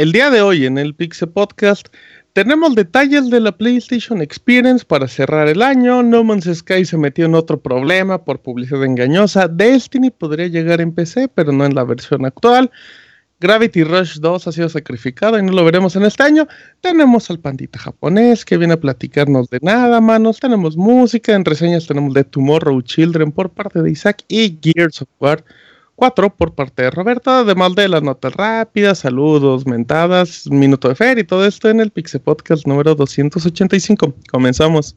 El día de hoy en el Pixel Podcast tenemos detalles de la PlayStation Experience para cerrar el año. No Man's Sky se metió en otro problema por publicidad engañosa. Destiny podría llegar en PC, pero no en la versión actual. Gravity Rush 2 ha sido sacrificado y no lo veremos en este año. Tenemos al pandita japonés que viene a platicarnos de nada, manos. Tenemos música, en reseñas tenemos de Tomorrow Children por parte de Isaac y Gears of War 4 por parte de Roberto, además de las notas rápidas, saludos, mentadas, minuto de fer y todo esto en el Pixel Podcast número 285. Comenzamos.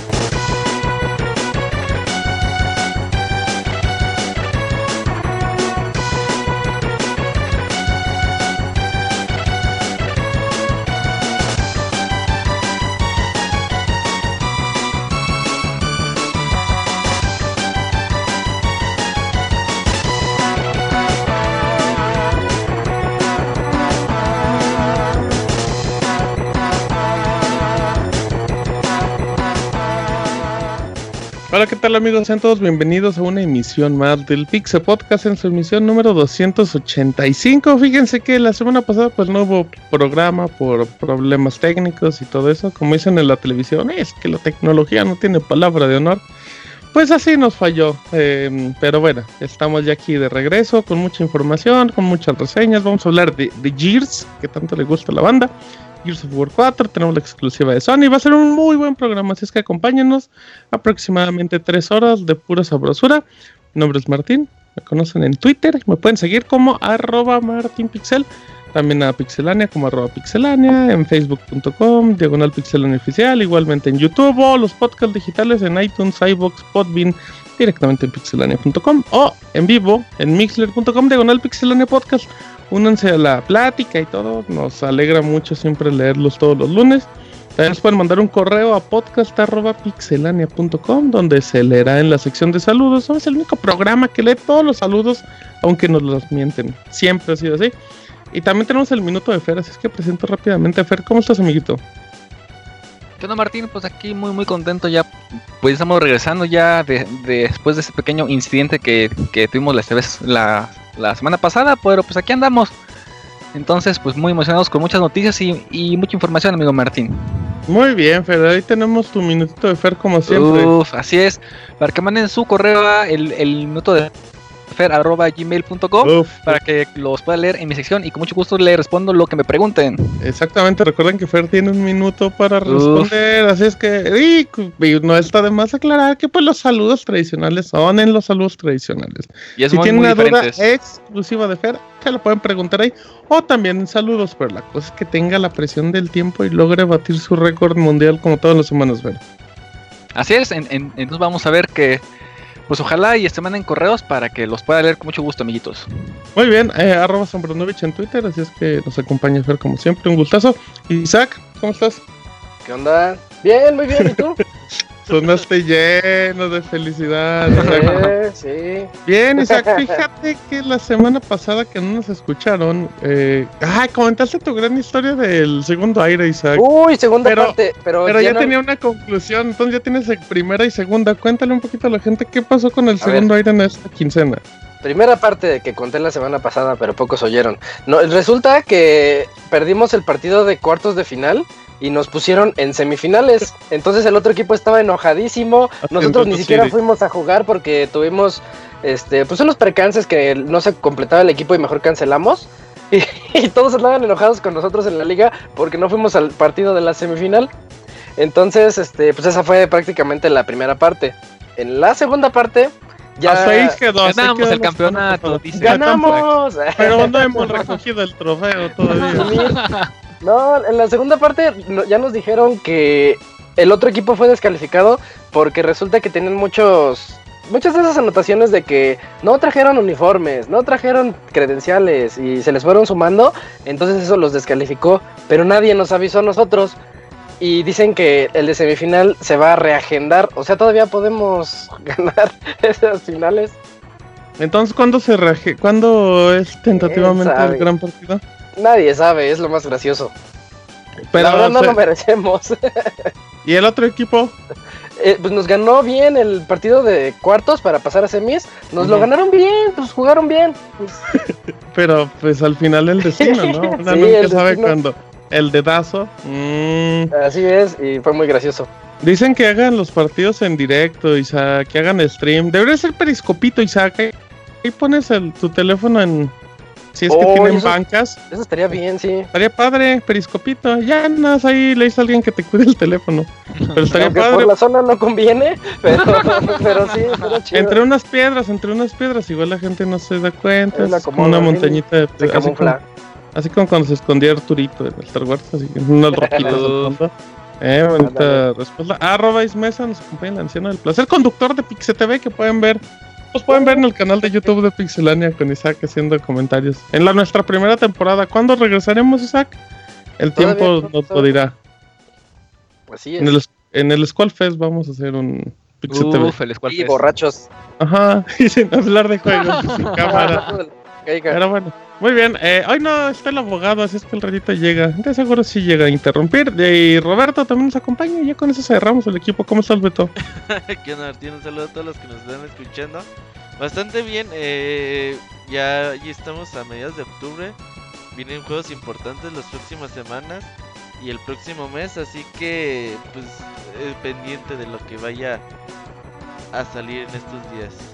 Hola, ¿qué tal amigos? Sean todos bienvenidos a una emisión más del Pixel Podcast en su emisión número 285. Fíjense que la semana pasada pues no hubo programa por problemas técnicos y todo eso. Como dicen en la televisión, es que la tecnología no tiene palabra de honor. Pues así nos falló. Em, pero bueno, estamos ya aquí de regreso con mucha información, con muchas reseñas. Vamos a hablar de, de Gears, que tanto le gusta a la banda. Gears of War 4, tenemos la exclusiva de Sony. Va a ser un muy buen programa, así es que acompáñenos. Aproximadamente 3 horas de pura sabrosura. Mi nombre es Martín, me conocen en Twitter. Me pueden seguir como arroba martinpixel. También a Pixelania como arroba pixelania. En facebook.com, diagonal pixelania oficial. Igualmente en YouTube o los podcasts digitales en iTunes, iBox, Podbean. Directamente en pixelania.com o en vivo en mixler.com, diagonal pixelania podcast únanse a la plática y todo. Nos alegra mucho siempre leerlos todos los lunes. También nos pueden mandar un correo a podcast.pixelania.com donde se leerá en la sección de saludos. Es el único programa que lee todos los saludos, aunque nos los mienten. Siempre ha sido así. Y también tenemos el minuto de Fer, así es que presento rápidamente a Fer. ¿Cómo estás, amiguito? ¿Qué onda, Martín? Pues aquí muy, muy contento ya. Pues estamos regresando ya después de ese pequeño incidente que, que tuvimos la, la la semana pasada, pero pues aquí andamos. Entonces, pues muy emocionados con muchas noticias y, mucha información, amigo Martín. Muy bien, Fer, ahí tenemos tu minutito de Fer como siempre. Uf, así es. Para que manden su correo el, el minuto de fer.gmail.com para que los pueda leer en mi sección y con mucho gusto le respondo lo que me pregunten. Exactamente, recuerden que Fer tiene un minuto para responder, así es que no está de más aclarar que pues los saludos tradicionales son en los saludos tradicionales. Y si tienen una duda exclusiva de Fer, se lo pueden preguntar ahí o también en saludos, pero la cosa es que tenga la presión del tiempo y logre batir su récord mundial como todos los humanos ven. Así es, entonces vamos a ver que pues ojalá y este manden correos para que los pueda leer con mucho gusto, amiguitos. Muy bien, eh, arroba Sombronovich en Twitter, así es que nos acompaña a ver como siempre, un gustazo. Isaac, ¿cómo estás? ¿Qué onda? Bien, muy bien, ¿y tú? Sonaste lleno de felicidad. Sí, Bien, Isaac, fíjate que la semana pasada que no nos escucharon, eh, ay, comentaste tu gran historia del segundo aire, Isaac. Uy, segunda parte, pero, pero ya, tenía una conclusión, entonces ya tienes primera y segunda. Cuéntale un poquito a la gente qué pasó con el segundo aire en esta quincena. Primera parte de que conté la semana pasada, pero pocos oyeron. No, resulta que perdimos el partido de cuartos de final y nos pusieron en semifinales. Entonces el otro equipo estaba enojadísimo. Nosotros ni siquiera fuimos a jugar porque tuvimos este, pues unos percances que no se completaba el equipo y mejor cancelamos. Y, todos estaban enojados con nosotros en la liga porque no fuimos al partido de la semifinal. Entonces, este, pues esa fue prácticamente la primera parte. En la segunda parte Ya Hasta ahí quedó. Ganamos el campeonato, dice. ¡Ganamos! Pero no hemos recogido el trofeo todavía. No, en la segunda parte ya nos dijeron que el otro equipo fue descalificado porque resulta que tienen muchos muchas de esas anotaciones de que no trajeron uniformes, no trajeron credenciales y se les fueron sumando, entonces eso los descalificó, pero nadie nos avisó a nosotros y dicen que el de semifinal se va a reagendar, o sea, todavía podemos ganar esas finales. Entonces, ¿cuándo se reage ¿Cuándo es tentativamente el gran partido? Nadie sabe, es lo más gracioso. Pero no lo merecemos. ¿Y el otro equipo? Eh, pues nos ganó bien el partido de cuartos para pasar a semis. Nos lo ganaron bien, pues jugaron bien. Pues. Pero pues al final el destino, ¿no? Una nunca sabe cuándo. El dedazo. Mmm. Así es, y fue muy gracioso. Dicen que hagan los partidos en directo, Isaac, que hagan stream. Debería ser periscopito, Isaac. Ahí pones el, tu teléfono en, si es que oh, tienen bancas. Eso estaría bien, sí. Estaría padre, periscopito. Ya nada ahí le dice a alguien que te cuide el teléfono. Pero estaría padre. Por la zona no conviene, pero, pero sí, chido. Entre unas piedras, entre unas piedras, igual la gente no se da cuenta. Es, como una montañita de, de así, como, así como cuando se escondía Arturito en el Star Wars, así unas roquitas de. Eh, bonita respuesta. Arroba Ismesa nos acompaña el anciano del placer, conductor de Pixe TV que pueden ver pues pueden ver en el canal de YouTube de Pixelania con Isaac haciendo comentarios. En la nuestra primera temporada, ¿cuándo regresaremos, Isaac? El tiempo nos lo dirá. Pues sí. En el, en el Squall Fest vamos a hacer un Pixel TV. y borrachos. Ajá, y sin hablar de juegos, sin cámara. Pero bueno, muy bien. Eh, hoy no está el abogado, así es que el ratito llega. De seguro sí llega a interrumpir. Y Roberto también nos acompaña. Ya con eso cerramos el equipo. ¿Cómo estás, Beto? ¿Qué onda, Martín? Un saludo a todos los que nos están escuchando. Bastante bien. Eh, ya, ya estamos a mediados de octubre. Vienen juegos importantes las próximas semanas y el próximo mes. Así que, pues, eh, pendiente de lo que vaya a salir en estos días.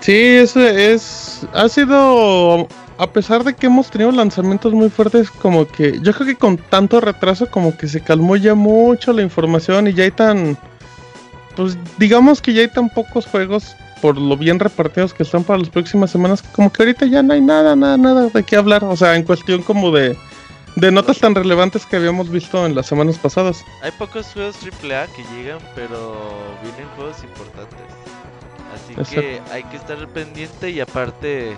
Sí, eso es. Ha sido. A pesar de que hemos tenido lanzamientos muy fuertes, como que. Yo creo que con tanto retraso, como que se calmó ya mucho la información y ya hay tan. Pues digamos que ya hay tan pocos juegos por lo bien repartidos que están para las próximas semanas, como que ahorita ya no hay nada, nada, nada de qué hablar. O sea, en cuestión como de, de notas tan relevantes que habíamos visto en las semanas pasadas. Hay pocos juegos AAA que llegan, pero vienen juegos importantes. Así que hay que estar pendiente y aparte,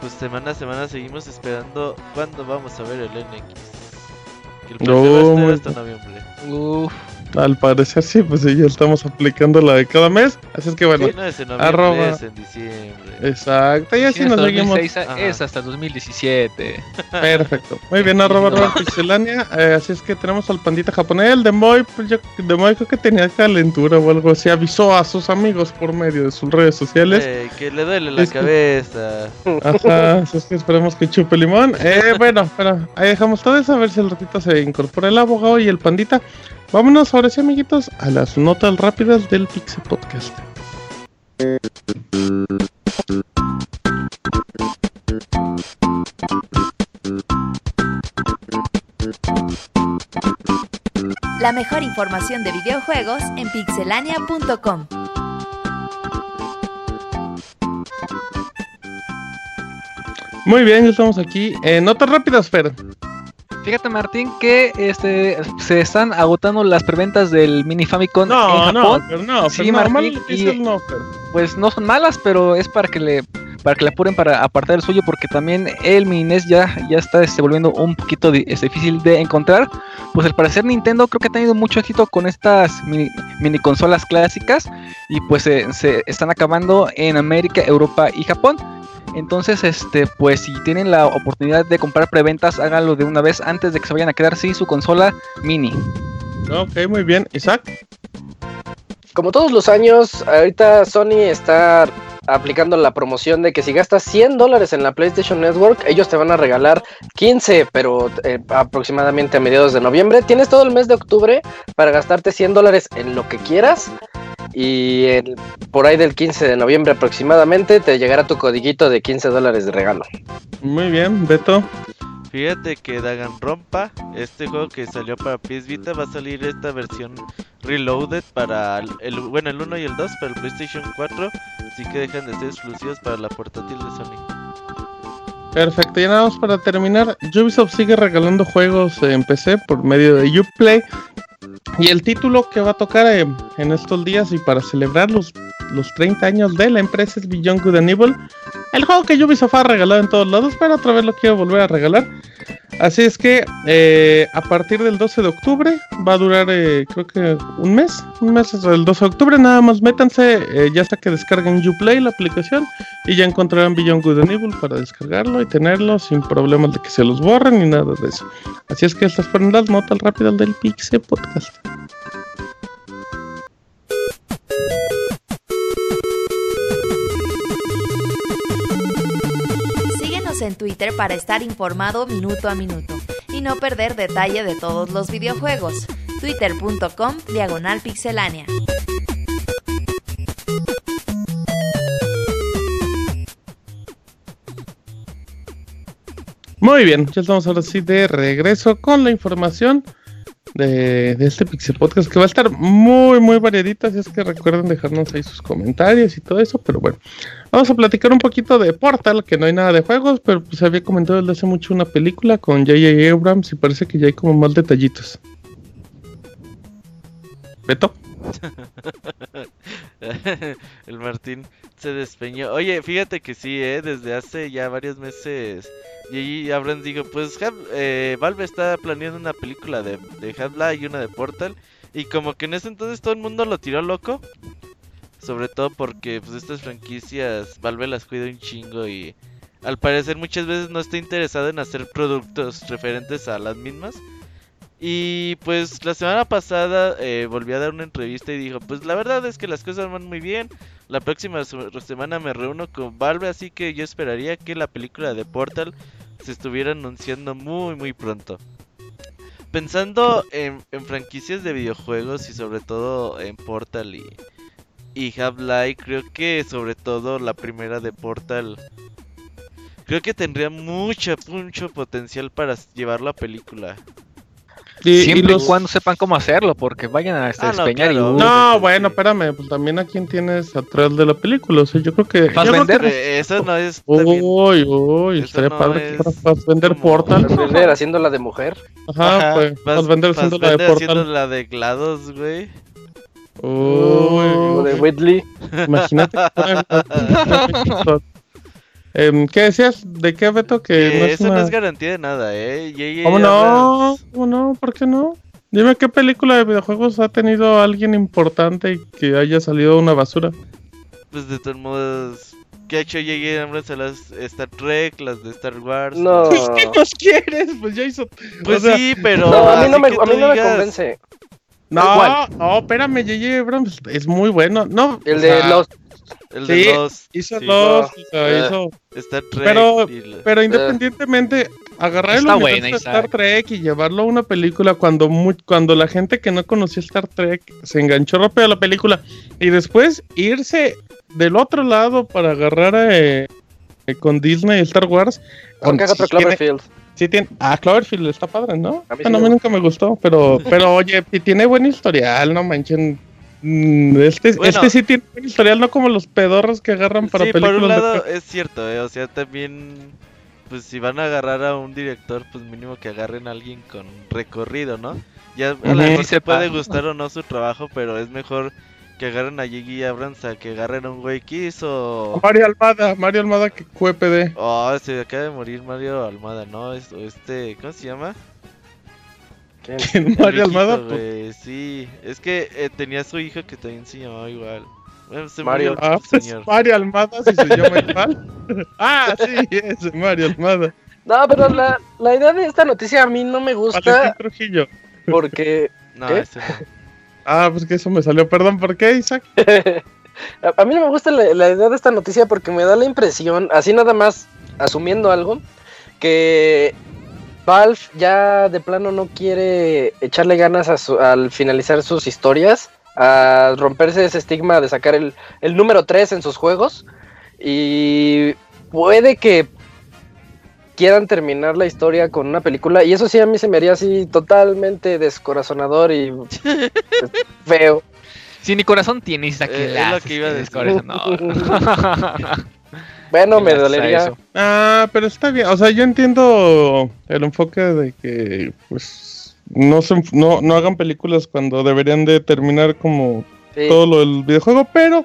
pues semana a semana seguimos esperando cuándo vamos a ver el NX. Que el próximo va a estar hasta noviembre. Uf. Al parecer sí, pues sí, ya estamos aplicando la de cada mes. Así es que bueno, no es en arroba. Es en diciembre. Exacto, y así nos seguimos. Es hasta 2017. Perfecto. Muy bien, arroba pixelania. Eh, así es que tenemos al pandita japonés. El Demoy, pues yo, Demoy creo que tenía calentura o algo así. Avisó a sus amigos por medio de sus redes sociales. Eh, que le duele la cabeza. Ajá, así es que esperemos que chupe limón. Eh, bueno, pero ahí dejamos todo eso. A ver si el ratito se incorpora el abogado y el pandita. Vámonos ahora sí, amiguitos, a las notas rápidas del Pixel Podcast. La mejor información de videojuegos en pixelania.com. Muy bien, ya estamos aquí. Eh, notas rápidas, Fer. Fíjate Martín que este se están agotando las preventas del Mini Famicom en Japón. No, pero no, sí, Martín, no, Pues no son malas, pero es para que le para que le apuren para apartar el suyo porque también el Mini NES ya, ya está este, volviendo un poquito difícil de encontrar. Pues al parecer Nintendo creo que ha tenido mucho éxito con estas mini, mini consolas clásicas y pues se están acabando en América, Europa y Japón. Entonces, este, pues si tienen la oportunidad de comprar preventas, háganlo de una vez antes de que se vayan a quedar sin su consola mini. Ok, muy bien. Isaac. Como todos los años, ahorita Sony está aplicando la promoción de que si gastas 100 dólares en la PlayStation Network, ellos te van a regalar 15, pero eh, aproximadamente a mediados de noviembre. Tienes todo el mes de octubre para gastarte 100 dólares en lo que quieras y por ahí del 15 de noviembre aproximadamente te llegará tu codiguito de 15 dólares de regalo. Muy bien, Beto. Fíjate que Rompa, este juego que salió para PS Vita, va a salir esta versión Reloaded para el, bueno, el 1 y el 2 para el PlayStation 4, así que dejan de ser exclusivos para la portátil de Sony. Perfecto, y nada más para terminar, Ubisoft sigue regalando juegos en PC por medio de Uplay. Y el título que va a tocar en estos días y para celebrar los, los 30 años de la empresa es Beyond Good and Evil. El juego que Ubisoft ha regalado en todos lados, pero otra vez lo quiero volver a regalar. Así es que eh, a partir del 12 de octubre va a durar eh, creo que un mes, un mes hasta el 12 de octubre, nada más métanse, eh, ya hasta que descarguen Uplay la aplicación y ya encontrarán Beyond Good and para descargarlo y tenerlo sin problemas de que se los borren ni nada de eso. Así es que estas fueron las notas rápidas del Pixel Podcast. En Twitter para estar informado minuto a minuto y no perder detalle de todos los videojuegos. Twitter.com Diagonal Pixelánea. Muy bien, ya estamos ahora sí de regreso con la información de, este Pixel Podcast que va a estar muy, muy variadita. Así es que recuerden dejarnos ahí sus comentarios y todo eso. Pero bueno, vamos a platicar un poquito de Portal, que no hay nada de juegos, pero pues había comentado desde hace mucho una película con J.J. Abrams y parece que ya hay como más detallitos. Beto. el Martín se despeñó. Oye, fíjate que sí, ¿eh? desde hace ya varios meses. Y Abrams dijo, pues eh, Valve está planeando una película de, de Half-Life y una de Portal. Y como que en ese entonces todo el mundo lo tiró loco. Sobre todo porque pues estas franquicias Valve las cuida un chingo y al parecer muchas veces no está interesado en hacer productos referentes a las mismas. Y pues la semana pasada eh, volví a dar una entrevista y dijo, pues la verdad es que las cosas van muy bien. La próxima semana me reúno con Valve, así que yo esperaría que la película de Portal se estuviera anunciando muy muy pronto. Pensando en, franquicias de videojuegos y sobre todo en Portal y, y Half-Life, creo que sobre todo la primera de Portal creo que tendría mucho, mucho potencial para llevar la película. Siempre y, cuando sepan cómo hacerlo, porque vayan a este, ah, despeñar no, y... No, bueno, espérame, pues también a quién tienes atrás de la película, o sea, yo creo que... ¿Vas a vender? Eso no es... Uy, uy, estaría padre que vas vender Portal. ¿Vas vender haciendo la de mujer? Ajá, pues, vas, vas vender haciendo la de Portal. haciendo la de GLaDOS, güey. Uy, de Whitley. Imagínate. Eh, ¿Qué decías? ¿De qué, Beto? Que no eso no es garantía de nada, ¿eh? ¿Cómo no? ¿Cómo no? ¿Por qué no? Dime qué película de videojuegos ha tenido alguien importante y que haya salido una basura. Pues de todos modos, ¿qué ha hecho J.J. Abrams a las Star Trek, las de Star Wars? No. ¿Qué nos quieres? Pues ya hizo. Pues sí, pero. No, a mí no, me, a mí no me convence. No, no, espérame, J.J. Abrams es muy bueno. No, el de los el sí, de los. Hizo dos, hizo, Star Trek. Pero, pero independientemente, agarrar el universo de Star Trek y llevarlo a una película cuando, cuando la gente que no conocía Star Trek se enganchó rápido a la película y después irse del otro lado para agarrar eh, con Disney y Star Wars. Con otro Cloverfield. Sí tiene, ah, Cloverfield está padre, ¿no? A mí, bueno, a mí nunca me gustó, pero, pero oye, tiene buen historial, no manchen Mm, este, este sí tiene un historial, no como los pedorros que agarran para sí, películas. Por un lado, es cierto, eh, o sea, también, pues si van a agarrar a un director, pues mínimo que agarren a alguien con recorrido, ¿no? Ya a la se puede gustar o no su trabajo, pero es mejor que agarren a J.G. Abrams a que agarren a un güey que hizo. Mario Almada, Mario Almada que fue PD. Oh, se acaba de morir Mario Almada, ¿no? Este, ¿cómo se llama? ¿Quién? Mario Almada? Pues... Sí, es que eh, tenía su hijo que también se llamaba igual. Mario, ah, pues, Mario Almada, si se llama igual. ah, sí, es Mario Almada. No, pero la, la idea de esta noticia a mí no me gusta. Trujillo. Porque. no, ese no. Ah, pues que eso me salió. Perdón, ¿por qué, Isaac? a, mí no me gusta la, la idea de esta noticia porque me da la impresión, así nada más asumiendo algo, que Valve ya de plano no quiere echarle ganas al finalizar sus historias, a romperse ese estigma de sacar el, número 3 en sus juegos. Y puede que quieran terminar la historia con una película. Y eso sí a mí se me haría así totalmente descorazonador y feo. Si ni corazón tienes aquí. Eh, es lo que iba a decir. bueno, me dolería. Ah, pero está bien. O sea, yo entiendo el enfoque de que, pues, no, se, no, no hagan películas cuando deberían de terminar como Sí. todo lo del videojuego, pero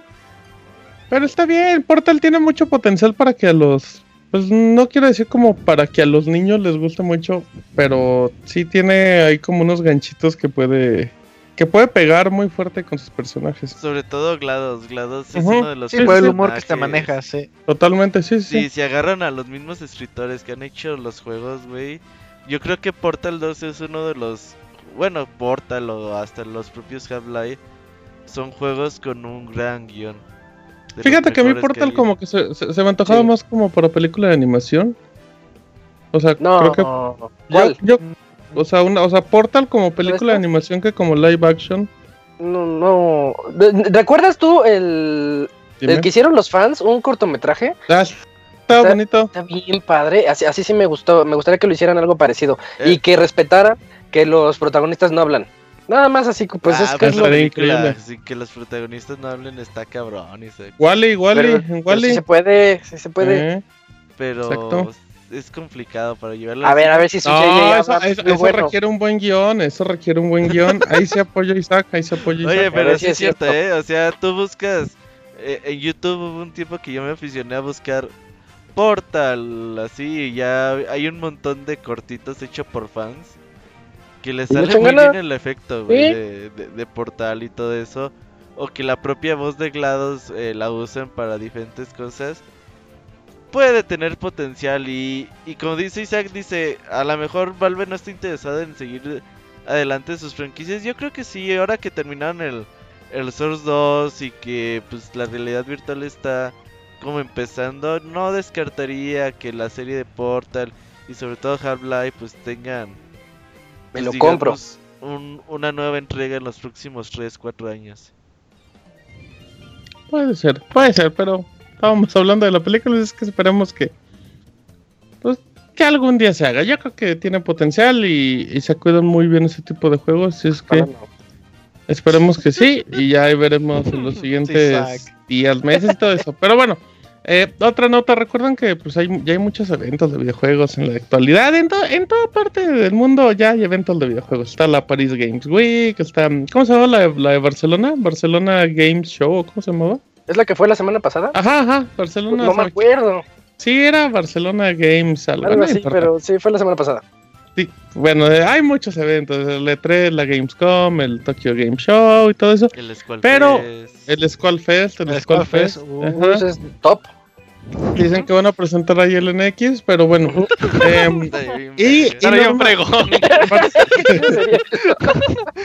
pero está bien, Portal tiene mucho potencial para que a los pues no quiero decir como para que a los niños les guste mucho, pero sí tiene ahí como unos ganchitos que puede que puede pegar muy fuerte con sus personajes. Sobre todo GLaDOS. GLaDOS es uno de los Sí, por el humor que te personajes- maneja, sí. Totalmente, sí, sí. Sí, si agarran a los mismos escritores que han hecho los juegos, güey. Yo creo que Portal 2 es uno de los. Bueno, Portal o hasta los propios Half-Life son juegos con un gran guion. Fíjate que a mí Portal como que se, se, se me antojaba Sí. más como para película de animación. O sea, No, creo que ¿cuál? yo- yo- o sea, una, o sea, Portal como película de animación que como live action. No, no. ¿Re- ¿Recuerdas tú el, que hicieron los fans? Un cortometraje. Ah, está Está- bonito. Está bien padre. Así, así sí me gustó. Me gustaría que lo hicieran algo parecido. Eh. Y que respetaran que los protagonistas no hablan. Nada más así, pues Ah, es que pues es lo increíble. Sin que los protagonistas no hablen está cabrón. Y se- Wally, Wally, pero- en pero Wally. sí se puede, sí se puede. Eh, Pero Exacto. Es complicado para llevarlo A ver, a ver si su No, eso, eso- bueno. requiere un buen guion, eso requiere un buen guion. Ahí se apoya Isaac, ahí se apoya Isaac. Oye, pero sí si es es cierto, cierto. ¿eh? O sea, tú buscas. eh, en YouTube hubo un tiempo que yo me aficioné a buscar Portal, así, y ya hay un montón de cortitos hechos por fans. Que les sale muy bien el efecto, güey, Sí. de, de- de Portal y todo eso. O que la propia voz de GLaDOS eh, la usen para diferentes cosas. Puede tener potencial y, y como dice Isaac, dice, a lo mejor Valve no está interesado en seguir adelante sus franquicias. Yo creo que sí, ahora que terminaron el, el Source 2 y que pues la realidad virtual está como empezando, no descartaría que la serie de Portal y sobre todo Half-Life pues tengan Me pues, lo compro. un- una nueva entrega en los próximos 3, 4 años. Puede ser, puede ser, pero estábamos hablando de la película, es que esperemos que pues que algún día se haga. Yo creo que tiene potencial y, y se cuidan muy bien ese tipo de juegos, así es que esperemos que sí y ya ahí veremos en los siguientes días, meses y todo eso. Pero bueno, eh, otra nota, recuerdan que pues hay, ya hay muchos eventos de videojuegos en la actualidad, en, to- en toda parte del mundo ya hay eventos de videojuegos. Está la Paris Games Week, está, ¿cómo se llama la, de- la de Barcelona? Barcelona Games Show, ¿cómo se llamaba? ¿Es la que fue la semana pasada? Ajá, ajá, Barcelona. no me acuerdo. Sí, era Barcelona Games, algo, Algo no así, importa. pero sí fue la semana pasada. Sí, bueno, eh, hay muchos eventos, el E3, la Gamescom, el Tokyo Game Show y todo eso. El Squall Pero Fest. El Squall Fest, el, El Squall Fest, Fest. uh. Entonces, top. Dicen que van a presentar ahí el NX, pero bueno. em, y- y Ahora yo no- fregón.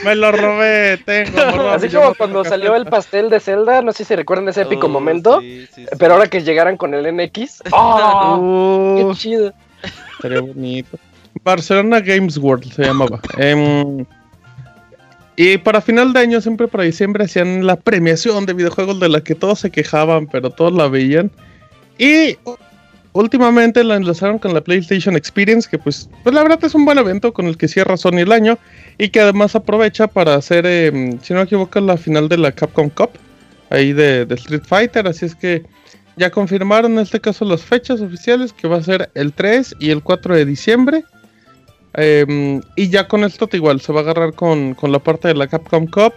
me lo robé, tengo. morro, Así como cuando salió el pastel de Zelda, no sé si recuerdan ese épico Oh, momento, sí, sí, sí. pero ahora que llegaran con el NX, ¡oh! ¡Qué chido! Estaría bonito. Barcelona Games World se llamaba. Em, y para final de año, siempre para diciembre, hacían la premiación de videojuegos de la que todos se quejaban, pero todos la veían. Y últimamente la enlazaron con la PlayStation Experience, que pues, pues la verdad es un buen evento con el que cierra Sony el año y que además aprovecha para hacer, em, si no me equivoco, la final de la Capcom Cup, ahí de, Street Fighter. Así es que ya confirmaron en este caso las fechas oficiales, que va a ser el 3 y el 4 de diciembre. Em, y ya con esto igual, se va a agarrar con, con la parte de la Capcom Cup.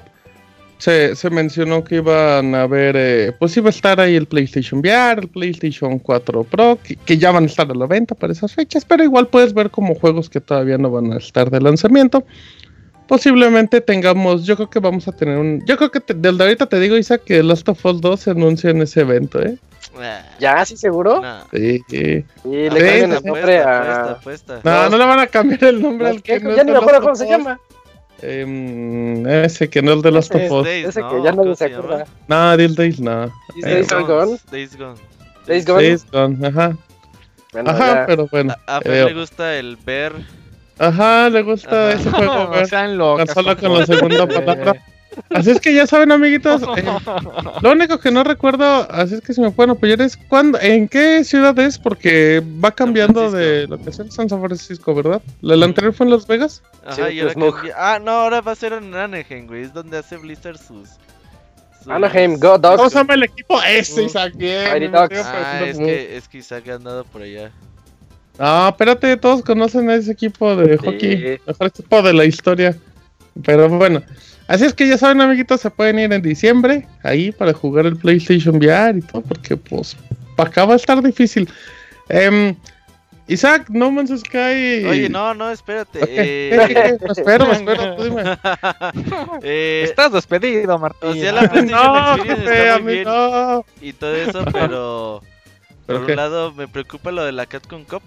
Se, se mencionó que iban a ver, eh, pues iba a estar ahí el PlayStation VR, el PlayStation 4 Pro, que, que ya van a estar a la venta para esas fechas, pero igual puedes ver como juegos que todavía no van a estar de lanzamiento. Posiblemente tengamos, yo creo que vamos a tener un, yo creo que te- desde ahorita te digo, Isa, que Last of Us 2 se anuncia en ese evento, ¿eh? Ah, ¿Ya? ¿Sí seguro? no. Sí, sí. Y le cambian el nombre apuesta, a... apuesta, No, No, no le van a cambiar el nombre al que no ya ni me acuerdo cómo se llama. Em, ese que no es de Last of Ese Us. Days, Ese ¿no? que ya ¿Cómo nadie se llama? acuerda. No, Deal Days no. Days Eh, Gone. Days Gone. Days Gone. Days Gone, ajá. Bueno, Ajá, ya. pero bueno. A, a Fer eh, le gusta el ver. Ajá, le gusta Ajá. ese juego. No, ver. sean locas. Solo con la segunda Eh, palabra. Así es que ya saben, amiguitos. Eh, lo único que no recuerdo, así es que si me pueden apoyar, es cuándo, en qué ciudad es, porque va cambiando de locación San Francisco, ¿verdad? ¿La, anterior fue en Las Vegas? Ajá, y ahora Ah, no, ahora va a ser en Anaheim, güey. Es donde hace Blizzard sus. Anaheim, Go Dogs. ¿Cómo se llama el equipo? Ese, Isaac. Ah, es que, es que Isaac ha andado por allá. No, espérate, todos conocen a ese equipo de hockey. Mejor equipo de la historia. Pero bueno, así es que ya saben, amiguitos, se pueden ir en diciembre ahí para jugar el PlayStation VR y todo, porque pues para acá va a estar difícil. Eh, Isaac, No Man's Sky. Oye, no, no, espérate. Eh... me espero, me espero, tú dime. eh... Estás despedido, Martín. O sea, la PlayStation no, está muy bien no. y todo eso, pero por un lado me preocupa lo de la Capcom Cup.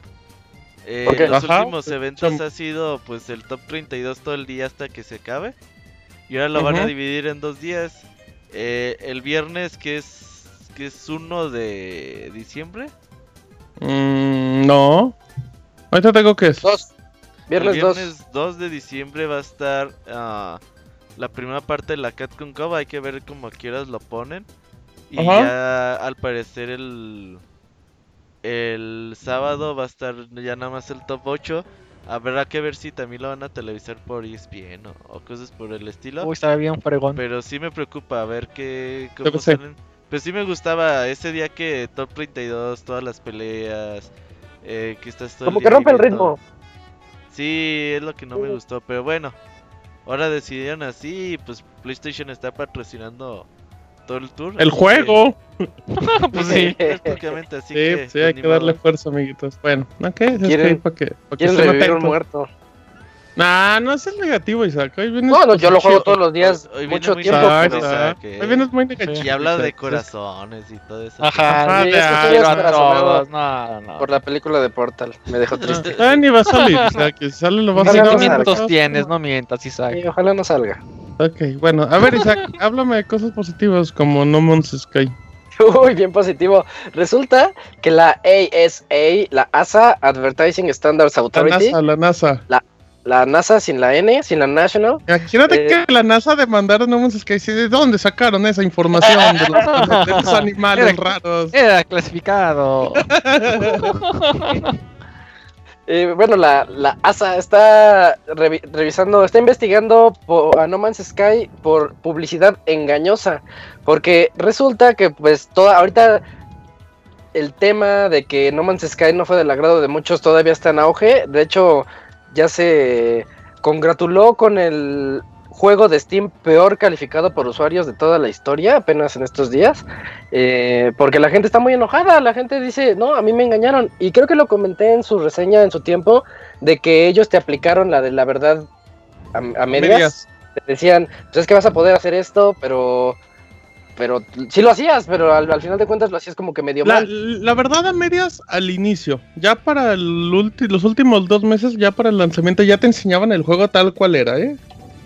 Eh, los últimos eventos ha sido pues el top 32 todo el día hasta que se acabe. Y ahora lo van a dividir en dos días. Eh, el viernes que es que es 1 de diciembre. Mm, no. Ahorita tengo que es. Dos. Viernes, el viernes 2. de diciembre va a estar uh, la primera parte de la Capcom Cup. Hay que ver cómo quieras lo ponen. Y ya al parecer el el sábado va a estar ya nada más el top 8. Habrá que ver si también lo van a televisar por ESPN o, cosas por el estilo. Uy, está bien fregón. Pero sí me preocupa a ver qué cómo salen. Pero sí me gustaba ese día que top 32, todas las peleas, eh, que estás todo Como que rompe el ritmo. Sí, es lo que no me gustó, pero bueno. Ahora decidieron así, pues PlayStation está patrocinando el tour. El juego. pues sí, prácticamente así. Sí, que, sí hay que darle fuerza, amiguitos. Bueno, ¿no qué? Es ¿Quieren, para que, para que revivir un muerto? Nah, no es el negativo, Isaac. Hoy vienes no, no, yo lo juego todos los días, hoy mucho tiempo. Isaac, Isaac, Hoy vienes muy negativo. Y habla de corazones y todo eso. Ajá, sí, no, no, no. Por la película de Portal, me dejó triste. Ah, ni va a salir, Isaac. Si sale lo a salir. ¿Cuántos minutos tienes? No mientas, Isaac. Sí, ojalá no salga. Ok, bueno, a ver, Isaac, háblame de cosas positivas como No Man's Sky. Uy, bien positivo. Resulta que la ASA, la ASA, Advertising Standards Authority. La NASA, la NASA. La, la NASA sin la N, sin la National. Imagínate eh, que la NASA demandara No Man's Sky. ¿De dónde sacaron esa información de los, de los animales raros? Era clasificado. Eh, bueno, la, la, ASA está revisando, está investigando a No Man's Sky por publicidad engañosa. Porque resulta que, pues, toda, ahorita el tema de que No Man's Sky no fue del agrado de muchos todavía está en auge. De hecho, ya se congratuló con el juego de Steam peor calificado por usuarios de toda la historia, apenas en estos días, eh, porque la gente está muy enojada, la gente dice, no, a mí me engañaron, y creo que lo comenté en su reseña en su tiempo, de que ellos te aplicaron la de la verdad a, medias. Te decían, pues es que vas a poder hacer esto, pero pero sí lo hacías, pero al, final de cuentas lo hacías como que medio la, mal. La verdad a medias al inicio, ya para los últimos dos meses, ya para el lanzamiento ya te enseñaban el juego tal cual era, ¿eh?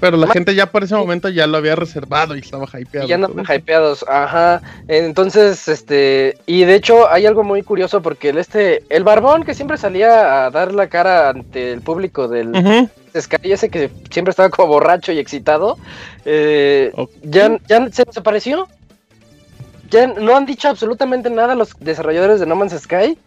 Pero la gente ya por ese momento ya lo había reservado y estaba hypeado. ya no hypeados, ajá. Entonces, este, y de hecho hay algo muy curioso porque el este, el barbón que siempre salía a dar la cara ante el público del Sky, ese que siempre estaba como borracho y excitado, eh, ya, ya se desapareció. Ya no han dicho absolutamente nada los desarrolladores de No Man's Sky.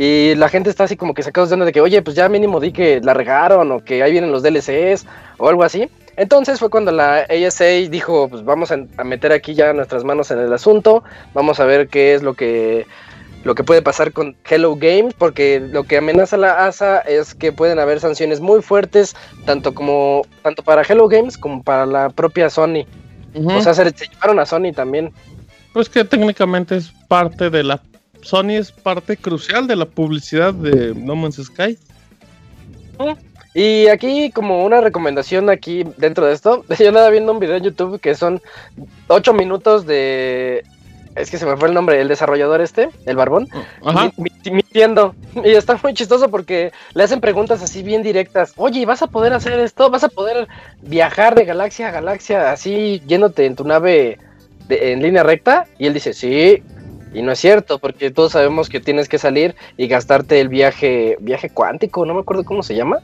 Y la gente está así como que sacados de onda de que, oye, pues ya mínimo di que la regaron o que ahí vienen los DLCs o algo así. Entonces fue cuando la ASA dijo, pues vamos a, meter aquí ya nuestras manos en el asunto, vamos a ver qué es lo que lo que puede pasar con Hello Games, porque lo que amenaza la ASA es que pueden haber sanciones muy fuertes, tanto como tanto para Hello Games como para la propia Sony. O sea, se, se llevaron a Sony también. Pues que técnicamente es parte de la Sony es parte crucial de la publicidad de No Man's Sky. Y aquí como una recomendación aquí dentro de esto, yo nada viendo un video en YouTube que son 8 minutos de... Es que se me fue el nombre, el desarrollador este, el barbón, Ajá. mintiendo. Y está muy chistoso porque le hacen preguntas así bien directas. Oye, ¿vas a poder hacer esto? ¿Vas a poder viajar de galaxia a galaxia así yéndote en tu nave en línea recta? Y él dice, sí, y no es cierto, porque todos sabemos que tienes que salir y gastarte el viaje, viaje cuántico, no me acuerdo cómo se llama.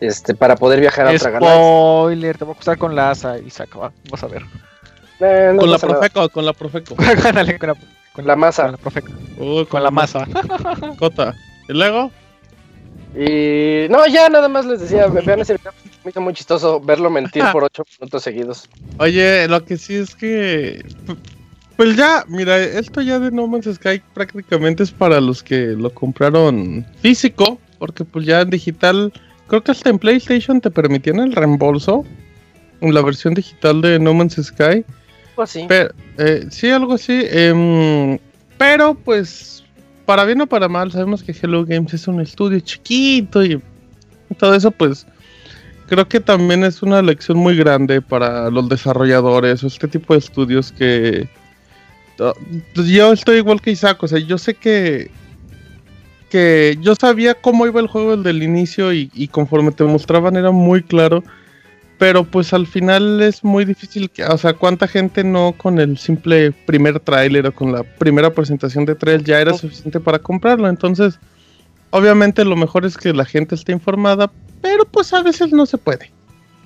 este, para poder viajar a otra galaxia. Spoiler, te voy a acusar con la asa, Isaac, va, vas a ver. Eh, no con la. Profeco, con la Profeco. Ándale, con la, con La masa. Con la, Profeco. Uy, Con la masa. Cota. ¿Y luego? Y no, ya nada más les decía, ve- vean ese video, me hizo muy chistoso verlo mentir por ocho minutos seguidos. Oye, lo que sí es que. Pues ya, mira, esto ya de No Man's Sky prácticamente es para los que lo compraron físico, porque pues ya en digital, creo que hasta en PlayStation te permitían el reembolso, en la versión digital de No Man's Sky. Algo así. Pero, eh, sí, algo así. em, pero pues, para bien o para mal, sabemos que Hello Games es un estudio chiquito y todo eso, pues, creo que también es una lección muy grande para los desarrolladores o este tipo de estudios que... to- pues, Yo estoy igual que Isaac, o sea, yo sé que... Que yo sabía cómo iba el juego desde el inicio y, y conforme te mostraban era muy claro. Pero pues al final es muy difícil que, o sea, cuánta gente no con el simple primer tráiler o con la primera presentación de trail ya era suficiente para comprarlo. Entonces, obviamente lo mejor es que la gente esté informada, pero pues a veces no se puede.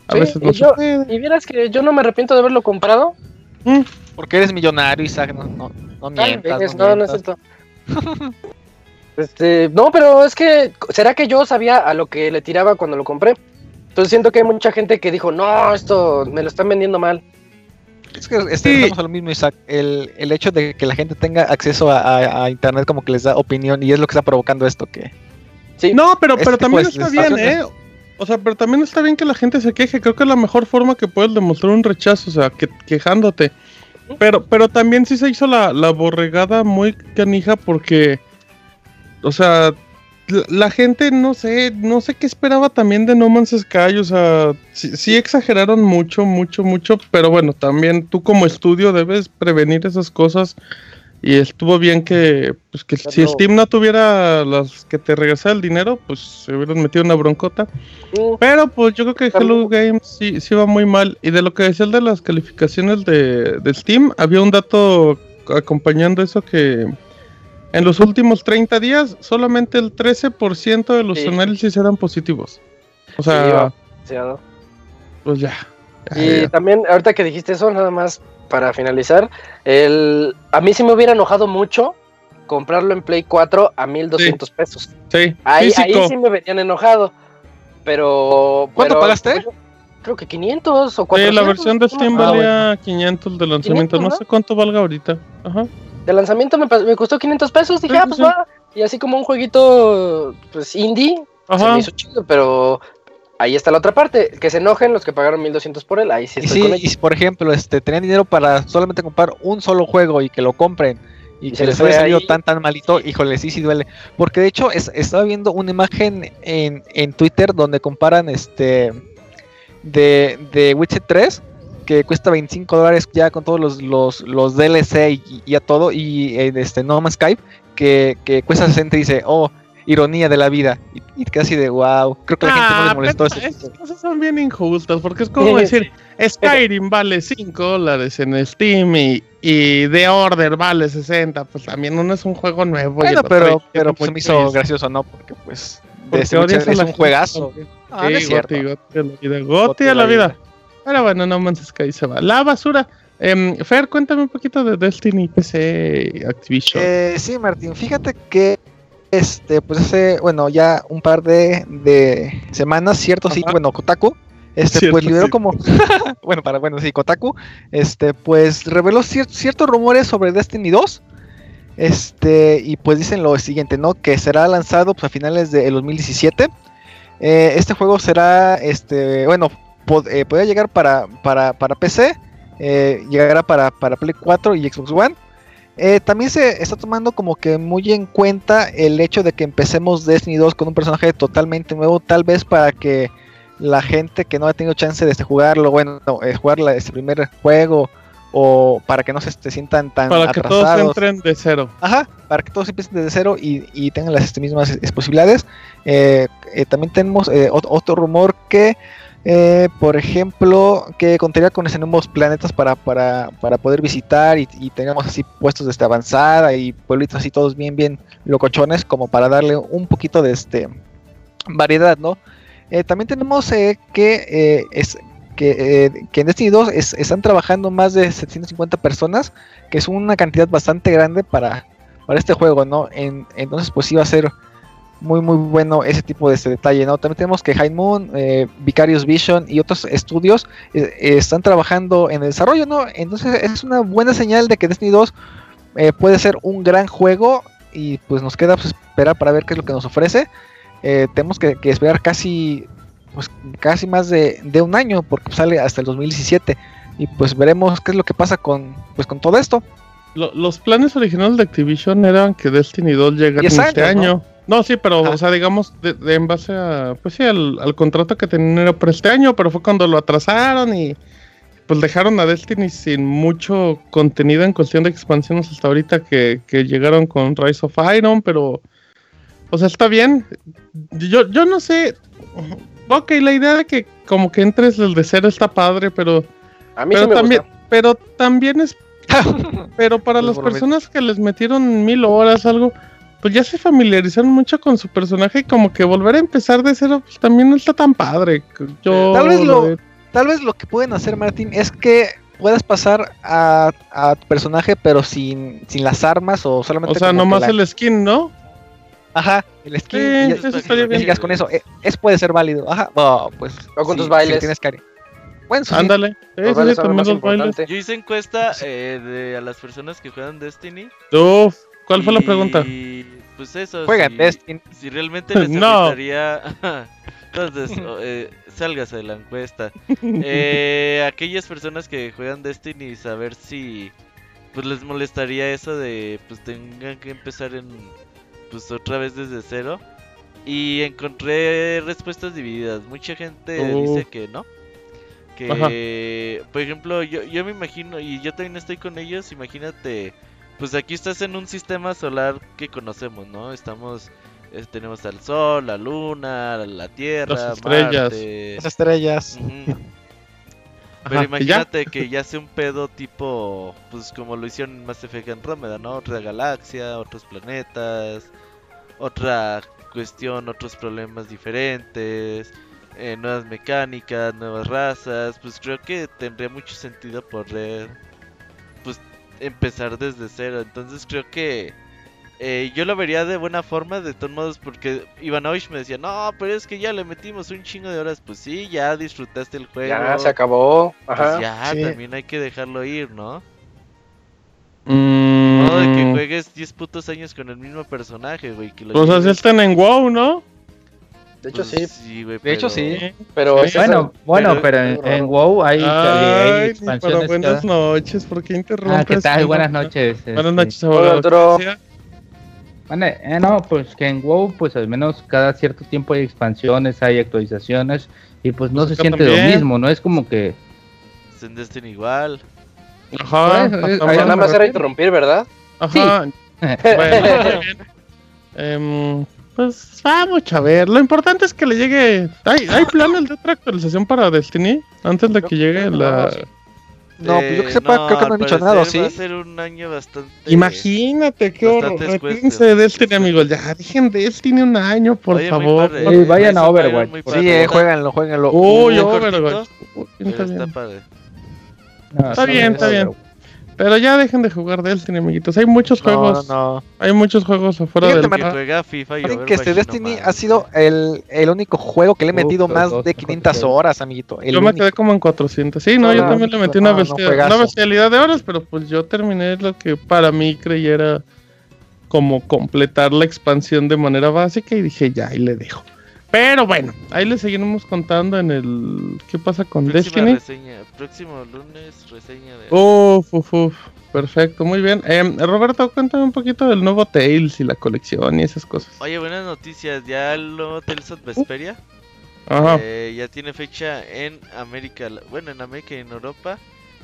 A Sí, veces y no se yo- puede. Y vieras que yo no me arrepiento de haberlo comprado. Mm, Porque eres millonario, Isaac, no, no, no mientas. vez, no no, no es cierto. Este, no, pero es que, ¿será que yo sabía a lo que le tiraba cuando lo compré? Entonces siento que hay mucha gente que dijo, no, esto me lo están vendiendo mal. Es que este, Sí. estamos a lo mismo, Isaac. El, el hecho de que la gente tenga acceso a, a- a internet como que les da opinión y es lo que está provocando esto que... Sí, No, pero, Este pero también está bien. ¿eh? O sea, pero también está bien que la gente se queje. Creo que es la mejor forma que puedes demostrar un rechazo, o sea, que, quejándote. Pero, pero también sí se hizo la, la borregada muy canija porque, o sea, la, gente no sé, no sé qué esperaba también de No Man's Sky, o sea, sí, sí exageraron mucho, mucho, mucho, pero bueno, también tú como estudio debes prevenir esas cosas y estuvo bien que, pues que si Steam no tuviera las que te regresara el dinero, pues se hubieran metido una broncota. Pero pues yo creo que Hello Games sí, sí va muy mal. Y de lo que decía el de las calificaciones de, de Steam, había un dato acompañando eso que en los últimos 30 días solamente el 13% de los Sí. análisis eran positivos. O Sí, sea, demasiado. pues ya. Y ya. también, ahorita que dijiste eso, nada más para finalizar, el, a mí sí me hubiera enojado mucho comprarlo en Play 4 a 1200 pesos. Sí, Ahí, ahí sí me verían enojado. Pero. ¿Cuánto pero- pagaste? Creo que 500 o Sí, 400. la versión de Steam Ah, valía 500 de lanzamiento. 500, no sé cuánto valga ahorita. Ajá. De lanzamiento me, me costó 500 pesos. Dije, Sí, ah, sí, pues sí. va. Y así como un jueguito, pues indie, se Ajá. me hizo chido, pero. Ahí está la otra parte, que se enojen los que pagaron 1200 por él, ahí sí Y estoy sí, con y ellos. por ejemplo este, tenían dinero para solamente comprar un solo juego y que lo compren y, Y que les haya salido ahí. tan tan malito, híjole, sí, sí duele. Porque de hecho es- estaba viendo una imagen en, en Twitter donde comparan este de, de Witcher 3 que cuesta 25 dólares ya con todos los, los, los DLC y, y ya todo y este No Man's Sky que, que cuesta 60 y dice, oh, ironía de la vida. Y, y casi de wow, creo que la gente no Ah, les molestó pero eso. Esas cosas son bien injustas, porque es como decir, Skyrim vale 5 dólares en Steam y, y The Order vale 60, pues también uno es un juego nuevo. y Bueno, pero, pero pues, se me hizo gracioso, ¿no? Porque pues Porque de ese odias Witcher a es un gente juegazo. Ah, no Sí, es cierto. Goti, Goti a la vida. Goti a la vida. Pero bueno, No Man's Sky se va. La basura. Em, Fer, cuéntame un poquito de Destiny, PC, Activision. Eh, sí, Martín, fíjate que este, pues hace, bueno, ya un par de, de semanas, cierto, sí, bueno, Kotaku, este, Cierto, pues liberó sí. como, bueno, para, bueno, sí, Kotaku, este, pues reveló cier- ciertos rumores sobre Destiny 2, este, y pues dicen lo siguiente, ¿no? Que será lanzado pues, a finales de 2017. Eh, este juego será, este, bueno, pod- eh, podría llegar para, para, para PC, eh, llegará para, para Play 4 y Xbox One. Eh, también se está tomando como que muy en cuenta el hecho de que empecemos Destiny 2 con un personaje totalmente nuevo, tal vez para que la gente que no ha tenido chance de este, jugarlo, bueno, no, eh, jugar este primer juego, o para que no se, se sientan tan para que todos entren de cero. Ajá, para que todos empiecen desde cero y, y tengan las este, mismas es- posibilidades. Eh, eh, también tenemos eh, ot- otro rumor que, eh, por ejemplo, que contaría con nuevos planetas para, para, para poder visitar y, y tengamos así puestos desde avanzada y pueblitos así todos bien, bien locochones, como para darle un poquito de este variedad, ¿no? Eh, también tenemos eh, que, es, que, que, en Destiny 2 están trabajando más de 750 personas, que es una cantidad bastante grande para, para este juego, ¿no? entonces, pues iba a ser muy muy bueno ese tipo de este detalle, ¿no? También tenemos que High Moon, eh, Vicarious Vision y otros estudios eh, están trabajando en el desarrollo, ¿no? Entonces es una buena señal de que Destiny 2 eh, puede ser un gran juego y pues nos queda pues, esperar para ver qué es lo que nos ofrece. tenemos que, esperar casi pues casi más de, un año porque sale hasta el 2017 y pues veremos qué es lo que pasa con pues con todo esto. los planes originales de Activision eran que Destiny 2 llegara este año. No, sí, pero, o sea, digamos, de, en base a, pues sí, al, contrato que tenían para este año, pero fue cuando lo atrasaron y pues dejaron a Destiny sin mucho contenido en cuestión de expansiones hasta ahorita que, llegaron con Rise of Iron, pero, o sea, está bien. Yo, yo no sé, ok, la idea de que como que entres el de cero está padre, pero... A mí pero también, Pero también es... pero para las personas que les metieron mil horas, algo pues ya se familiarizaron mucho con su personaje y como que volver a empezar de cero pues, también no está tan padre. Yo tal vez lo, tal vez lo que pueden hacer Martín es que puedas pasar a, a tu personaje pero sin, sin las armas o solamente o sea nomás el skin no ajá el skin y, eso estaría bien. con eso. Eh, es puede ser válido. Ajá. Pues o con tus bailes. tienes cari. Bueno, ándale. Yo hice encuesta eh, de, a las personas que juegan Destiny. Uf ¿Cuál fue la pregunta? Pues eso. Juega si, Si realmente les no. Entonces, eh, sálgase de la encuesta. Eh, aquellas personas que juegan Destiny, saber si pues les molestaría eso de pues tengan que empezar en pues otra vez desde cero. Y encontré respuestas divididas. Mucha gente dice oh. que no. Que, por ejemplo, yo, yo me imagino, y yo también estoy con ellos, imagínate pues aquí estás en un sistema solar que conocemos, ¿no? Estamos eh, tenemos al sol, la luna, la tierra, las estrellas, las estrellas. Pero imagínate que ya sea un pedo tipo, pues como lo hicieron en Mass Effect Andrómeda, ¿no? Otra galaxia, otros planetas, otra cuestión, otros problemas diferentes, eh, nuevas mecánicas, nuevas razas. Pues creo que tendría mucho sentido poder empezar desde cero. Entonces creo que eh, yo lo vería de buena forma, de todos modos, porque Ivanovich me decía, no, pero es que ya le metimos un chingo de horas. Pues sí, ya disfrutaste el juego. Ya, se acabó. Pues Ajá, ya, también hay que dejarlo ir, ¿no? No, de que mm. juegues 10 putos años con el mismo personaje, güey. Que pues así están en WoW, ¿no? De hecho, pues sí. de hecho, sí. Pero bueno, bueno, pero en, WoW hay, hay expansiones. Pero buenas noches, ¿por qué interrumpes? Ah, ¿qué tal? Buenas noches. Buenas este. noches, abogado. Vale, eh, no, pues que en WoW, pues al menos cada cierto tiempo hay expansiones, hay actualizaciones, y pues no pues se siente lo mismo, ¿no? Es como que. Se en Destiny igual. Ajá. Pues, nada más era interrumpir, ¿verdad? Ajá. Sí. bueno, bien. Eh, pues vamos a ver. Lo importante es que le llegue. ¿Hay, hay planes de otra actualización para Destiny? Antes de que llegue la. No, pues yo que sepa, creo que no han dicho nada, ¿sí? Va a ser un año bastante. Imagínate qué horror. Retírense de Destiny, amigos. Ya, dejen Destiny un año, por favor. vayan a Overwatch. Sí, eh, jueguenlo, jueguenlo. Uy, Overwatch. Está, está bien, está bien. Pero ya dejen de jugar Destiny, amiguitos. Hay muchos juegos. No, Hay muchos juegos afuera del que juega FIFA y que este Destiny ha sido el, el, único juego que le he metido más de 500 horas, amiguito. yo me quedé como en 400. Sí, no, yo también le metí una, una bestialidad de horas, pero pues yo terminé lo que para mí creyera como completar la expansión de manera básica y dije, ya, ahí le dejo. Pero bueno, ahí le seguiremos contando en el. ¿Qué pasa con Destiny? Reseña. Próximo lunes, reseña de. Uf, uf, uf. Perfecto, muy bien. Eh, Roberto, cuéntame un poquito del nuevo Tales y la colección y esas cosas. Oye, buenas noticias. Ya el nuevo Tales of Vesperia. Ajá. Eh, ya tiene fecha en América. Bueno, en América y en Europa.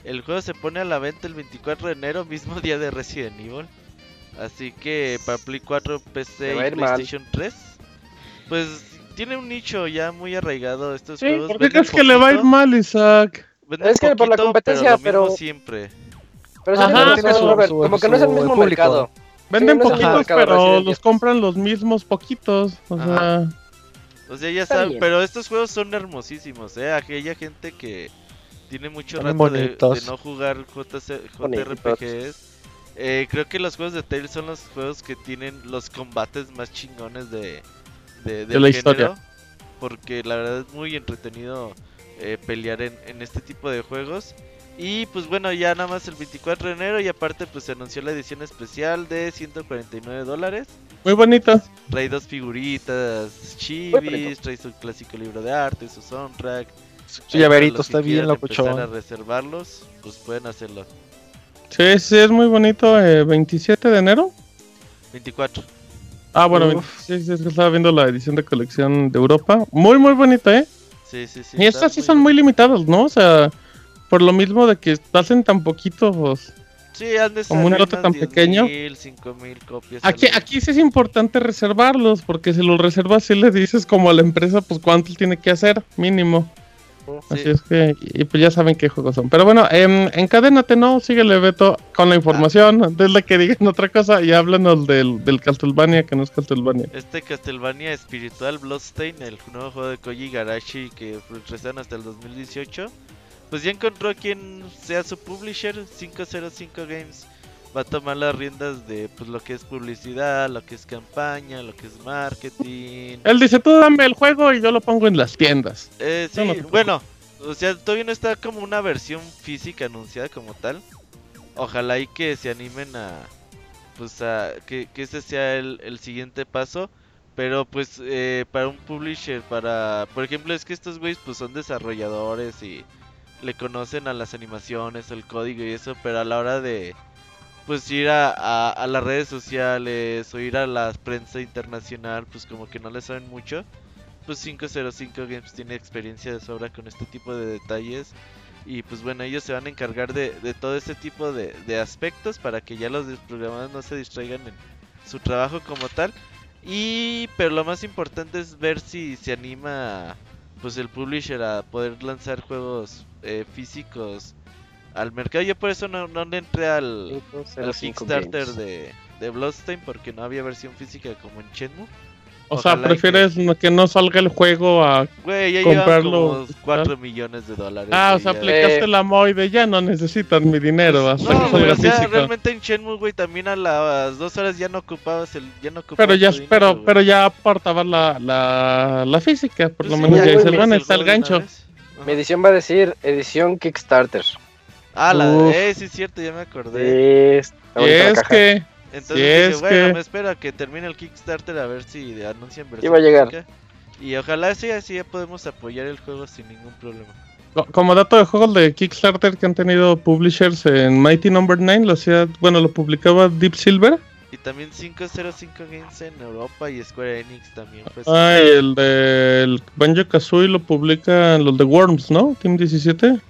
El juego se pone a la venta el 24 de enero, mismo día de Resident Evil. Así que para Play 4, PC y PlayStation 3. Pues tiene un nicho ya muy arraigado estos sí, juegos. ¿Por qué crees que le va a ir mal, Isaac? es que por la competencia, pero. siempre. Pero Ajá, como que no es el mismo mercado. Venden poquitos, pero los compran los mismos poquitos. O sea. O sea, ya saben, pero estos juegos son hermosísimos, ¿eh? Aquella gente que tiene mucho rato de, no jugar JRPGs. Eh, creo que los juegos de Tales son los juegos que tienen los combates más chingones de, de, la historia. Porque la verdad es muy entretenido eh, pelear en, en, este tipo de juegos. Y pues bueno, ya nada más el 24 de enero y aparte pues se anunció la edición especial de 149 dólares. Muy bonita. Trae dos figuritas chivis, trae su clásico libro de arte, su soundtrack. Su llaverito está bien locochón. a reservarlos, pues pueden hacerlo. Sí, sí, es muy bonito. Eh, 27 de enero. 24. Ah, bueno, sí, sí, estaba viendo la edición de colección de Europa. Muy, muy bonita, ¿eh? Sí, sí, sí. Y estas sí son muy limitadas, ¿no? O sea, por lo mismo de que hacen tan poquitos. Sí, han de como un lote tan pequeño. copias aquí, aquí sí es importante reservarlos, porque si los reservas, sí le dices como a la empresa, pues cuánto tiene que hacer, mínimo. Así es que, y pues ya saben qué juegos son. Pero bueno, eh, encadénate, ¿no? Síguele, Beto, con la información. Ah. Desde que digan otra cosa y háblanos del, del Castlevania, que no es Castlevania. Este Castlevania Espiritual Bloodstain, el nuevo juego de Koji Garashi que recién hasta el 2018 pues ya encontró quien sea su publisher, 505 Games. Va a tomar las riendas de pues lo que es publicidad, lo que es campaña, lo que es marketing. Él dice, tú dame el juego y yo lo pongo en las tiendas. Eh, sí, bueno, o sea, todavía no está como una versión física anunciada como tal. Ojalá y que se animen a, pues a, que, ese sea el, el siguiente paso. Pero pues eh, para un publisher, para, por ejemplo, es que estos güeyes pues son desarrolladores y le conocen a las animaciones, el código y eso, pero a la hora de pues ir a, a, las redes sociales o ir a la prensa internacional, pues como que no le saben mucho. Pues 505 Games tiene experiencia de sobra con este tipo de detalles. Y pues bueno, ellos se van a encargar de, de todo este tipo de, de, aspectos para que ya los programadores no se distraigan en su trabajo como tal. Y pero lo más importante es ver si se anima pues el publisher a poder lanzar juegos eh, físicos al mercado. Yo por eso no, no entré al, Kickstarter de, de Bloodstain porque no había versión física como en Shenmue. O sea, prefieres que... no salga el juego a Güey, ya comprarlo. 4 millones de dólares. Ah, o sea, aplicaste la Moide, ya no necesitan mi dinero. Hasta no, güey, o sea, realmente en Shenmue, güey, también a las 2 horas ya no ocupabas el. Ya no ocupabas pero ya, pero, pero ya aportabas la, la, la física, por lo menos ya, ya el está el gancho. Mi edición va a decir edición Kickstarter. Ah, la de. Eh, sí, es cierto, ya me acordé. Sí, es que. Entonces bueno, me espero a que termine el Kickstarter a ver si anuncian versión. Iba a llegar. Y ojalá sí, así ya podemos apoyar el juego sin ningún problema. Como dato de juegos de Kickstarter que han tenido publishers en Mighty Number no. 9, lo hacía, bueno, lo publicaba Deep Silver. Y también 505 Games en Europa y Square Enix también. Pues, ah, y el de Banjo Kazooie lo publican los de Worms, ¿no? Team 17.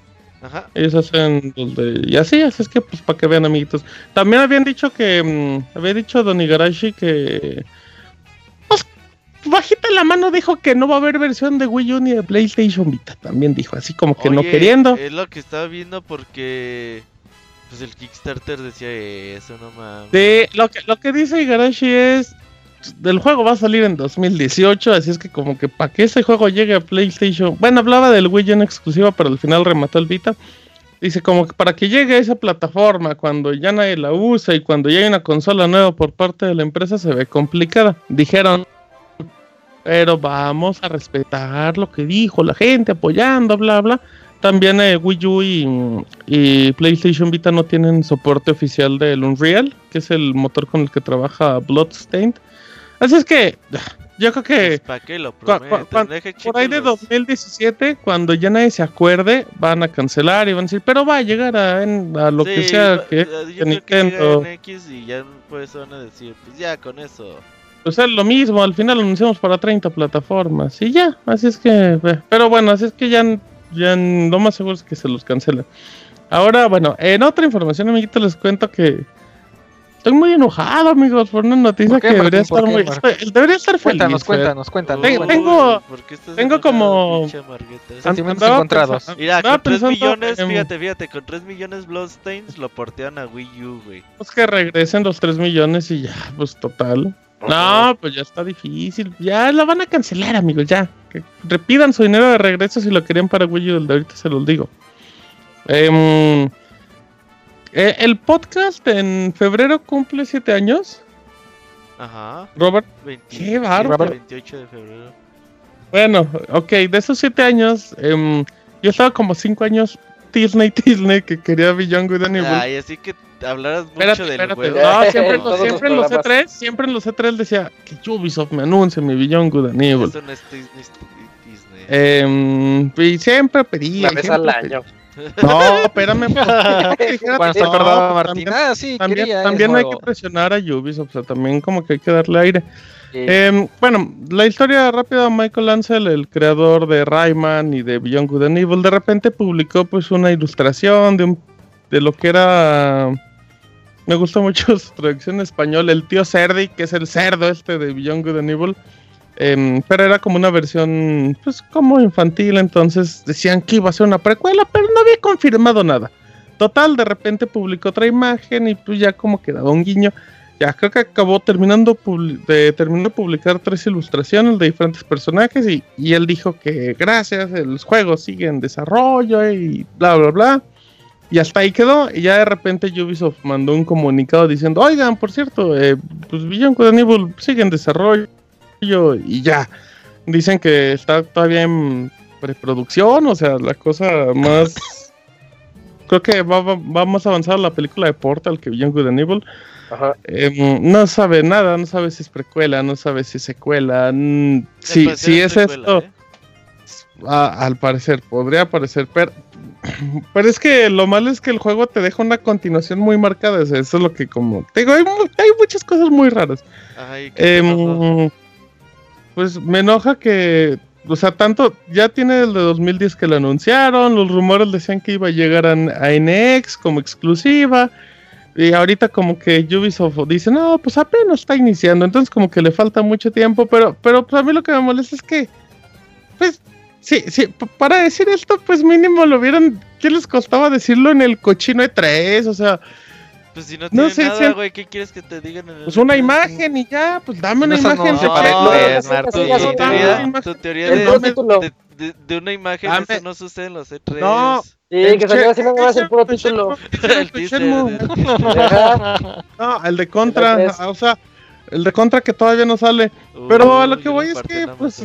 Ajá. Ellos hacen los de. Y así, así es que, pues, para que vean, amiguitos. También habían dicho que. Mm, había dicho Don Igarashi que. Pues, bajita la mano dijo que no va a haber versión de Wii U ni de PlayStation Vita. También dijo, así como que no queriendo. Es lo que estaba viendo porque. Pues el Kickstarter decía eso, no mames. Sí, lo que, lo que dice Igarashi es del juego va a salir en 2018, así es que como que para que ese juego llegue a PlayStation, bueno, hablaba del Wii en exclusiva, pero al final remató el Vita. Dice como que para que llegue a esa plataforma cuando ya nadie la usa y cuando ya hay una consola nueva por parte de la empresa se ve complicada. Dijeron, pero vamos a respetar lo que dijo la gente apoyando, bla, bla. También eh, Wii U y, y, PlayStation Vita no tienen soporte oficial del Unreal, que es el motor con el que trabaja Bloodstained. Así es que yo creo que pues, qué lo por ahí de 2017, cuando ya nadie se acuerde, van a cancelar y van a decir, pero va a llegar a, lo que sea que, Nintendo. y ya pues van a decir, pues ya con eso. Pues es lo mismo, al final lo anunciamos para 30 plataformas y ya, así es que, pero bueno, así es que ya, ya lo más seguro es que se los cancelen. Ahora, bueno, en otra información, amiguitos, les cuento que Estoy muy enojado, amigos, por una noticia que debería estar muy. debería estar feliz. Cuéntanos, cuéntanos, cuéntanos. Tengo, tengo como. Sentimientos encontrados. Mira, con 3 millones, fíjate, fíjate, con 3 millones Bloodstains lo portean a Wii U, güey. Pues que regresen los 3 millones y ya, pues total. No, pues ya está difícil. Ya la van a cancelar, amigos, ya. Que repidan su dinero de regreso si lo querían para Wii U. De ahorita se los digo. Em, eh, el podcast en febrero cumple siete años. Ajá. Robert. 20 Qué bárbaro. 28 de febrero. Bueno, ok, de esos siete años, em, yo estaba como cinco años Disney, Disney, que quería Beyond Good and Evil. Ay, así que hablaras mucho Espérate, del espérate. juego. No, siempre, en los- siempre en los programas. E3, siempre en los E3 decía que Ubisoft me anuncie mi Beyond Good and Evil. Eso no es Dis- Dis- Disney. Em, y siempre pedía. Una vez al siempre pedía. No, espérame. pues, Cuando se no, acordaba también-. Ah, sí, También, quería también ese hay que presionar a Ubisoft, o sea, también como que hay que darle aire. Sí. Em, bueno, la historia rápida, Michael Ansel, el creador de Rayman y de Beyond Good and Evil, de repente publicó pues una ilustración de, un, de lo que era... Me gustó mucho su traducción en español, el tío Cerdi, que es el cerdo este de Beyond Good and Evil. Em, pero era como una versión, pues como infantil, entonces decían que iba a ser una precuela, pero no había confirmado nada. Total, de repente publicó otra imagen y pues ya como que daba un guiño. Ya creo que acabó terminando de, terminó de publicar tres ilustraciones de diferentes personajes y, él dijo que gracias, el juego sigue en desarrollo y bla bla bla. Y hasta ahí quedó. Y ya de repente Ubisoft mandó un comunicado diciendo, oigan, por cierto, eh, pues Beyond sigue en desarrollo y ya. Dicen que está todavía en preproducción, o sea, la cosa más... Creo que va, va, va más avanzada la película de Portal que Beyond Good and Evil. Ajá. Em, no sabe nada, no sabe si es precuela, no sabe si es secuela. mm, si, Al si parecer es precuela, esto, ¿eh? a- al parecer, podría parecer, pero, pero es que lo malo es que el juego te deja una continuación muy marcada. o sea, Eso es lo que como... te digo, hay, mu- hay muchas cosas muy raras. Ay, qué. Pues me enoja que, o sea, tanto, ya tiene el de 2010 que lo anunciaron, los rumores decían que iba a llegar a, NX como exclusiva, y ahorita como que Ubisoft dice, no, pues apenas está iniciando, entonces como que le falta mucho tiempo, pero, pero pues a mí lo que me molesta es que, pues, sí, sí, para decir esto, pues mínimo lo vieron, ¿qué les costaba decirlo en el cochino E3? O sea, Pues si no no tiene sé, nada, güey, ¿qué quieres que te digan en el pues una E3? imagen y ya, pues dame una No, no imagen. se de- parece, no, no. Tu, teoría, El de, puro título. de, de- de una imagen, Dame- eso no sucede en los E3. No. Sí, que salió así nada más el puro título. el. No, el de Contra, El E3. o sea, el de Contra que todavía no sale. Pero a lo que voy es que, pues,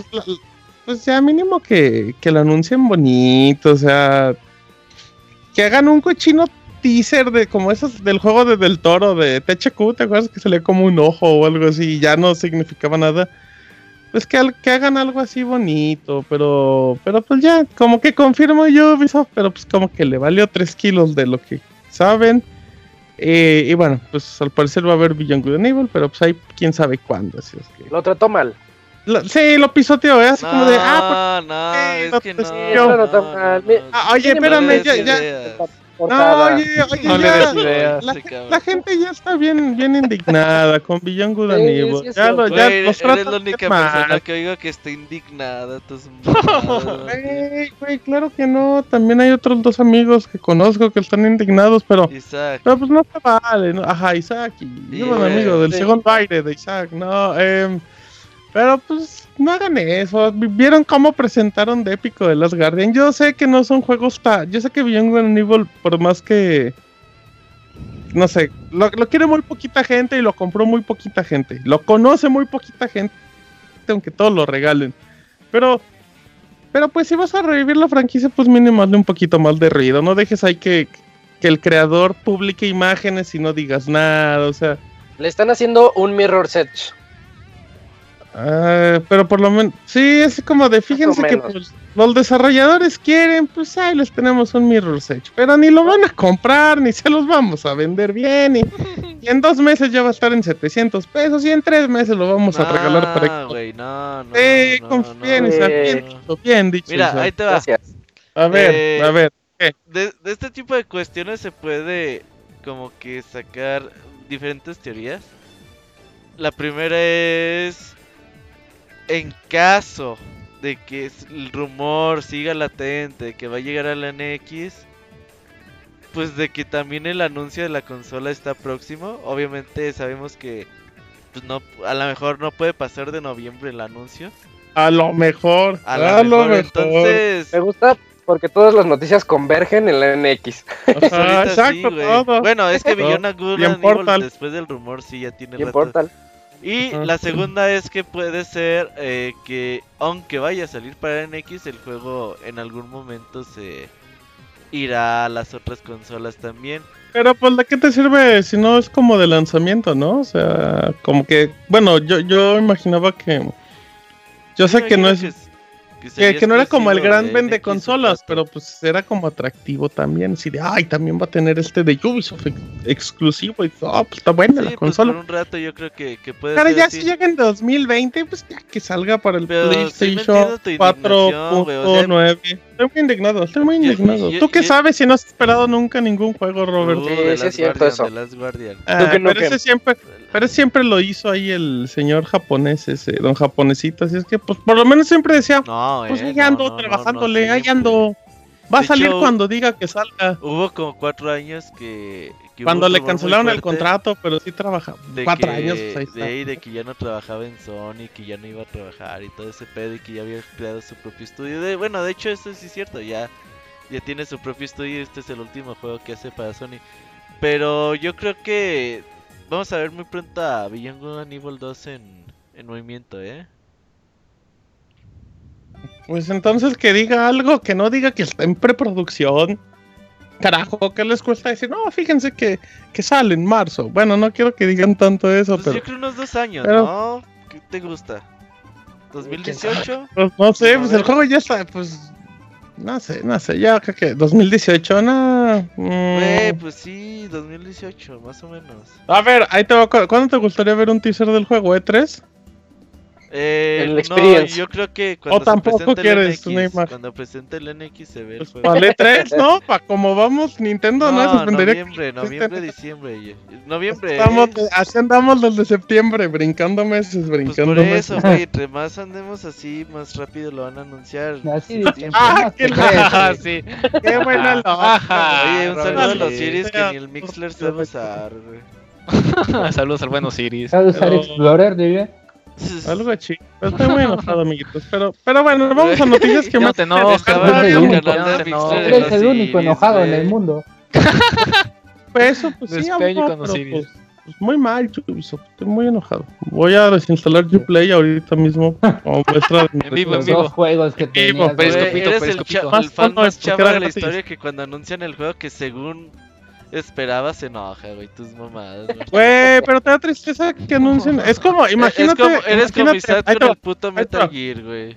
pues ya mínimo que, que lo anuncien bonito, o sea, que hagan un cochino teaser de como esos del juego de Del Toro de THQ, ¿te acuerdas que salía como un ojo o algo así y ya no significaba nada? Pues que, al- que hagan algo así bonito, pero, pero pues ya, como que confirmo yo Ubisoft, pero pues como que le valió 3 kilos de lo que saben. Eh, y bueno, pues al parecer va a haber Beyond Good and Evil, pero pues ahí quién sabe cuándo. Así es que... Lo trató mal. Lo- sí, lo pisoteó, ¿eh? Así como de, ah, No, no, es no que no. no, No, no, no, no, no, no. Ah, oye, espérame, ya, ya. Ideas. No, Portada. oye, oye, No le ya, des ideas. La, la gente ya está bien, bien indignada con Beyond Good and Sí, Evil. sí es ya lo, ya Güey, los eres tratan la única mal. persona que oigo que está indignada. Güey, güey, claro que no. También hay otros dos amigos que conozco que están indignados, pero, Isaac. pero pues no se vale. ¿no? Ajá, Isaac. Y Sí, yo, amigo del sí. segundo aire de Isaac. No, em, pero pues no hagan eso. ¿Vieron cómo presentaron de épico de Last Guardian? Yo sé que no son juegos tan. Yo sé que Beyond Evil, por más que. No sé, lo, lo quiere muy poquita gente y lo compró muy poquita gente. Lo conoce muy poquita gente, aunque todos lo regalen. Pero, pero pues si vas a revivir la franquicia, pues mínimo un poquito más de ruido. No dejes ahí que, que el creador publique imágenes y no digas nada. O sea, Le están haciendo un mirror search. Ah, pero por lo menos, sí, es como de, fíjense que pues, los desarrolladores quieren, pues ahí les tenemos un Mirror Edge, pero ni lo van a comprar, ni se los vamos a vender bien, y, y en dos meses ya va a estar en 700 pesos, y en tres meses lo vamos a regalar para que... güey, no, no. Sí, no, confíen, no. Eh, bien dicho, bien dicho, Mira, ahí te va. Gracias. A ver, eh, a ver, de, de este tipo de cuestiones se puede como que sacar diferentes teorías. La primera es en caso de que el rumor siga latente de que va a llegar a la NX, pues de que también el anuncio de la consola está próximo. Obviamente sabemos que pues no, a lo mejor no puede pasar de noviembre el anuncio. A lo mejor. A lo, mejor, entonces. Me gusta porque todas las noticias convergen en la NX. Ajá, exacto, todo. Bueno, es que Beyond Good después del rumor sí ya tiene Portal. Y la segunda es que puede ser eh, que aunque vaya a salir para NX, el juego en algún momento se irá a las otras consolas también. Pero pues de qué te sirve si no es como de lanzamiento, ¿no? O sea, como que, bueno, yo, yo imaginaba que... Yo sé que no es... Que, no era como el gran vende consolas, pero pues era como atractivo también. Así de, ay, también va a tener este de Ubisoft exclusivo. Y oh, pues está buena la pues, consola. Por un rato yo creo que, que puede Pero ya si llega en 2020, pues ya que salga para el PlayStation 4.9. estoy muy indignado, estoy muy indignado. ¿Tú qué sabes si no has esperado nunca ningún juego, Robert? sí, sí es cierto eso. Ah, pero ese siempre, pero siempre lo hizo ahí el señor japonés, ese don japonesito. Así es que, pues, por lo menos siempre decía, no, pues ahí ando trabajándole, ahí ando. Va a salir cuando diga que salga. Hubo como cuatro años que. cuando le cancelaron el contrato, pero sí trabajaba. cuatro años. Pues de, de que ya no trabajaba en Sony, que ya no iba a trabajar y todo ese pedo y que ya había creado su propio estudio. De, bueno, de hecho, eso sí es cierto. Ya, ya tiene su propio estudio y este es el último juego que hace para Sony. Pero yo creo que Vamos a ver muy pronto a Beyond Good and Evil 2 en, en movimiento, ¿eh? Pues entonces que diga algo, que no diga que está en preproducción. Carajo, ¿qué les cuesta decir? No, fíjense que, que sale en marzo. Bueno, no quiero que digan tanto eso, pues pero... Yo creo unos dos años, ¿no? ¿Qué te gusta? ¿2018? Pues no sé, pues el juego ya está, pues no sé, no sé, ya creo que 2018, no. Mm. pues sí, 2018, más o menos. A ver, ahí te ¿cuándo te gustaría ver un teaser del juego? ¿E3? Eh, el no, yo creo que cuando o tampoco quieres el NX, cuando presente el NX se ve el pues juego. Vale 3, ¿no? Para como vamos, Nintendo no, no noviembre, noviembre, diciembre. Noviembre. Estamos, ¿eh? Así andamos desde septiembre, brincando meses, brincando pues por eso, güey, entre más andemos así, más rápido lo van a anunciar. Así ah, qué la sí. Qué buena la baja. Oye, un saludo a los Iris que ni el Mixler se va a usar, Saludos al bueno Siris. Saludos al Explorer, diría. Algo chido. Estoy muy enojado, amiguitos. Pero, pero bueno, vamos a noticias que más te enojas. Eres el único enojado en el mundo. Pues eso, pues sí, pero, pues, pues, muy mal, Ubisoft. Estoy muy enojado. Voy a desinstalar Uplay ahorita mismo. Como muestra de vivo, en vivo. juegos que tenías, Eres el, el fan más chava de la historia que cuando anuncian el juego que según Esperaba se enoja, güey, tus mamadas. Güey, pero te da tristeza que anuncien. Es como, imagínate. Es como, eres como con el puto Metal Gear, güey.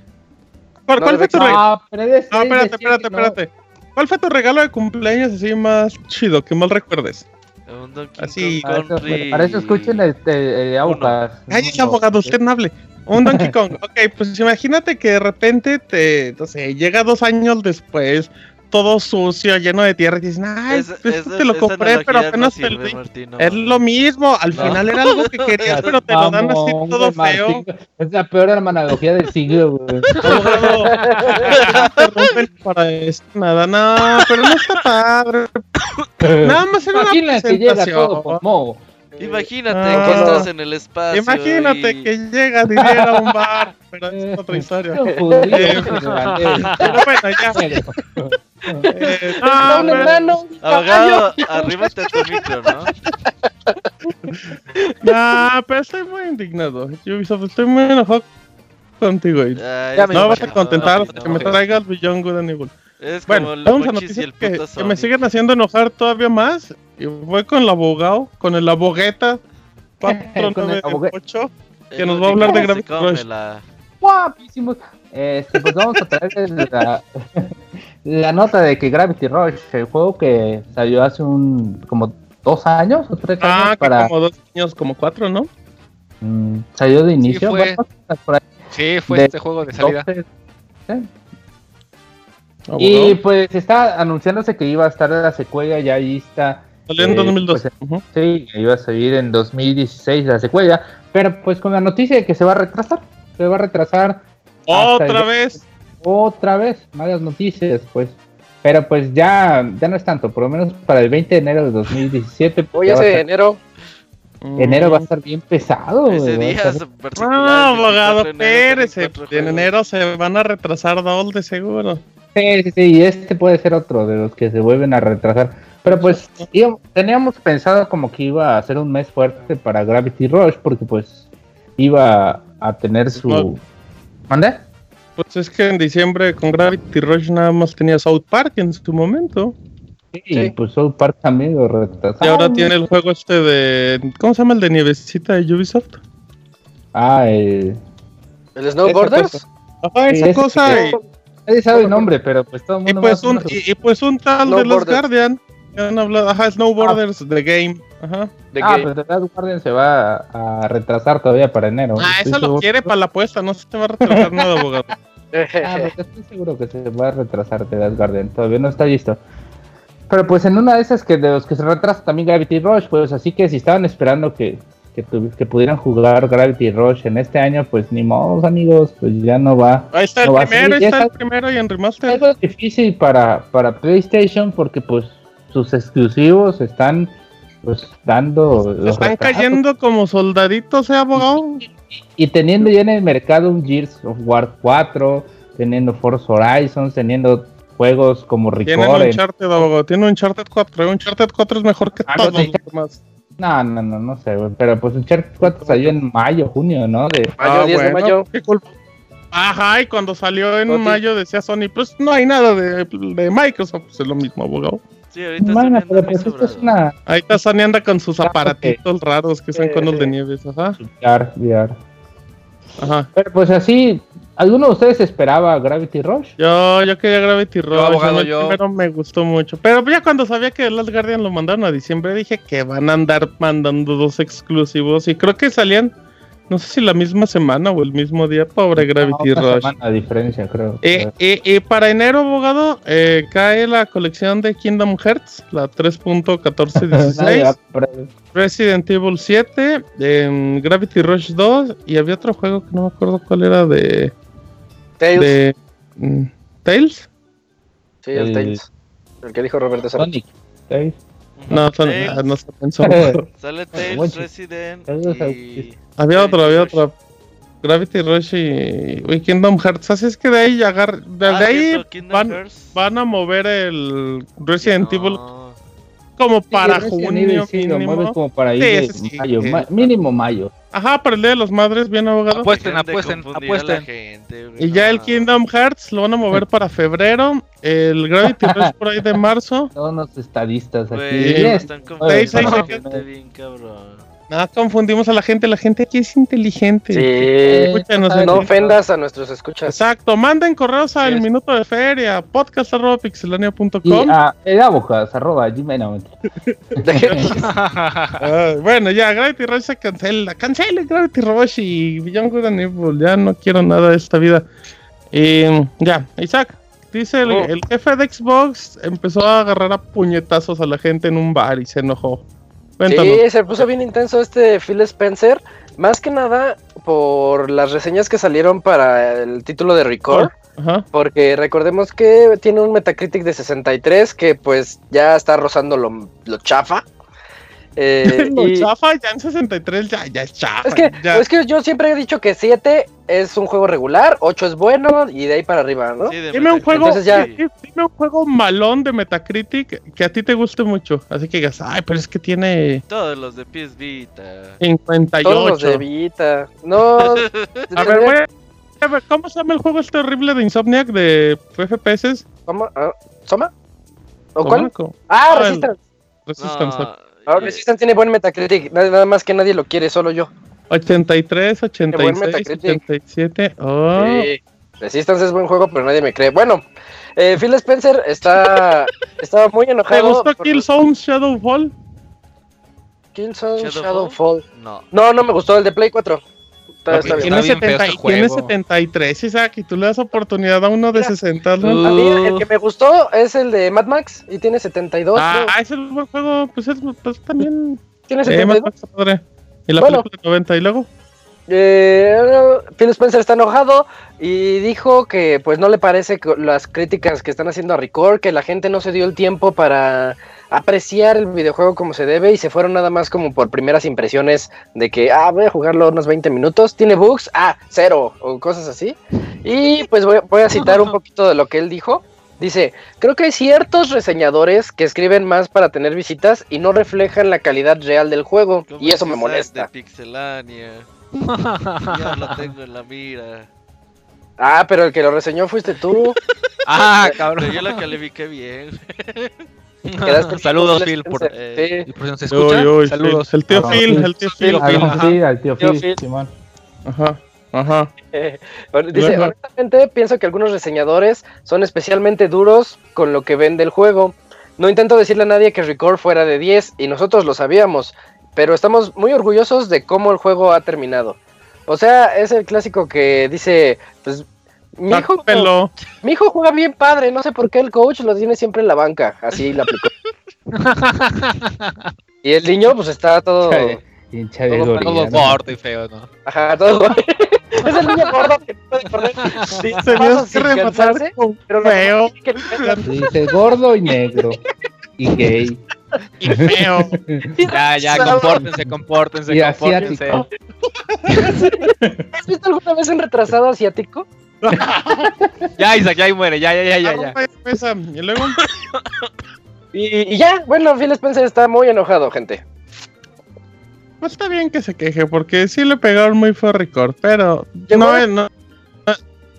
¿Cuál, cuál fue tu regalo? No, espérate, espérate, espérate. ¿Cuál fue tu regalo de cumpleaños así más chido, que mal recuerdes? Un Donkey así, Kong para, eso, para eso escuchen el, el, el abogado. Ay, abogado, usted no hable. Un Donkey Kong. ok, pues imagínate que de repente te, no sé, llega dos años después todo sucio, lleno de tierra y dicen, ay, pues te lo compré, pero apenas te lo Es lo mismo, al final era algo que querías, pero te lo dan así todo feo. Es la peor analogía del siglo, güey. para esto, nada, no, pero no está padre. Nada más era una presentación. Imagínate ah, que estás en el espacio. Imagínate y... que llega dinero a un bar. Pero es otra historia. eh, pero bueno, ya. Eh, no, hermano, Abogado, arríbate a tu micro, ¿no? No, pero estoy muy indignado. Yo estoy muy enojado contigo. Ay, no vas a contentar hasta que me traiga el Beyond Good and Evil. Es bueno, como vamos a noticias que, que, me siguen haciendo enojar todavía más. Y fue con el abogado, con el abogueta 498, que nos va a hablar de Gravity Rush. Guapísimos. Este, pues vamos a traer la, la nota de que Gravity Rush, el juego que salió hace un como dos años o tres ah, años para... como dos años, como cuatro, ¿no? Mm, salió de inicio. Sí, fue, sí, fue este juego de salida. Y pues está anunciándose que iba a estar la secuela, ya ahí está. Salió en 2012. Eh, pues, sí, iba a salir en 2016 la secuela, pero pues con la noticia de que se va a retrasar, se va a retrasar. ¿Otra vez? Otra vez, malas noticias, pues. Pero pues ya, ya no es tanto, por lo menos para el 20 de enero de 2017. Hoy es de enero. enero va a estar bien pesado. Ese día estar- Ah, abogado 24 de enero, Pérez. En enero se van a retrasar doble de seguro. Sí, sí, sí, y este puede ser otro de los que se vuelven a retrasar. Pero pues íbamos- teníamos pensado como que iba a ser un mes fuerte para Gravity Rush porque pues iba a tener su... No. ¿Mande? Pues es que en diciembre con Gravity Rush nada más tenía South Park en su momento. Sí, Sí. y pues South Park también lo retrasaron. Y ahora tiene el juego este de. ¿Cómo se llama el de nievecita de Ubisoft? Ah, el... ¿El Snowboarders? Ajá, Sí, esa cosa. que- Y, Nadie sabe el nombre, pero pues todo el y mundo pues más o un, y, y pues un tal de los. Guardian. Han hablado, ajá, Snowboarders The Game. Ajá. ¿De Ah, qué? pero The Last Guardian se va a, a retrasar todavía para enero. Ah, eso lo quiere para la apuesta, no se te va a retrasar nada, abogado. Ah, pero estoy seguro que se va a retrasar The Last Guardian. Todavía no está listo. Pero pues en una de esas que de los que se retrasa también Gravity Rush, pues así que si estaban esperando que, que, tuvi- que pudieran jugar Gravity Rush en este año, pues ni modo amigos, pues ya no va. Ahí está el No a primero, ahí ya está el está. primero y en remaster. Algo difícil para, para PlayStation porque pues sus exclusivos están pues dando los están retrasos. cayendo como soldaditos, ¿eh, abogado? y teniendo ya en el mercado un Gears of War 4, teniendo Forza Horizons, teniendo juegos como Tienen Record. Uncharted, abogado. Tiene Uncharted 4. Uncharted 4 es mejor que Ah, no, todos sí. los demás. No, no, no, no sé, güey, pero pues Uncharted 4 salió en mayo, junio, ¿no? De, Mayo, 10 de Ah, bueno, mayo. qué culpa. Ajá, y cuando salió en No, mayo decía Sony, pues no hay nada de, de Microsoft, pues es lo mismo, abogado. Sí, ahorita pero pues muy esto es una Ahí está Sony anda con sus aparatitos raros que son Sí, con los sí. de nieves, ajá. VR, VR. Ajá. Pero pues así, ¿alguno de ustedes esperaba Gravity Rush? Yo, yo quería Gravity Rush, abogado, a mí el yo. primero me gustó mucho. Pero ya cuando sabía que Last Guardian lo mandaron a diciembre, dije que van a andar mandando dos exclusivos. Y creo que salían, no sé si la misma semana o el mismo día, pobre Gravity No, Rush. semana de diferencia, creo. Eh, eh, eh, para enero, abogado, eh, cae la colección de Kingdom Hearts, la 3.1416, Nadie va a comprar. Resident Evil 7, em, Gravity Rush 2 y había otro juego que no me acuerdo cuál era de... Tails. de mm, ¿Tails? Sí, el el- Tails. El que dijo Roberto. Sonic. ¿sí? No, son- ah, no se pensó. Sale Tails, Resident a- y... había otro, había Rush. otro. Gravity Rush y, y Kingdom Hearts. Así es que de ahí agar, de, Ah, de ahí van, van a mover el Resident Evil como para Sí, junio Evil sí, lo mínimo. mueves como para ir Sí, de ese sí, mayo, sí. ma- mínimo mayo. Ajá, para el Día de las Madres, bien abogado. Apuesten, apuesten, apuesten. gente, Y ya el Kingdom Hearts lo van a mover para febrero. El Gravity Rush por ahí de marzo. Todos los estadistas aquí. Yes. están gente bien cabrón. No confundimos a la gente. La gente aquí es inteligente. Sí. Escúchanos, no ofendas a nuestros escuchas. Exacto, manden correos al Yes. minuto de feria, podcast.pixelania.com. Y a edabocas, arroba gmail. Ah, bueno, ya, Gravity Rush se cancela. Cancelen Gravity Rush y Beyond Good and Evil. Ya no quiero nada de esta vida. Y ya, Isaac. Dice el, Oh. el jefe de Xbox empezó a agarrar a puñetazos a la gente en un bar y se enojó. Cuéntanos. Sí, se puso bien intenso este Phil Spencer. Más que nada por las reseñas que salieron para el título de Record. Ajá. Porque recordemos que tiene un Metacritic de 63 que pues ya está rozando lo, lo chafa. Eh, y- chafa ya en 63 ya, ya es chafa. es, que, ya. es que yo siempre he dicho que 7 es un juego regular, 8 es bueno y de ahí para arriba, ¿no? Sí, Dime un juego, ya- dime un juego malón de Metacritic que a ti te guste mucho. Así que digas, ay, pero es que tiene Todos los de PS Vita. 58. Todos los de Vita. No, A ver, voy a- ver, ¿cómo se llama el juego este horrible de Insomniac de FPS? ¿Cómo? Ah, ¿Soma? ¿O cuál? ¿Cómo? Ah, Ah, el- Resistance. Resistance. No, Ah, eh, Resistance tiene buen Metacritic. Nada más que nadie lo quiere, solo yo. 83, 86, Metacritic. 87. Oh. Sí. Resistance es buen juego, pero nadie me cree. Bueno, eh, Phil Spencer está estaba muy ¿Te enojado. gustó por- Killzone Shadowfall? Killzone Shadowfall? Shadowfall. No. No, no me gustó el de Play 4. Está, está bien. Tiene, Está bien feo 70 ese tiene juego. 73, Isaac, y tú le das oportunidad a uno de Mira. 60. ¿no? Uh, A mí el que me gustó es el de Mad Max y tiene 72. ah, creo. ese es un buen juego, pues es pues, también. Tiene Eh, Mad 72. Max está padre. Y la Bueno. película de 90 y luego. Eh, Phil Spencer está enojado y dijo que pues no le parece que las críticas que están haciendo a Record, que la gente no se dio el tiempo para apreciar el videojuego como se debe y se fueron nada más como por primeras impresiones de que, ah, voy a jugarlo unos 20 minutos, tiene bugs, ah, cero, o cosas así. Y pues voy, voy a citar un poquito de lo que él dijo. Dice, creo que hay ciertos reseñadores que escriben más para tener visitas y no reflejan la calidad real del juego. ¿Cómo Y eso me es molesta. De Ya lo tengo en la mira. Ah, pero el que lo reseñó fuiste tú. Ah, Pero cabrón. yo lo califiqué bien. Saludos, Phil, por... Eh, Sí. por si no se escucha. Uy, uy, Saludos. El tío Ah, Phil, sí. el tío Phil. al tío Tío Phil, Phil. Simón. Ajá, ajá. Eh, dice, honestamente pienso que algunos reseñadores son especialmente duros con lo que vende el juego. No intento decirle a nadie que Record fuera de 10 y nosotros lo sabíamos, pero estamos muy orgullosos de cómo el juego ha terminado. O sea, es el clásico que dice, pues mi hijo, mi hijo juega bien padre, no sé por qué el coach lo tiene siempre en la banca, así la aplicó. y el niño pues está todo, Hincha de Todo gorila, Todo ¿no? gordo y feo, ¿no? ajá, todo. es el niño gordo que no puede correr. Sí, cansarse, con pero lo feo que- Dice gordo y negro. Y gay. y feo. Ya, ya, compórtense, compórtense, Y compórtense. asiático. ¿Has visto alguna vez un retrasado asiático? Ya, Isaac, ya ahí muere, ya, ya, ya, ya. ya. Y luego, Y, y ya, bueno, Phil Spencer está muy enojado, gente. pues está bien que se queje, porque sí le pegaron muy feo a Record, pero no, de- es- no, no,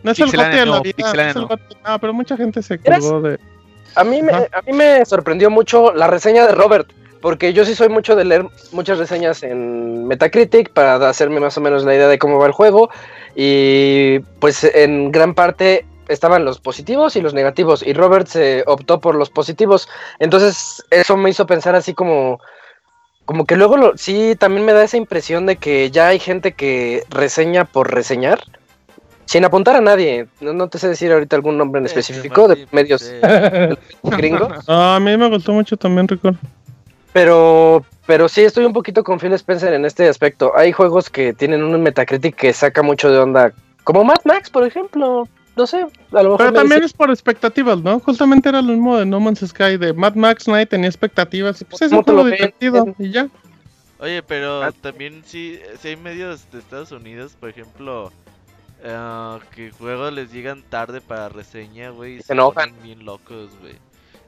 no es el gote de la no, vida. Pixelania es el no. gote- ah, pero mucha gente se colgó de... A mí, me, a mí me sorprendió mucho la reseña de Robert, porque yo sí soy mucho de leer muchas reseñas en Metacritic para hacerme más o menos la idea de cómo va el juego. Y pues en gran parte estaban los positivos y los negativos, y Robert se optó por los positivos. Entonces eso me hizo pensar así como... Como que luego lo, sí, también me da esa impresión de que ya hay gente que reseña por reseñar, sin apuntar a nadie. No, no te sé decir ahorita algún nombre en específico de medios gringos. Ah, a mí me gustó mucho también Record. Pero, pero sí estoy un poquito con Phil Spencer en este aspecto. Hay juegos que tienen un Metacritic que saca mucho de onda, como Mad Max, por ejemplo. No sé, a lo mejor. Pero me también dice- es por expectativas, ¿no? Justamente era lo mismo de No Man's Sky, de Mad Max Night tenía expectativas, y pues es un ¿Cómo te juego ven? divertido, y ya. Oye, pero Ah. también sí, sí hay medios de Estados Unidos, por ejemplo, eh, que juegos les llegan tarde para reseña, güey, y se enojan. bien locos, güey.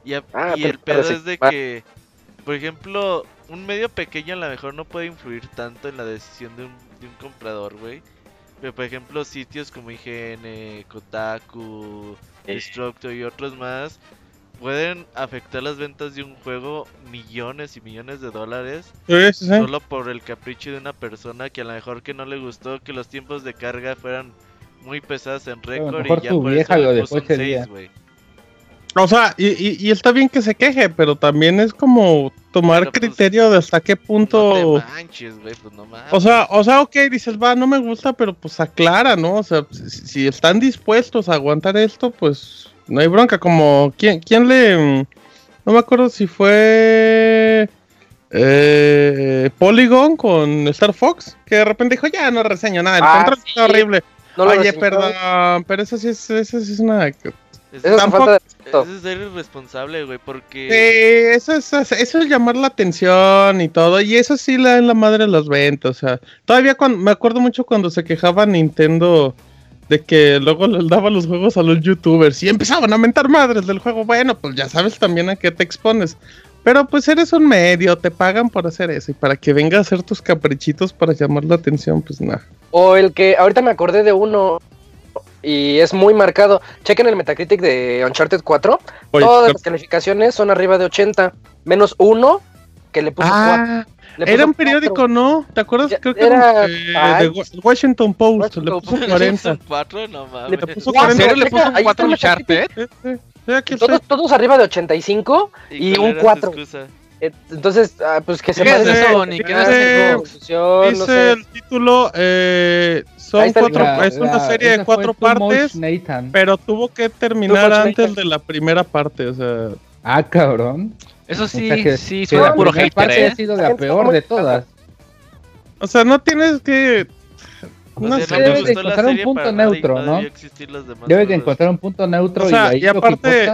Y, a- Ah, y pero el pedo es de que, por ejemplo, un medio pequeño a lo mejor no puede influir tanto en la decisión de un, de un comprador, güey. Pero por ejemplo, sitios como IGN, Kotaku. Destructo y otros más pueden afectar las ventas de un juego millones y millones de dólares Sí, sí, sí. solo por el capricho de una persona que a lo mejor que no le gustó que los tiempos de carga fueran muy pesados en récord y ya tu por vieja eso lo le dejó puso un ese 6, día. güey. O sea, y, y, y está bien que se queje, pero también es como tomar Pero, pues, criterio de hasta qué punto... No te manches, güey, pues no mames. O sea, o sea, ok, dices, va, no me gusta, pero pues aclara, ¿no? O sea, si, si están dispuestos a aguantar esto, pues no hay bronca. Como, ¿quién, quién le...? No me acuerdo si fue... Eh, Polygon con Star Fox, que de repente dijo, ya no reseño nada, el Ah, control sí. está horrible. No lo Oye, perdón, pero eso sí es, eso sí es una... Eso, es Tampoco- de eso es ser irresponsable, güey, porque... Sí, eso es, eso es llamar la atención y todo, y eso sí le dan la madre a las ventas, o sea, todavía cuando, me acuerdo mucho cuando se quejaba Nintendo de que luego les daba los juegos a los youtubers y empezaban a mentar madres del juego, bueno, pues ya sabes también a qué te expones, pero pues eres un medio, te pagan por hacer eso, y para que venga a hacer tus caprichitos para llamar la atención, pues nada. O el que ahorita me acordé de uno y es muy marcado. Chequen el Metacritic de Uncharted 4. Oye, Todas las calificaciones son arriba de 80, menos uno que le puso ah, Le puso era un cuatro. periódico, ¿no? ¿Te acuerdas? Ya, Creo que era era eh, de Washington Post, le Washington puso Post. 40. Son cuatro, no mames. Le puso Wow, ¿En 40. serio le puso un 4 Uncharted? Aquí Todos, arriba de 85. y cuál un era su cuatro. excusa? eh, Entonces, ah, pues que se ¿Qué es parece eso, Ah, es eso? conclusión, no Dice sé. el título, eh, son cuatro, link. es una serie de cuatro partes, pero tuvo que terminar antes Nathan. de la primera parte, o sea, Ah, cabrón. Eso sí, O sea que- sí, que suena la puro primera hater, parte ¿eh? ha sido La la peor de todas. o sea, no tienes que no sé, debes de encontrar un punto neutro, ¿no? Debes de encontrar un punto neutro y ahí y aparte,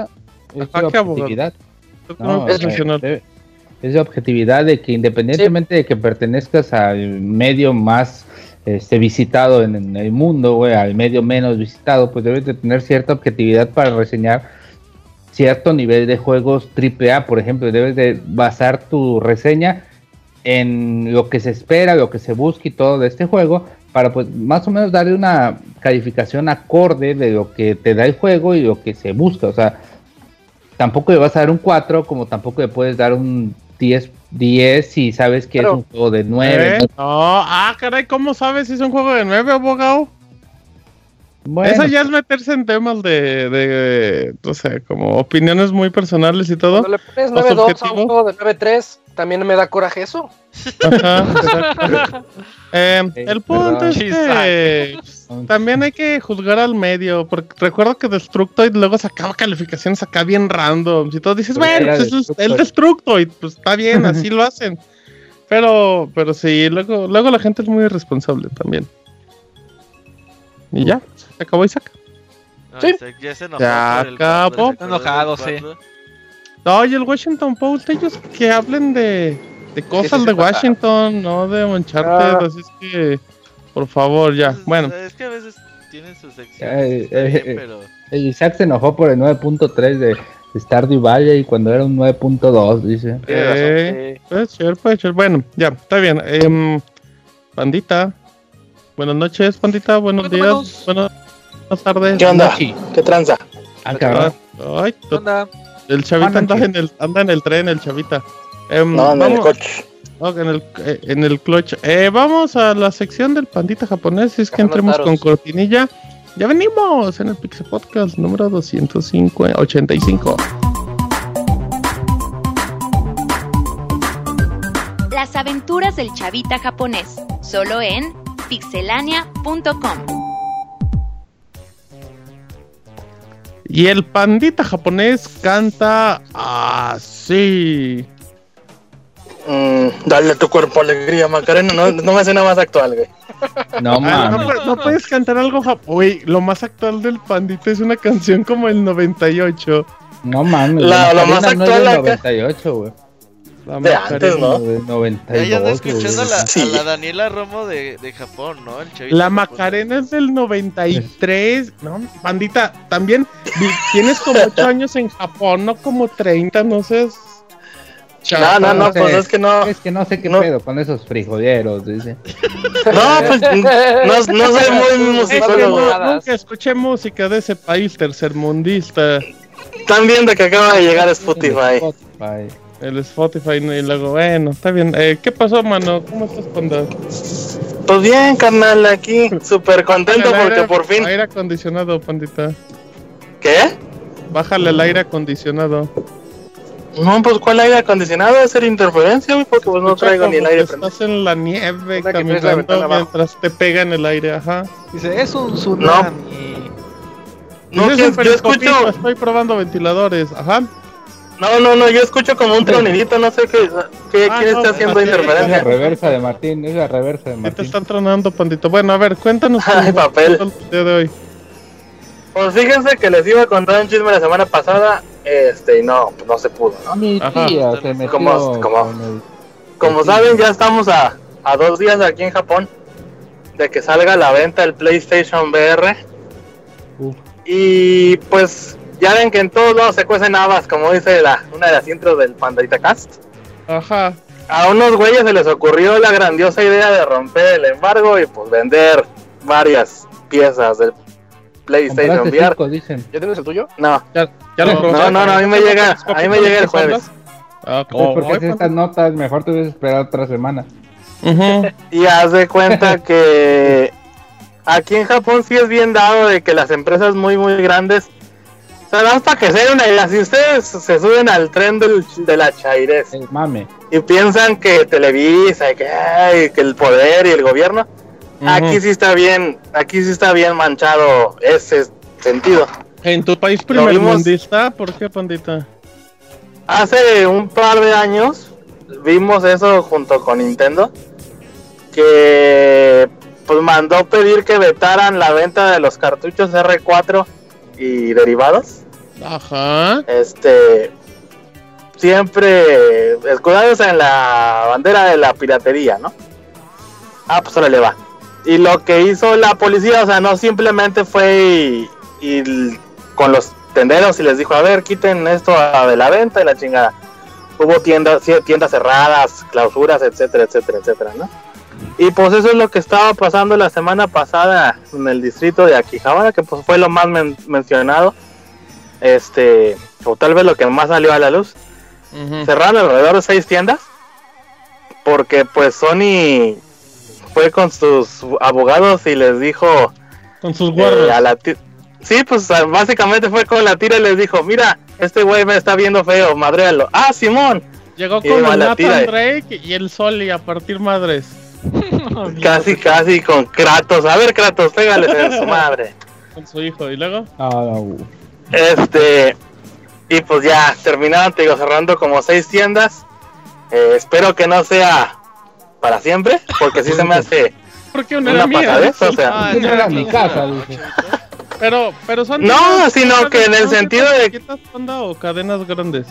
lo que importa es objetividad. No, es, de objetividad de que independientemente de que pertenezcas al medio más este, visitado en, el mundo, güey, al medio menos visitado, pues debes de tener cierta objetividad para reseñar cierto nivel de juegos AAA, por ejemplo, debes de basar tu reseña en lo que se espera, lo que se busca y todo de este juego, para pues más o menos darle una calificación acorde de lo que te da el juego y lo que se busca, o sea, tampoco le vas a dar un 4, como tampoco le puedes dar un 10, 10 si sabes que es un juego de 9. ¿Eh? No, ah, caray, ¿cómo sabes si es un juego de 9, abogado? Eso ya es meterse en temas de, de, o sea, como opiniones muy personales y todo. Cuando le pones 9-2 a un juego de 9-3, también me da coraje eso. eh, el punto es que también hay que juzgar al medio, porque recuerdo que Destructoid luego sacaba calificaciones acá bien random. Si tú dices, bueno, pues es el Destructoid, pues está bien, así lo hacen. Pero, pero sí, luego, luego la gente es muy irresponsable también. Y ya acabó Isaac. sí. ya se enojó. Ya acabó. enojado, sí. No, y el Washington Post, ellos que hablen de, de cosas de Washington, no de Uncharted, ah. así es que, por favor, ya. Pues, bueno. Es que a veces tienen sus secciones, eh, eh, pero... Isaac se enojó por el 9.3 de Stardew Valley y cuando era un 9.2, dice. Eh, puede ser, puede ser. Bueno, ya, está bien. Eh, pandita. Buenas noches, pandita. Buenos días. Buenas Buenas tardes. ¿Qué onda? ¿Qué tranza? Ah, cabrón. Ay, ¿Qué onda? El chavita anda en el, anda en el tren, el chavita. Eh, no, en el coche. en el, eh, en el clutch. Eh, vamos a la sección del pandita japonés. Si es que entremos con cortinilla. Ya venimos en el Pixel Podcast número 285. Las aventuras del chavita japonés. Solo en pixelania.com. Y el pandita japonés canta así. Mm, dale a tu cuerpo alegría, Macarena. No, no me hace nada más actual, güey. No, mames. No, puedes cantar algo japonés. lo más actual del pandita es una canción como el 98. No mames. La, lo más actual no es 98, güey de antes, ¿no? De 92, ya anda escuchando a la, a la, Daniela Romo de, de Japón, ¿no? El la Macarena es del 93, ¿no? Bandita, también tienes como 8 años en Japón, no como 30, no sé. No, no, no, pues es que no. Es que no sé qué pedo con esos frijoleros, dice. No, pues no, no soy muy musicólogo. nunca escuché música de ese país tercermundista. Están viendo que acaba de llegar Spotify. Spotify el Spotify y luego, bueno, está bien. Eh, ¿Qué pasó, mano? ¿Cómo estás, Panda? Pues bien, carnal, aquí súper contento porque por fin. Aire acondicionado, pandita. ¿Qué? Bájale el aire acondicionado. No, pues ¿cuál aire acondicionado? ¿Va a ser interferencia, güey? Porque pues no traigo ni el aire prendido. Estás en la nieve caminando mientras te pega en el aire, ajá. Dice, es un tsunami. No, no yo escucho... Estoy probando ventiladores, ajá. No, no, no, yo escucho como un tronidito, no sé qué, qué ah, quién está haciendo interferencia. Es la reversa de Martín, es la reversa de Martín. te están tronando, pandito? Bueno, a ver, cuéntanos. Ay, papel. El día de hoy. Pues fíjense que les iba a contar un chisme la semana pasada, este, y no, no se pudo, ¿no? Mi tía se metió como, como, como saben, ya estamos a, a dos días aquí en Japón de que salga a la venta el PlayStation VR. Y pues ya ven que en todos lados se cuecen habas, como dice la, una de las intros del Pandita Cast. Ajá. A unos güeyes se les ocurrió la grandiosa idea de romper el embargo y pues vender varias piezas del PlayStation VR. ¿Ya tienes el tuyo? No. Ya, ya lo no, no, no, a mí me llega, a mí me llega el jueves. Ah, oh, porque si estas notas mejor te hubieras esperado otra semana. y haz de cuenta que aquí en Japón sí es bien dado de que las empresas muy muy grandes sea, para que sea una idea, si ustedes se suben al tren del, de la chairez mame. y piensan que Televisa y que, que el poder y el gobierno, aquí sí está bien, aquí sí está bien manchado ese sentido. ¿En tu país primer mundista? ¿Por qué, pandita? Hace un par de años vimos eso junto con Nintendo, que pues mandó pedir que vetaran la venta de los cartuchos R4 y derivados. Ajá. Este, siempre escudados en la bandera de la piratería, ¿no? Ah, pues ahora le va. Y lo que hizo la policía, o sea, no simplemente fue y, con los tenderos y les dijo, a ver, quiten esto de la venta y la chingada. Hubo tiendas, tiendas cerradas, clausuras, etcétera, etcétera, etcétera, ¿no? Y pues eso es lo que estaba pasando la semana pasada en el distrito de Aquijabara, que pues fue lo más mencionado. Este, o tal vez lo que más salió a la luz. Cerraron alrededor de seis tiendas. Porque pues Sony fue con sus abogados y les dijo... Con sus. Eh, a la sí, pues básicamente fue con la tira y les dijo, mira, este güey me está viendo feo, madréalo. Ah, Simón. Llegó con el Nathan Drake y el Sol y a partir madres. casi, casi con Kratos. A ver, Kratos, pégale a su madre. Con su hijo, ¿y luego? Ah, este, y pues ya terminaron, te digo, cerrando como seis tiendas. Eh, espero que no sea para siempre, porque si se me hace porque una, una mía, ¿eh? o sea, ah, era mi casa, Pero, pero son no, sino que en el sentido de o cadenas grandes.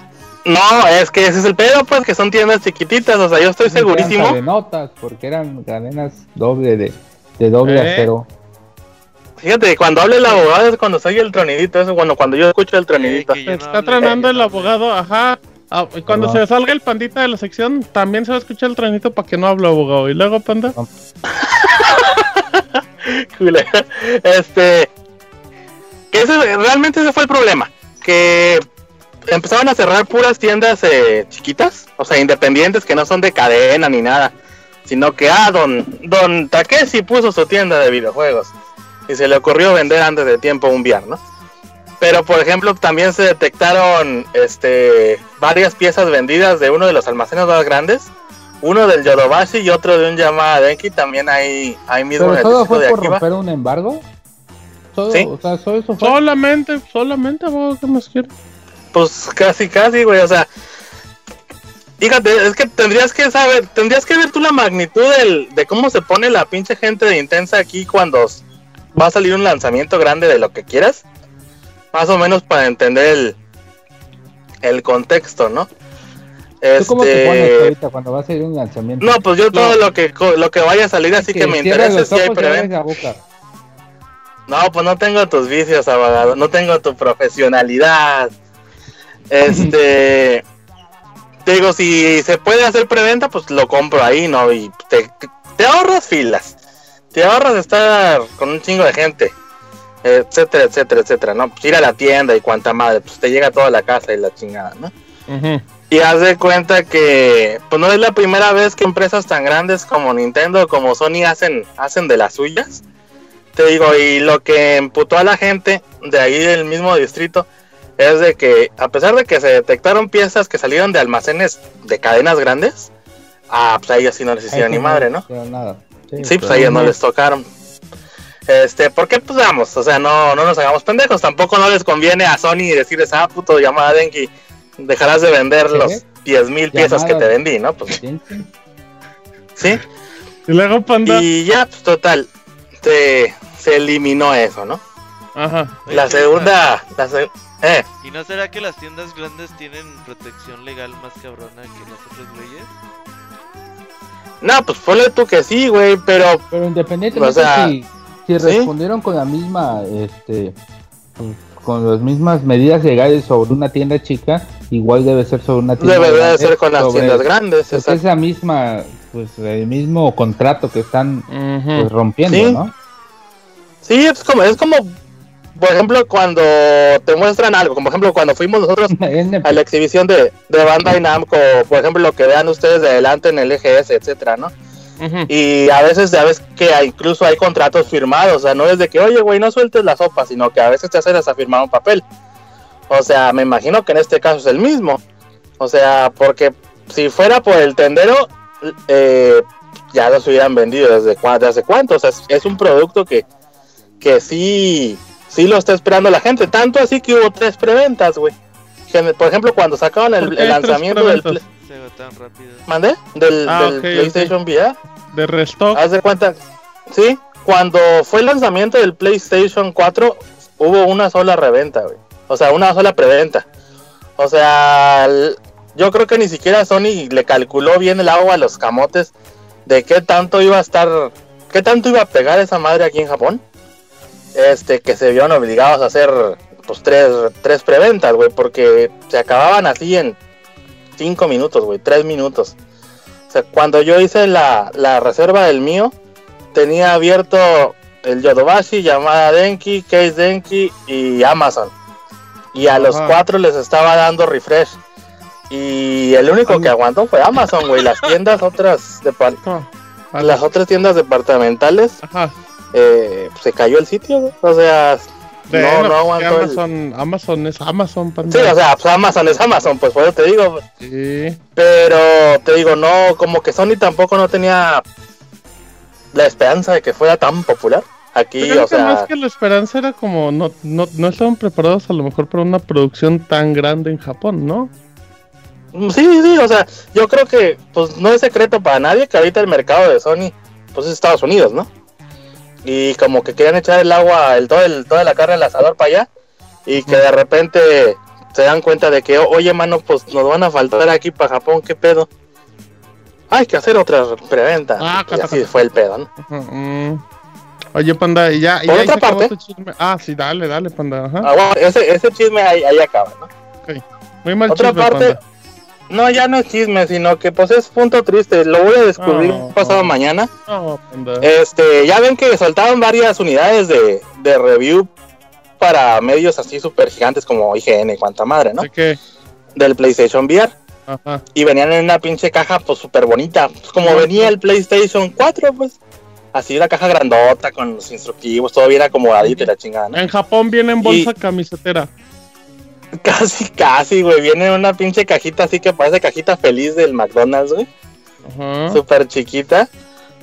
No, es que ese es el pedo, pues que son tiendas chiquititas, o sea, yo estoy segurísimo. De notas, porque eran cadenas doble de, de doble ¿Eh? acero. Fíjate, cuando habla el abogado es cuando soy el tronidito, eso cuando, cuando yo escucho el tronidito. está tronando el abogado, ajá. Ah, y cuando se salga el pandita de la sección, también se va a escuchar el tronidito para que no hable abogado. Y luego, panda. este. Que ese, realmente ese fue el problema. Que empezaban a cerrar puras tiendas eh, chiquitas, o sea, independientes que no son de cadena ni nada, sino que, ah, don, don Takeshi puso su tienda de videojuegos y se le ocurrió vender antes de tiempo un VR, ¿no? Pero por ejemplo también se detectaron este varias piezas vendidas de uno de los almacenes más grandes, uno del Yodobashi y otro de un Yamaha Denki, también ahí, ahí mismo ¿Pero todo fue por romper un embargo? ¿Sí? o sea, eso fue? Solamente, solamente, ¿qué más quiero? Pues casi, casi, güey, o sea, Fíjate, es que tendrías que saber, tendrías que ver tú la magnitud del, de cómo se pone la pinche gente de intensa aquí cuando va a salir un lanzamiento grande de lo que quieras. Más o menos para entender el, el contexto, ¿no? ¿Tú cómo te pones este, ahorita cuando va a salir un lanzamiento? No, pues yo todo lo que lo que vaya a salir así que, me interesa si hay preventa. No, pues no tengo tus vicios, abogado, no tengo tu profesionalidad. Este, te digo, si se puede hacer preventa, pues lo compro ahí, ¿no? Y te, te ahorras filas te ahorras estar con un chingo de gente, etcétera, etcétera, etcétera, ¿no? Pues ir a la tienda y cuanta madre, pues te llega toda la casa y la chingada, ¿no? Y haz de cuenta que, pues no es la primera vez que empresas tan grandes como Nintendo, como Sony hacen, hacen de las suyas. Te digo, y lo que emputó a la gente de ahí del mismo distrito es de que, a pesar de que se detectaron piezas que salieron de almacenes de cadenas grandes, ah, pues ahí así no les hicieron ni madre, ¿no? Nada. Sí, pues a ellos no les tocaron. Este, porque pues vamos, o sea, no, no nos hagamos pendejos, tampoco no les conviene a Sony decirles, ah, puto, llamada Denki, dejarás de vender los 10 mil piezas que te vendí, ¿no? Pues, sí. Y luego Panda. Y ya, pues total, se, se eliminó eso, ¿no? Ajá. La segunda, la eh. ¿Y no será que las tiendas grandes tienen protección legal más cabrona que las otras leyes? No, pues ponle tú que sí, güey, pero. Pero independientemente o sea, si, si respondieron con la misma, este. Con las mismas medidas legales sobre una tienda chica, igual debe ser sobre una tienda Debe de ser con las tiendas grandes. Es esa misma, pues el mismo contrato que están pues, rompiendo, ¿no? Sí, es como, es como por ejemplo, cuando te muestran algo, como por ejemplo cuando fuimos nosotros a la exhibición de, de Bandai Namco, por ejemplo lo que vean ustedes de adelante en el EGS, etcétera, ¿no? Y a veces ya ves que incluso hay contratos firmados, o sea, no es de que, oye, güey, no sueltes la sopa, sino que a veces te hacen hasta firmar un papel. O sea, me imagino que en este caso es el mismo. O sea, porque si fuera por el tendero, eh, ya los hubieran vendido desde, desde hace cuánto. O sea, es, un producto que, que sí sí lo está esperando la gente. Tanto así que hubo tres preventas, güey. Por ejemplo, cuando sacaban el, lanzamiento del. Se tan rápido. ¿Mandé? Del, ah, PlayStation VR. De restock. Haz de cuenta. Sí, cuando fue el lanzamiento del PlayStation 4, hubo una sola reventa, güey. O sea, una sola preventa. O sea, yo creo que ni siquiera Sony le calculó bien el agua a los camotes de qué tanto iba a estar, qué tanto iba a pegar esa madre aquí en Japón. Este, que se vieron obligados a hacer pues tres, tres preventas, güey, porque se acababan así en cinco minutos, güey, tres minutos. O sea, cuando yo hice la, la reserva del mío, tenía abierto el Yodobashi, Yamada Denki, Case Denki y Amazon. Y a los cuatro les estaba dando refresh. Y el único que aguantó fue Amazon, güey. Las tiendas otras de las otras tiendas departamentales eh, se cayó el sitio, O sea, no, no aguantó. Amazon, Amazon es Amazon, Sí, o sea, pues Amazon es Amazon, pues por eso te digo. Sí. Pero te digo, no, como que Sony tampoco no tenía la esperanza de que fuera tan popular. Aquí, o sea. Más que la esperanza era como no, no, no estaban preparados a lo mejor para una producción tan grande en Japón, ¿no? Mm, sí, sí, o sea, yo creo que pues no es secreto para nadie que ahorita el mercado de Sony pues es Estados Unidos, ¿no? Y como que querían echar el agua, el todo el, toda la carne al asador para allá y que de repente se dan cuenta de que, oye, mano, pues nos van a faltar aquí para Japón, ¿qué pedo? Hay que hacer otra preventa. Ah, y así fue el pedo, ¿no? Oye, Panda, ya. Por otra parte. Ah, sí, dale, dale, Panda. Ajá. Ah, bueno, ese, ese chisme ahí, ahí acaba, ¿no? Ok. Muy mal Otra parte. No, ya no es chisme, sino que pues es punto triste. Lo voy a descubrir pasado mañana. Panda. Este, ya ven que soltaron varias unidades de, de review para medios así súper gigantes como IGN y cuanta madre, ¿no? Del PlayStation VR. Ajá. Y venían en una pinche caja pues súper bonita. Pues, como venía el PlayStation 4, pues así una caja grandota con los instructivos, todo bien acomodadito y la chingada. En Japón viene en bolsa camisetera. Casi, casi, güey. Viene en una pinche cajita así que parece cajita feliz del McDonald's, güey. Ajá. Súper chiquita.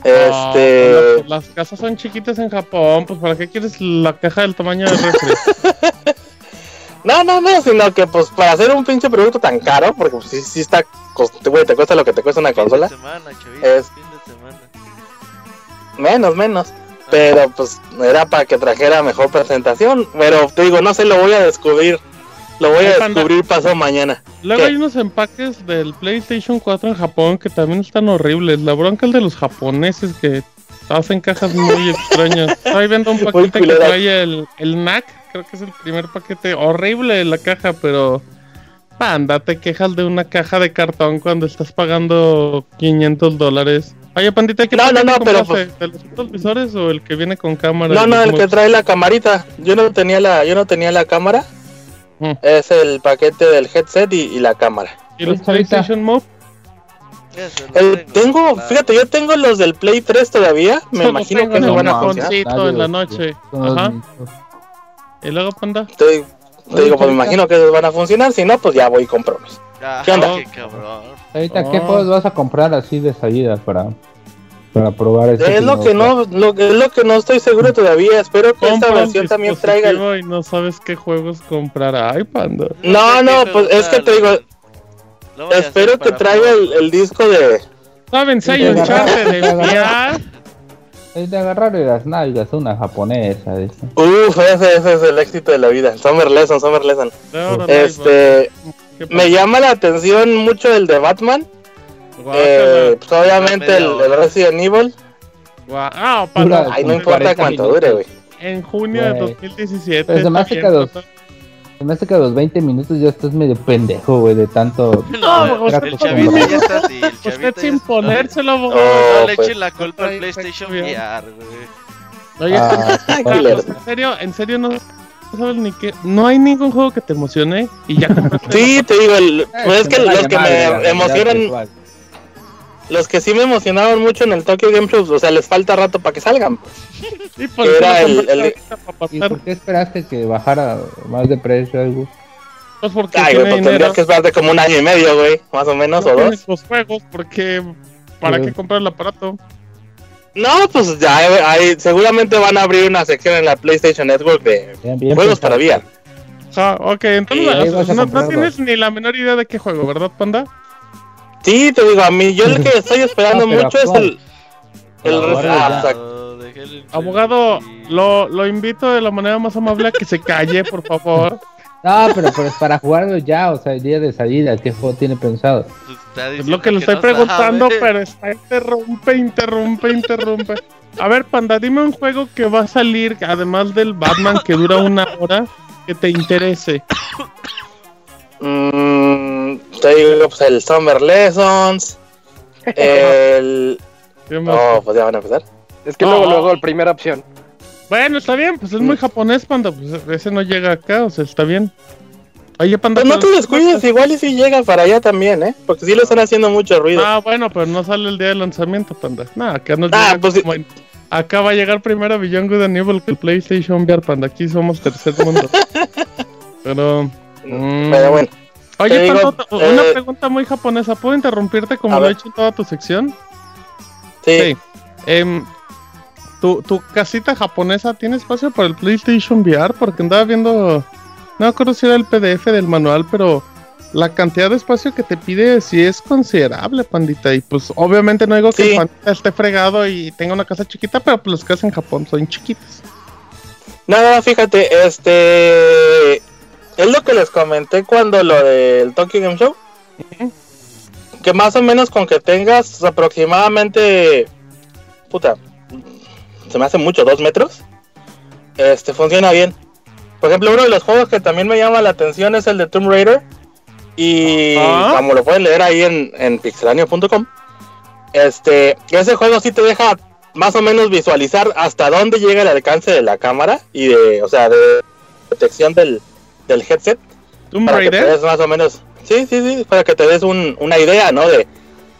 Ah, este. Pues, las casas son chiquitas en Japón, pues ¿para qué quieres la caja del tamaño del refri? no, no, no, sino que pues para hacer un pinche producto tan caro, porque pues sí, sí está, güey, te cuesta lo que te cuesta una consola. Semana, es, menos, menos. Pero pues era para que trajera mejor presentación. Pero te digo, no sé, lo voy a descubrir. Lo voy a descubrir pasado mañana. Luego hay unos empaques del PlayStation 4 en Japón que también están horribles. La bronca es de los japoneses que hacen cajas muy extrañas. Estoy viendo un paquete que trae el, el NAC. Creo que es el primer paquete. Horrible la caja, pero... Panda, te quejas de una caja de cartón cuando estás pagando 500 dólares. Oye, pandita, ¿qué No, no, no, pero. Pues, ¿De los visores o el que viene con cámara? No, no, el que trae la camarita. Yo no tenía la, yo no tenía la cámara. Mm. Es el paquete del headset y, la cámara. ¿Y los PlayStation Move? tengo, fíjate, yo tengo los del Play 3 todavía. Me imagino que no van a funcionar. en la noche. Ajá. ¿Y luego, panda? Te, digo, pues me imagino que esos van a funcionar. Si no, pues ya voy y compro. ¿Qué onda? cabrón. Ahorita, ¿qué juegos vas a comprar así de salida para, para probar este Es lo que no, lo que, es lo que no estoy seguro todavía. Espero que esta versión también traiga. Y no sabes qué juegos comprar. Ay, panda. No, no, pues es que te digo. Espero que traiga el, disco de. Saben, si hay un de VR. Es de agarrar las nalgas una japonesa. Uf, ese, ese, es el éxito de la vida. Summer Lesson, Summer Lesson. este. Me llama la atención mucho el de Batman. Eh, pues obviamente el, Resident Evil. Ah, Ay, no importa cuánto dure, güey. En junio de 2017. Pero se me hace que a los, se me hace que a los 20 minutos ya estás medio pendejo, güey, de tanto. No, el chavito ya está así. El usted sin ponérselo, güey. No, le echen la culpa al PlayStation VR, güey. Oye, ah, en serio, en serio no no sabes ni qué. No hay ningún juego que te emocione y ya Sí, te digo, el, pues es que los que me emocionan. Los que sí me emocionaron mucho en el Tokyo Game Show, o sea, les falta rato para que salgan. Sí, por era el, ¿Y por qué esperaste que bajara más de precio algo? Pues porque Ay, güey, pues tendrías que esperarte como un año y medio, güey, más o menos, o dos. Los juegos, porque ¿para qué comprar el aparato? No, pues ya hay, seguramente van a abrir una sección en la PlayStation Network de juegos para VR. Ah, ok, entonces no, tienes ni la menor idea de qué juego, ¿verdad, Panda? Sí, te digo, a mí, yo el que estoy esperando mucho es el. El ah, Abogado, lo, lo invito de la manera más amable a que se calle, por favor. No, pero, pero es para jugarlo ya, o sea, el día de salida, ¿qué juego tiene pensado? Es lo que le estoy preguntando, pero está interrumpe, interrumpe, interrumpe. A ver, Panda, dime un juego que va a salir, además del Batman que dura una hora, que te interese. Mm, te digo, pues el Summer Lessons, el... No, pues ya van a empezar. Es que luego, luego, la primera opción. Bueno, está bien, pues es muy japonés, Panda. Pues ese no llega acá, o sea, está bien. Oye, Panda. Pues no te descuides, igual y si llega para allá también, ¿eh? Porque sí lo están haciendo mucho ruido. Ah, bueno, pero no sale el día de lanzamiento, Panda. No, acá no ah, llega pues Acá va a llegar primero Beyond Good and Evil que el PlayStation VR, Panda. Aquí somos tercer mundo. pero. Mm, bueno. Oye, Panda, una eh, pregunta muy japonesa. ¿Puedo interrumpirte como lo he hecho en toda tu sección? Sí. sí. Eh, ¿Tu, ¿Tu casita japonesa tiene espacio para el PlayStation VR? Porque andaba viendo. No me acuerdo si era el PDF del manual, pero la cantidad de espacio que te pide sí es considerable, pandita. Y pues obviamente no digo que el pandita esté fregado y tenga una casa chiquita, pero pues las casas en Japón son chiquitas. Nada, fíjate, este. Es lo que les comenté cuando lo del Tokyo Game Show. Que más o menos con que tengas aproximadamente. Puta, se me hace mucho, dos metros, este funciona bien. Por ejemplo, uno de los juegos que también me llama la atención es el de Tomb Raider. Y como lo pueden leer ahí en, en pixelania.com, este, ese juego sí te deja más o menos visualizar hasta dónde llega el alcance de la cámara y de, o sea, de protección del, del headset. Tomb Raider. más o menos, sí, sí, sí, para que te des una idea, ¿no? De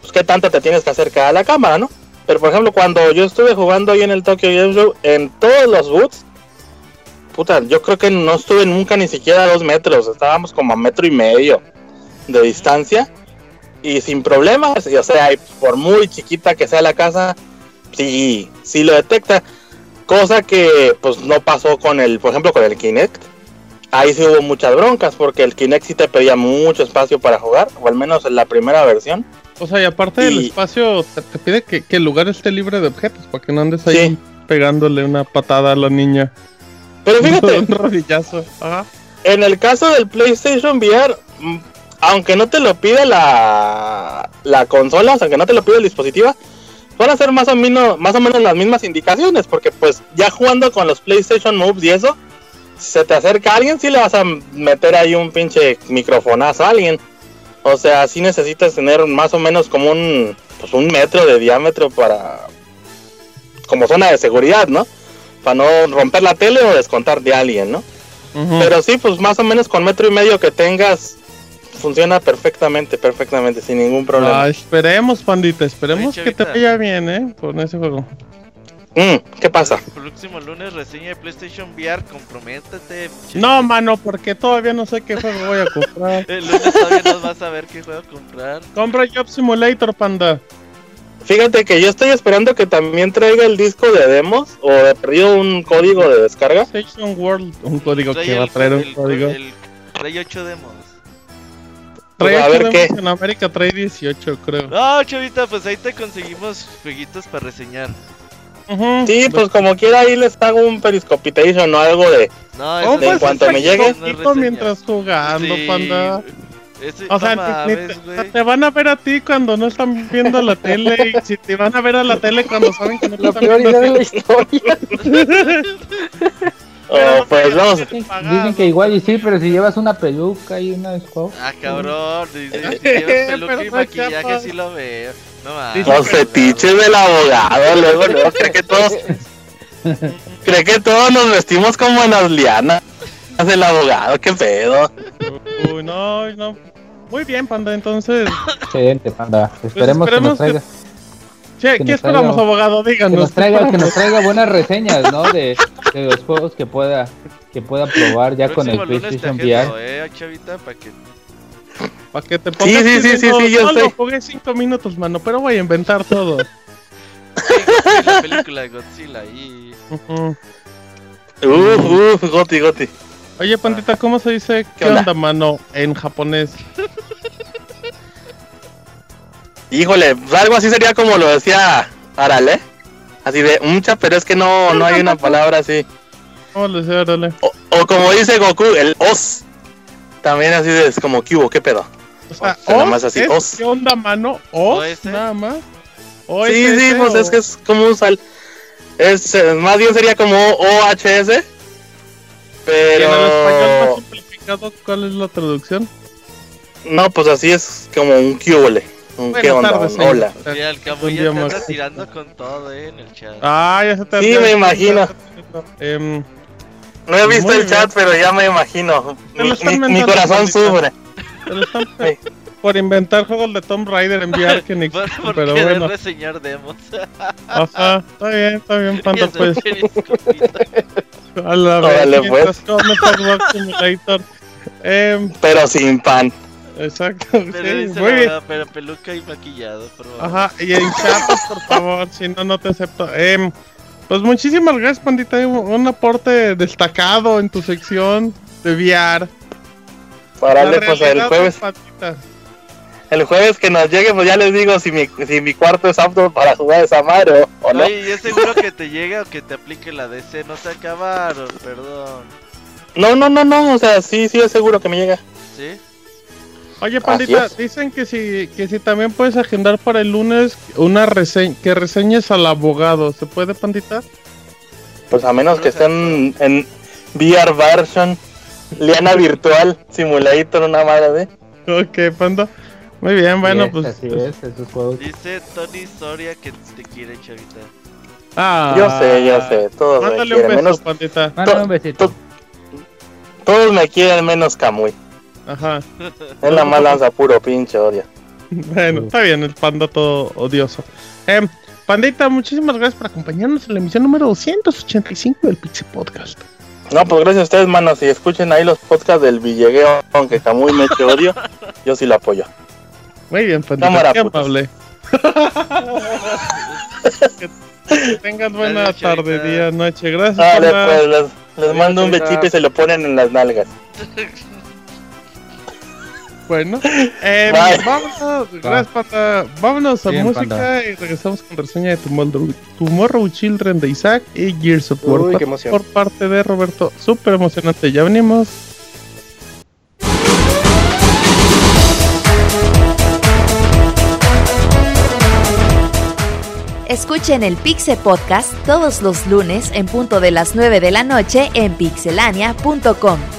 pues, qué tanto te tienes que acercar a la cámara, ¿no? Pero por ejemplo, cuando yo estuve jugando ahí en el Tokyo Game Show, en todos los boots, puta, yo creo que no estuve nunca ni siquiera a dos metros, estábamos como a metro y medio de distancia y sin problemas, y, o sea, por muy chiquita que sea la casa, sí, sí lo detecta, cosa que pues no pasó con el, por ejemplo, con el Kinect. Ahí sí hubo muchas broncas porque el Kinect sí te pedía mucho espacio para jugar, o al menos en la primera versión. O sea, y aparte del espacio, te, pide que, el lugar esté libre de objetos, para que no andes ahí pegándole una patada a la niña. Pero fíjate, un rodillazo. En el caso del PlayStation VR, mm, aunque no te lo pida la, la consola, o sea, aunque no te lo pida el dispositivo, van a ser más o, menos, más o menos las mismas indicaciones, porque pues ya jugando con los PlayStation Moves y eso, se te acerca alguien, sí le vas a meter ahí un pinche microfonazo a alguien. O sea, sí necesitas tener más o menos como un, pues un metro de diámetro para, como zona de seguridad, ¿no? Para no romper la tele o descontar de alguien, ¿no? Pero sí, pues más o menos con metro y medio que tengas, funciona perfectamente, perfectamente, sin ningún problema. Ah, esperemos, pandita, esperemos que te vaya bien, ¿eh? Con ese juego. Mm, ¿Qué pasa? El próximo lunes reseña de PlayStation VR, comprométete. No, mano, porque todavía no sé qué juego voy a comprar. El lunes todavía no vas a ver qué juego comprar. Compra Job Simulator, panda. Fíjate que yo estoy esperando que también traiga el disco de demos o de perdido un código de descarga. PlayStation World, un código que va a traer un código. El, trae 8 demos. Trae pues a ver qué. En América trae 18, creo. No, chavita, pues ahí te conseguimos jueguitos para reseñar sí, pues como quiera ahí les hago un periscopitation o algo de, no, en pues, cuanto me llegue. mientras jugando, panda. o sea, te, van a ver a ti cuando no están viendo la tele y si te van a ver a la tele cuando saben que no te la están viendo. de la historia. oh, pues vamos. Dicen, que igual y sí, pero si llevas una peluca y una escoba. Ah, cabrón. Dicen que llevas peluca y maquillaje, sí lo veo. Los fetiches del abogado, luego, luego cree que todos. cree que todos nos vestimos como en las lianas del abogado, qué pedo. Uy, no, no. Muy bien, panda, entonces. Excelente, panda. Pues esperemos, que nos traiga. Che, ¿qué esperamos, abogado? Díganos. Que nos traiga, que nos traiga buenas reseñas, ¿no? De, de, los juegos que pueda que pueda probar ya con el PlayStation VR. Eh, chavita, para que para que te pongas. Sí, sí, sí, sí, sí, yo Solo sé. jugué 5 minutos, mano, pero voy a inventar todo. la película de Godzilla y. Uh, uh, Goti, Goti. Oye, Pandita, ¿cómo se dice qué, onda? mano, en japonés? Híjole, algo así sería como lo decía Aral, ¿eh? Así de mucha, pero es que no, no hay una palabra así. O, o, como dice Goku, el os. También así de, es como, ¿qué hubo? ¿Qué pedo? O sea, nada más así, os. ¿Qué onda, mano? Os, nada más. sí, sí, pues es que es como un sal. Es, eh, más bien sería como OHS. Pero. en el español más simplificado, ¿cuál es la traducción? No, pues así es como un cubole. Qué onda, hola. Sí, el Camuy ya te anda tirando con todo, eh, en el chat. Ah, ya se te Sí, me imagino. Eh, no he visto el chat, pero ya me imagino. Mi, corazón sufre. por inventar juegos de Tomb Raider en VR que ni por, pero bueno. reseñar demos. Ajá, está bien, está bien, Panda, pues. A la vez, pues. Eh, pero sin pan. Exacto, pero sí. Pero peluca y maquillado, por favor. Ajá, y en chat, por favor, si no, no te acepto. Eh, pues muchísimas gracias, Pandita. Un aporte destacado en tu sección de VR. Para pues el jueves. El jueves que nos llegue, pues ya les digo si mi, si mi cuarto es apto para jugar esa madre o no. Oye, es seguro que te llegue o que te aplique la DC. No se acabaron, perdón. No, no, no, no. O sea, sí, sí es seguro que me llega. ¿Sí? Oye, Pandita, dicen que si, que si también puedes agendar para el lunes una reseña, que reseñes al abogado. ¿Se puede, Pandita? Pues a menos que estén en VR version, Liana Virtual Simulator, una madre de. Ok, Panda. Muy bien, bueno, pues. Así es, esos juegos. Dice Tony Soria que te quiere, chavita. Ah, yo sé, yo sé. Todos Mándale me un beso, menos... Pandita. Mándale un besito. Todos me quieren menos Kamui. Ajá. Es la más lanza puro pinche odio. Bueno, está bien, el panda todo odioso. Eh, Pandita, muchísimas gracias por acompañarnos en la emisión número 285 del Pixie Podcast. No, pues gracias a ustedes, manos. Si escuchen ahí los podcasts del Villegueo, aunque Camuy me eche odio, yo sí lo apoyo. Muy bien, Pandita, Cámara, qué amable. que tengan buena tarde, día, noche. Gracias. Vale, pues les, les mando un besito y se lo ponen en las nalgas. Bueno, eh, vámonos, gracias, Pata. Vámonos a música y regresamos con reseña de Tomorrow, Tomorrow Children de Isaac y Gears of War por parte de Roberto. Súper emocionante, ya venimos. Escuchen el Pixel Podcast todos los lunes en punto de las 9 de la noche en pixelania.com.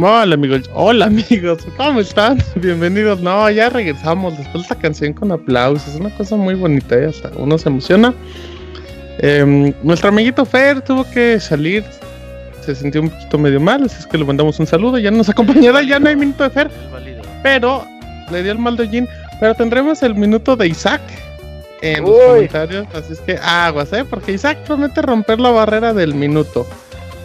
Hola amigos, hola amigos, ¿cómo están? Bienvenidos. No, ya regresamos después de esta canción con aplausos, es una cosa muy bonita, y ¿eh? hasta uno se emociona. Em, nuestro amiguito Fer tuvo que salir, se sintió un poquito medio mal, así es que le mandamos un saludo, ya nos acompañará, ya no hay minuto de Fer, pero le dio el mal de Jin, pero tendremos el minuto de Isaac en los comentarios, así es que aguas, ¿eh? Porque Isaac promete romper la barrera del minuto.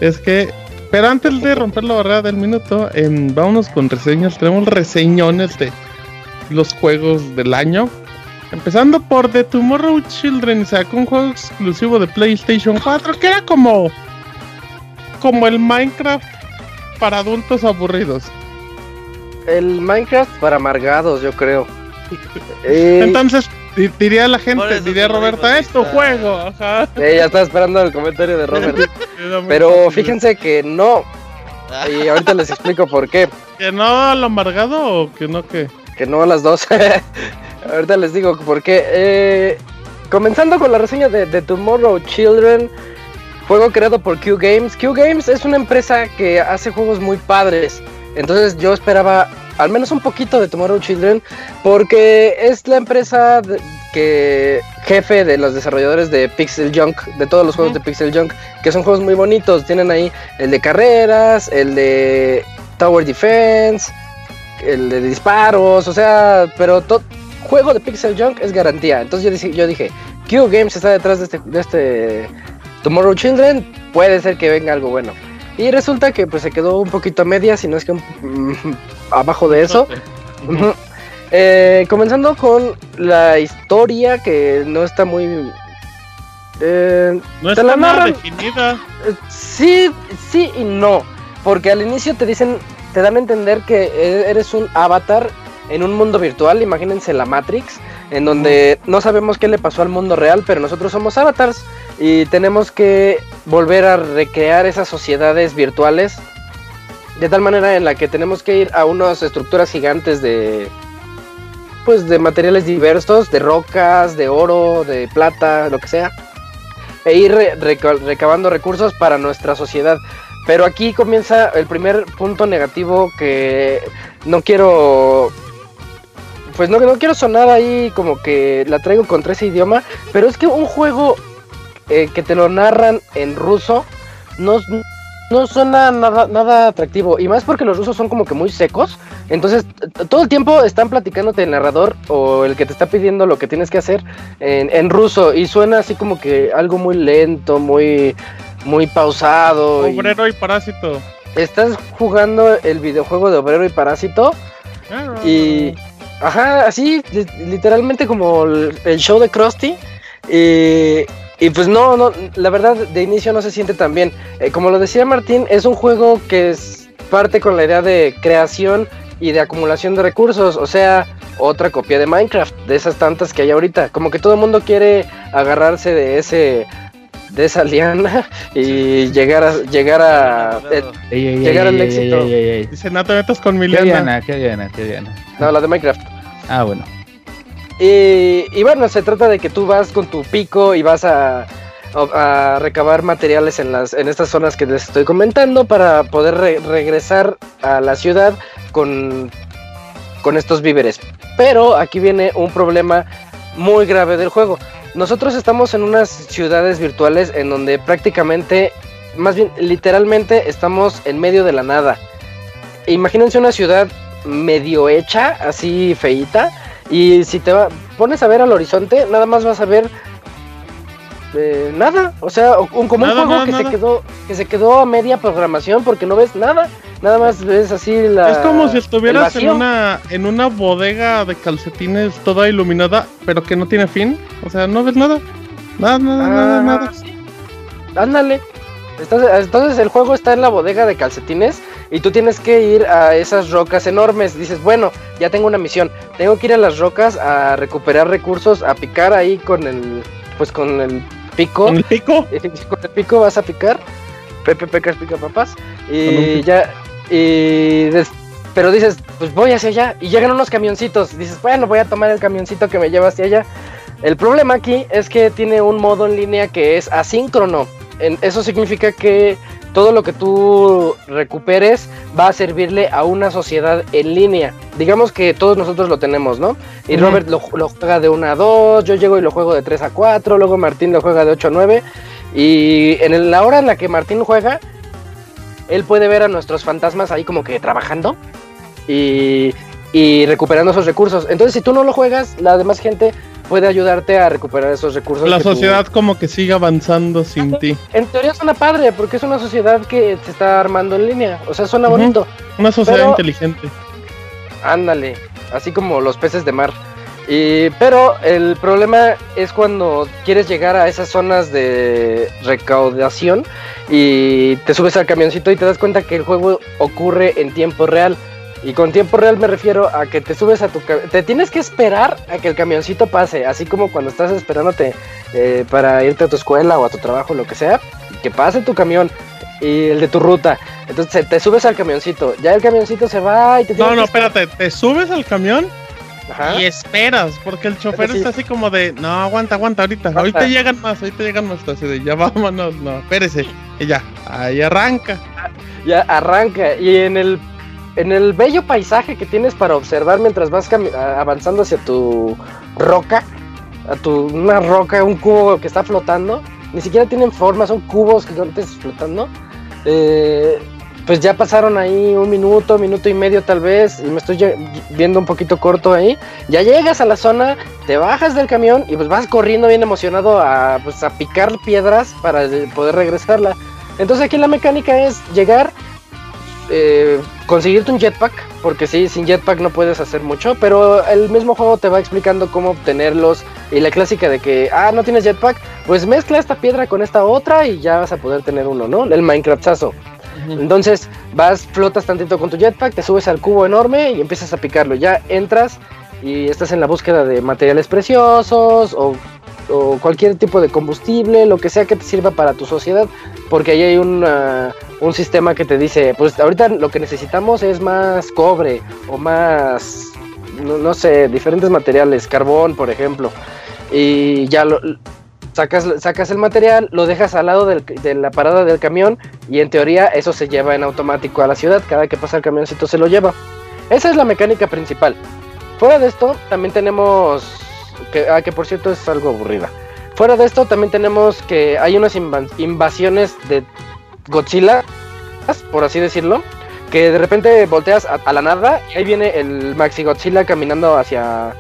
Es que pero antes de romper la barrera del minuto, em, vámonos con reseñas. Tenemos reseñones de los juegos del año. Empezando por The Tomorrow Children, sacó un juego exclusivo de PlayStation 4 que era como como el Minecraft para adultos aburridos. El Minecraft para amargados, yo creo. Eh, Entonces, diría la gente, diría Roberta, es tu juego. Ajá. ya estaba esperando el comentario de Robert. Pero fíjense que no. Y ahorita les explico por qué. ¿Que no lo amargado o que no qué? Que no a las dos. ahorita les digo por qué. Eh, comenzando con la reseña de, de Tomorrow Children. Juego creado por Q Games. Q Games es una empresa que hace juegos muy padres. Entonces yo esperaba al menos un poquito de Tomorrow Children, porque es la empresa que jefe de los desarrolladores de Pixel Junk, de todos los juegos de Pixel Junk, que son juegos muy bonitos. Tienen ahí el de carreras, el de Tower Defense, el de disparos, o sea, pero todo juego de Pixel Junk es garantía. Entonces yo dije, yo dije, Q Games está detrás de este, de este Tomorrow Children, puede ser que venga algo bueno. Y resulta que pues se quedó un poquito a media, si no es que abajo de eso. Eh, comenzando con la historia que no está muy... Eh, no está la nada definida. Sí, sí y no. Porque al inicio te dicen, te dan a entender que e-, eres un avatar en un mundo virtual, imagínense la Matrix, en donde no sabemos qué le pasó al mundo real, pero nosotros somos avatars y tenemos que volver a recrear esas sociedades virtuales de tal manera en la que tenemos que ir a unas estructuras gigantes de pues de materiales diversos, de rocas, de oro, de plata, lo que sea, e ir recabando recursos para nuestra sociedad. Pero aquí comienza el primer punto negativo que no quiero pues no, no quiero sonar ahí como que la traigo contra ese idioma, pero es que un juego eh, que te lo narran en ruso no, no suena nada, nada atractivo. Y más porque los rusos son como que muy secos. Entonces, todo el tiempo están platicándote el narrador o el que te está pidiendo lo que tienes que hacer en, en ruso. Y suena así como que algo muy lento, muy, muy pausado. Obrero y, parásito. Estás jugando el videojuego de Obrero y Parásito. Ah, y. Ajá, así, literalmente como el, show de Krusty. Y pues no, no, la verdad de inicio no se siente tan bien. Eh, como lo decía Martín, es un juego que es parte con la idea de creación y de acumulación de recursos, o sea, otra copia de Minecraft, de esas tantas que hay ahorita. Como que todo el mundo quiere agarrarse de ese de esa liana y llegar a llegar a llegar al éxito. Dice, no te metas con mi liana. ¿Qué liana? ¿Qué liana? No, la de Minecraft. Ah, bueno. Y, bueno, se trata de que tú vas con tu pico y vas a, recabar materiales en, las, en estas zonas que les estoy comentando para poder regresar a la ciudad con, con estos víveres. Pero aquí viene un problema muy grave del juego. Nosotros estamos en unas ciudades virtuales en donde prácticamente, más bien literalmente, estamos en medio de la nada. Imagínense una ciudad medio hecha, así feita, y si te va, pones a ver al horizonte, nada más vas a ver eh, nada, o sea, un, como un juego que se quedó que se quedó a media programación porque no ves nada, nada más ves así la Es como si estuvieras en una en una bodega de calcetines toda iluminada, pero que no tiene fin, o sea, no ves nada. Nada, nada, nada, nada. Ándale. Entonces, entonces el juego está en la bodega de calcetines y tú tienes que ir a esas rocas enormes. Dices, bueno, ya tengo una misión, tengo que ir a las rocas a recuperar recursos, a picar ahí con el, pues con el pico. ¿Con el pico? con el pico vas a picar. Pepe Pecas pica papas. Y ya, y pero dices, pues voy hacia allá. Y llegan unos camioncitos. Dices, bueno, voy a tomar el camioncito que me lleva hacia allá. El problema aquí es que tiene un modo en línea que es asíncrono. eso significa que todo lo que tú recuperes va a servirle a una sociedad en línea. Digamos que todos nosotros lo tenemos, ¿no? Y Robert lo, juega de 1 a 2, yo llego y lo juego de 3 a 4, luego Martín lo juega de 8 a 9. Y en la hora en la que Martín juega, él puede ver a nuestros fantasmas ahí como que trabajando y, y recuperando esos recursos. Entonces, si tú no lo juegas, la demás gente puede ayudarte a recuperar esos recursos. La sociedad como que sigue avanzando sin ti. En teoría suena padre, porque es una sociedad que se está armando en línea. O sea, suena bonito. Una sociedad inteligente. Ándale, así como los peces de mar. Y, pero el problema es cuando quieres llegar a esas zonas de recaudación y te subes al camioncito y te das cuenta que el juego ocurre en tiempo real. Y con tiempo real me refiero a que te subes a tu... Te tienes que esperar a que el camioncito pase, así como cuando estás esperándote eh, para irte a tu escuela o a tu trabajo, lo que sea, que pase tu camión y el de tu ruta. Entonces te subes al camioncito, ya el camioncito se va y te... No, no, espérate, te subes al camión y esperas, porque el chofer está así como de, no, aguanta, aguanta, ahorita, ahorita llegan más, ahorita llegan más, así de, ya vámonos, no, espérese, y ya, ahí arranca. Ya arranca, y en el en el bello paisaje que tienes para observar mientras vas avanzando hacia tu roca, a tu una roca, un cubo que está flotando, ni siquiera tienen forma, son cubos gigantes flotando. Eh, pues ya pasaron ahí un minuto, minuto y medio tal vez, y me estoy viendo un poquito corto ahí. Ya llegas a la zona, te bajas del camión y pues vas corriendo bien emocionado a, pues, a picar piedras para poder regresarla. Entonces aquí la mecánica es llegar, eh, conseguirte un jetpack, porque sí, sin jetpack no puedes hacer mucho, pero el mismo juego te va explicando cómo obtenerlos y la clásica de que, ah, no tienes jetpack, pues mezcla esta piedra con esta otra y ya vas a poder tener uno, ¿no? El Minecraftazo. Entonces vas, flotas tantito con tu jetpack, te subes al cubo enorme y empiezas a picarlo. Ya entras y estás en la búsqueda de materiales preciosos o o cualquier tipo de combustible, lo que sea que te sirva para tu sociedad, porque ahí hay un sistema que te dice, pues ahorita lo que necesitamos es más cobre o más, no, sé, diferentes materiales, carbón, por ejemplo, y ya lo, sacas, sacas el material, lo dejas al lado de la parada del camión y en teoría eso se lleva en automático a la ciudad, cada que pasa el camioncito se lo lleva. Esa es la mecánica principal. Fuera de esto, también tenemos que, ah, que por cierto es algo aburrida. Fuera de esto, también tenemos que hay unas invasiones de Godzilla, por así decirlo, que de repente volteas a, la nada y ahí viene el Maxi Godzilla caminando hacia,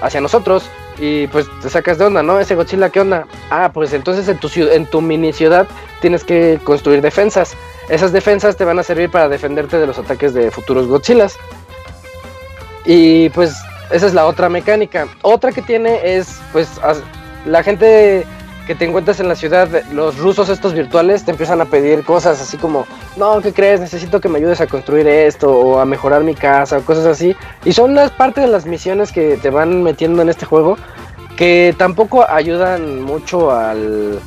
hacia nosotros. Y pues te sacas de onda, ¿no? Ese Godzilla, ¿qué onda? Ah, pues entonces en tu, en tu mini ciudad tienes que construir defensas. Esas defensas te van a servir para defenderte de los ataques de futuros Godzillas. Y pues esa es la otra mecánica. Otra que tiene es, pues, la gente que te encuentras en la ciudad, los rusos estos virtuales te empiezan a pedir cosas así como, no, ¿qué crees? Necesito que me ayudes a construir esto o a mejorar mi casa o cosas así. Y son las parte de las misiones que te van metiendo en este juego que tampoco ayudan mucho al,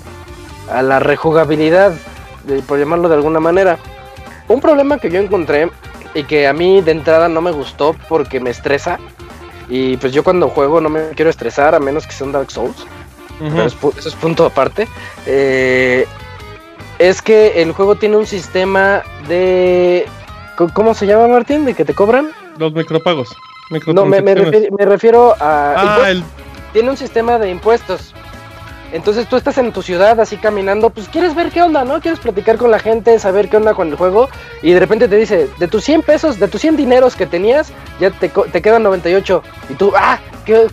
a la rejugabilidad, por llamarlo de alguna manera. Un problema que yo encontré y que a mí de entrada no me gustó porque me estresa y pues yo cuando juego no me quiero estresar a menos que sea un Dark Souls. Eso es punto aparte. Eh, es que el juego tiene un sistema de... ¿Cómo se llama Martín? ¿De que te cobran? Los micropagos. No, me, refiero, a... Ah, tiene un sistema de impuestos. Entonces tú estás en tu ciudad así caminando, pues quieres ver qué onda, ¿no? Quieres platicar con la gente, saber qué onda con el juego y de repente te dice, de tus 100 pesos, de tus 100 dineros que tenías, ya te, te quedan 98 y tú, ah,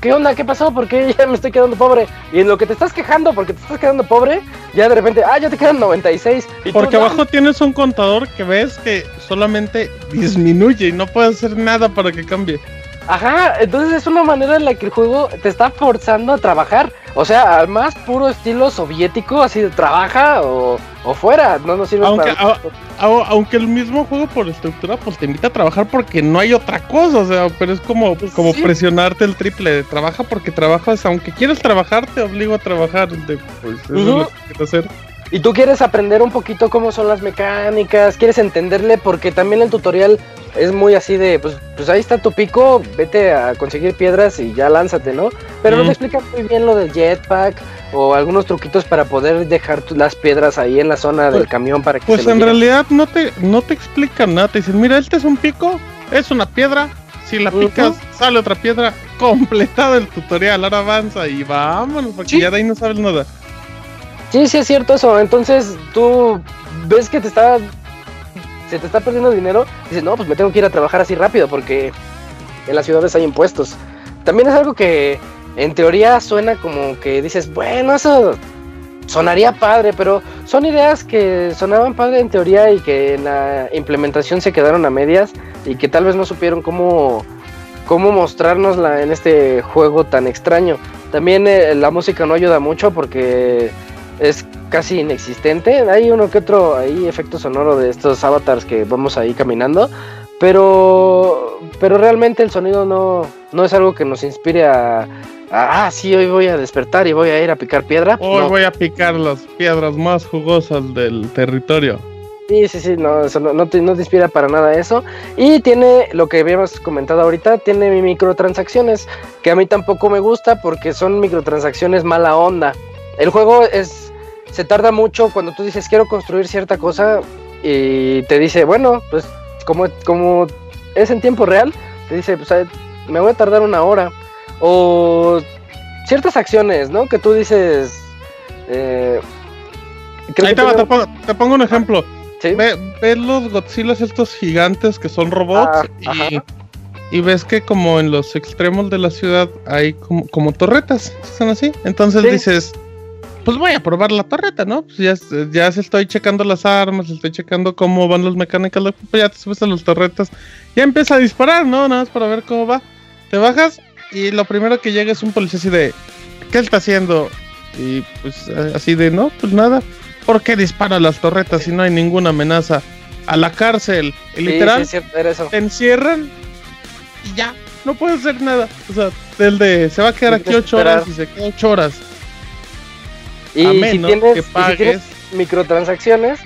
¿qué, onda? ¿Qué pasó? ¿Por qué ya me estoy quedando pobre? Y en lo que te estás quejando porque te estás quedando pobre, ya de repente, ah, ya te quedan 96. Y porque abajo tienes un contador que ves que solamente disminuye y no puedes hacer nada para que cambie. Ajá, entonces es una manera en la que el juego te está forzando a trabajar. O sea, al más puro estilo soviético, así de trabaja o, fuera. No nos sirve aunque, aunque el mismo juego por estructura, pues te invita a trabajar porque no hay otra cosa. O sea, pero es como, pues como presionarte el triple de trabaja porque trabajas. Aunque quieres trabajar, te obligo a trabajar. pues eso es lo que hacer. Y tú quieres aprender un poquito cómo son las mecánicas, quieres entenderle, porque también el tutorial es muy así de, pues, pues ahí está tu pico, vete a conseguir piedras y ya lánzate, ¿no? Pero no te explica muy bien lo del jetpack o algunos truquitos para poder dejar las piedras ahí en la zona del pues, camión para que Pues en realidad no te, no te explican nada, te dicen, mira, este es un pico, es una piedra, si la picas sale otra piedra, completado el tutorial, ahora avanza y vámonos, porque ya de ahí no sabes nada. Sí, sí es cierto eso. Entonces tú ves que te está se te está perdiendo dinero, dices, "No, pues me tengo que ir a trabajar así rápido porque en las ciudades hay impuestos." También es algo que en teoría suena como que dices, "Bueno, eso sonaría padre", pero son ideas que sonaban padre en teoría y que en la implementación se quedaron a medias y que tal vez no supieron cómo cómo mostrarnosla en este juego tan extraño. También eh, la música no ayuda mucho porque es casi inexistente. Hay uno que otro ahí efecto sonoro de estos avatars que vamos ahí caminando, pero pero realmente el sonido no, no es algo que nos inspire a, ah, sí, hoy voy a despertar y voy a ir a picar piedra. Hoy voy a picar las piedras más jugosas del territorio. Sí, sí, sí, no, no, te, no te inspira para nada eso. Y tiene, lo que habíamos comentado ahorita, tiene microtransacciones, que a mí tampoco me gusta porque son microtransacciones mala onda. El juego es se tarda mucho cuando tú dices quiero construir cierta cosa y te dice, bueno, pues como, como es en tiempo real, te dice, pues me voy a tardar una hora. O ciertas acciones, ¿no? Que tú dices... Eh, Ahí te, pongo, un ejemplo. Ve, los Godzilla estos gigantes que son robots ah, y, ves que como en los extremos de la ciudad hay como, como torretas, son así. Entonces dices, pues voy a probar la torreta, ¿no? Pues ya, ya se estoy checando las armas, estoy checando cómo van las mecánicas, pues ya te subes a las torretas, ya empieza a disparar, ¿no? Nada más para ver cómo va. Te bajas y lo primero que llega es un policía así de, ¿qué está haciendo? Y pues así de, no, pues nada. ¿Por qué dispara las torretas si no hay ninguna amenaza? A la cárcel. Y literal, te encierran y ya, no puedes hacer nada. O sea, el de, se va a quedar aquí ocho horas y se queda ocho horas. Y, si, tienes, microtransacciones,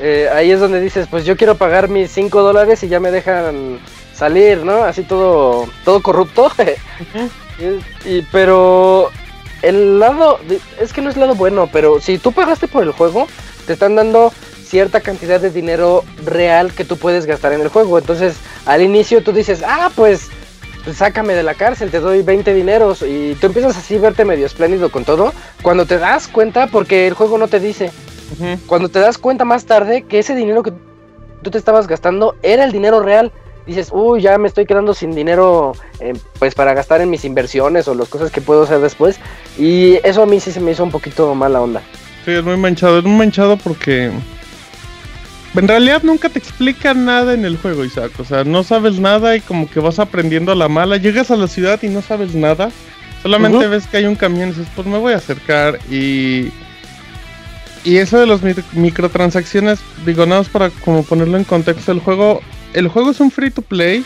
eh, ahí es donde dices, pues yo quiero pagar mis 5 dólares y ya me dejan salir, ¿no? Así todo, todo corrupto. y, pero el lado, es que no es lado bueno, pero si tú pagaste por el juego, te están dando cierta cantidad de dinero real que tú puedes gastar en el juego. Entonces, al inicio tú dices, ah, pues sácame de la cárcel, te doy 20 dineros. Y tú empiezas así a verte medio espléndido con todo, cuando te das cuenta, porque el juego no te dice, cuando te das cuenta más tarde que ese dinero que tú te estabas gastando era el dinero real, dices, uy, ya me estoy quedando sin dinero eh, pues para gastar en mis inversiones o las cosas que puedo hacer después y eso a mí sí se me hizo un poquito mala onda. Sí, es muy manchado, es muy manchado porque en realidad nunca te explican nada en el juego, Isaac. O sea, no sabes nada y como que vas aprendiendo a la mala. Llegas a la ciudad y no sabes nada. Solamente ves que hay un camión y dices, pues me voy a acercar y... Y eso de las microtransacciones, digo, nada más para como ponerlo en contexto, el juego, el juego es un free to play,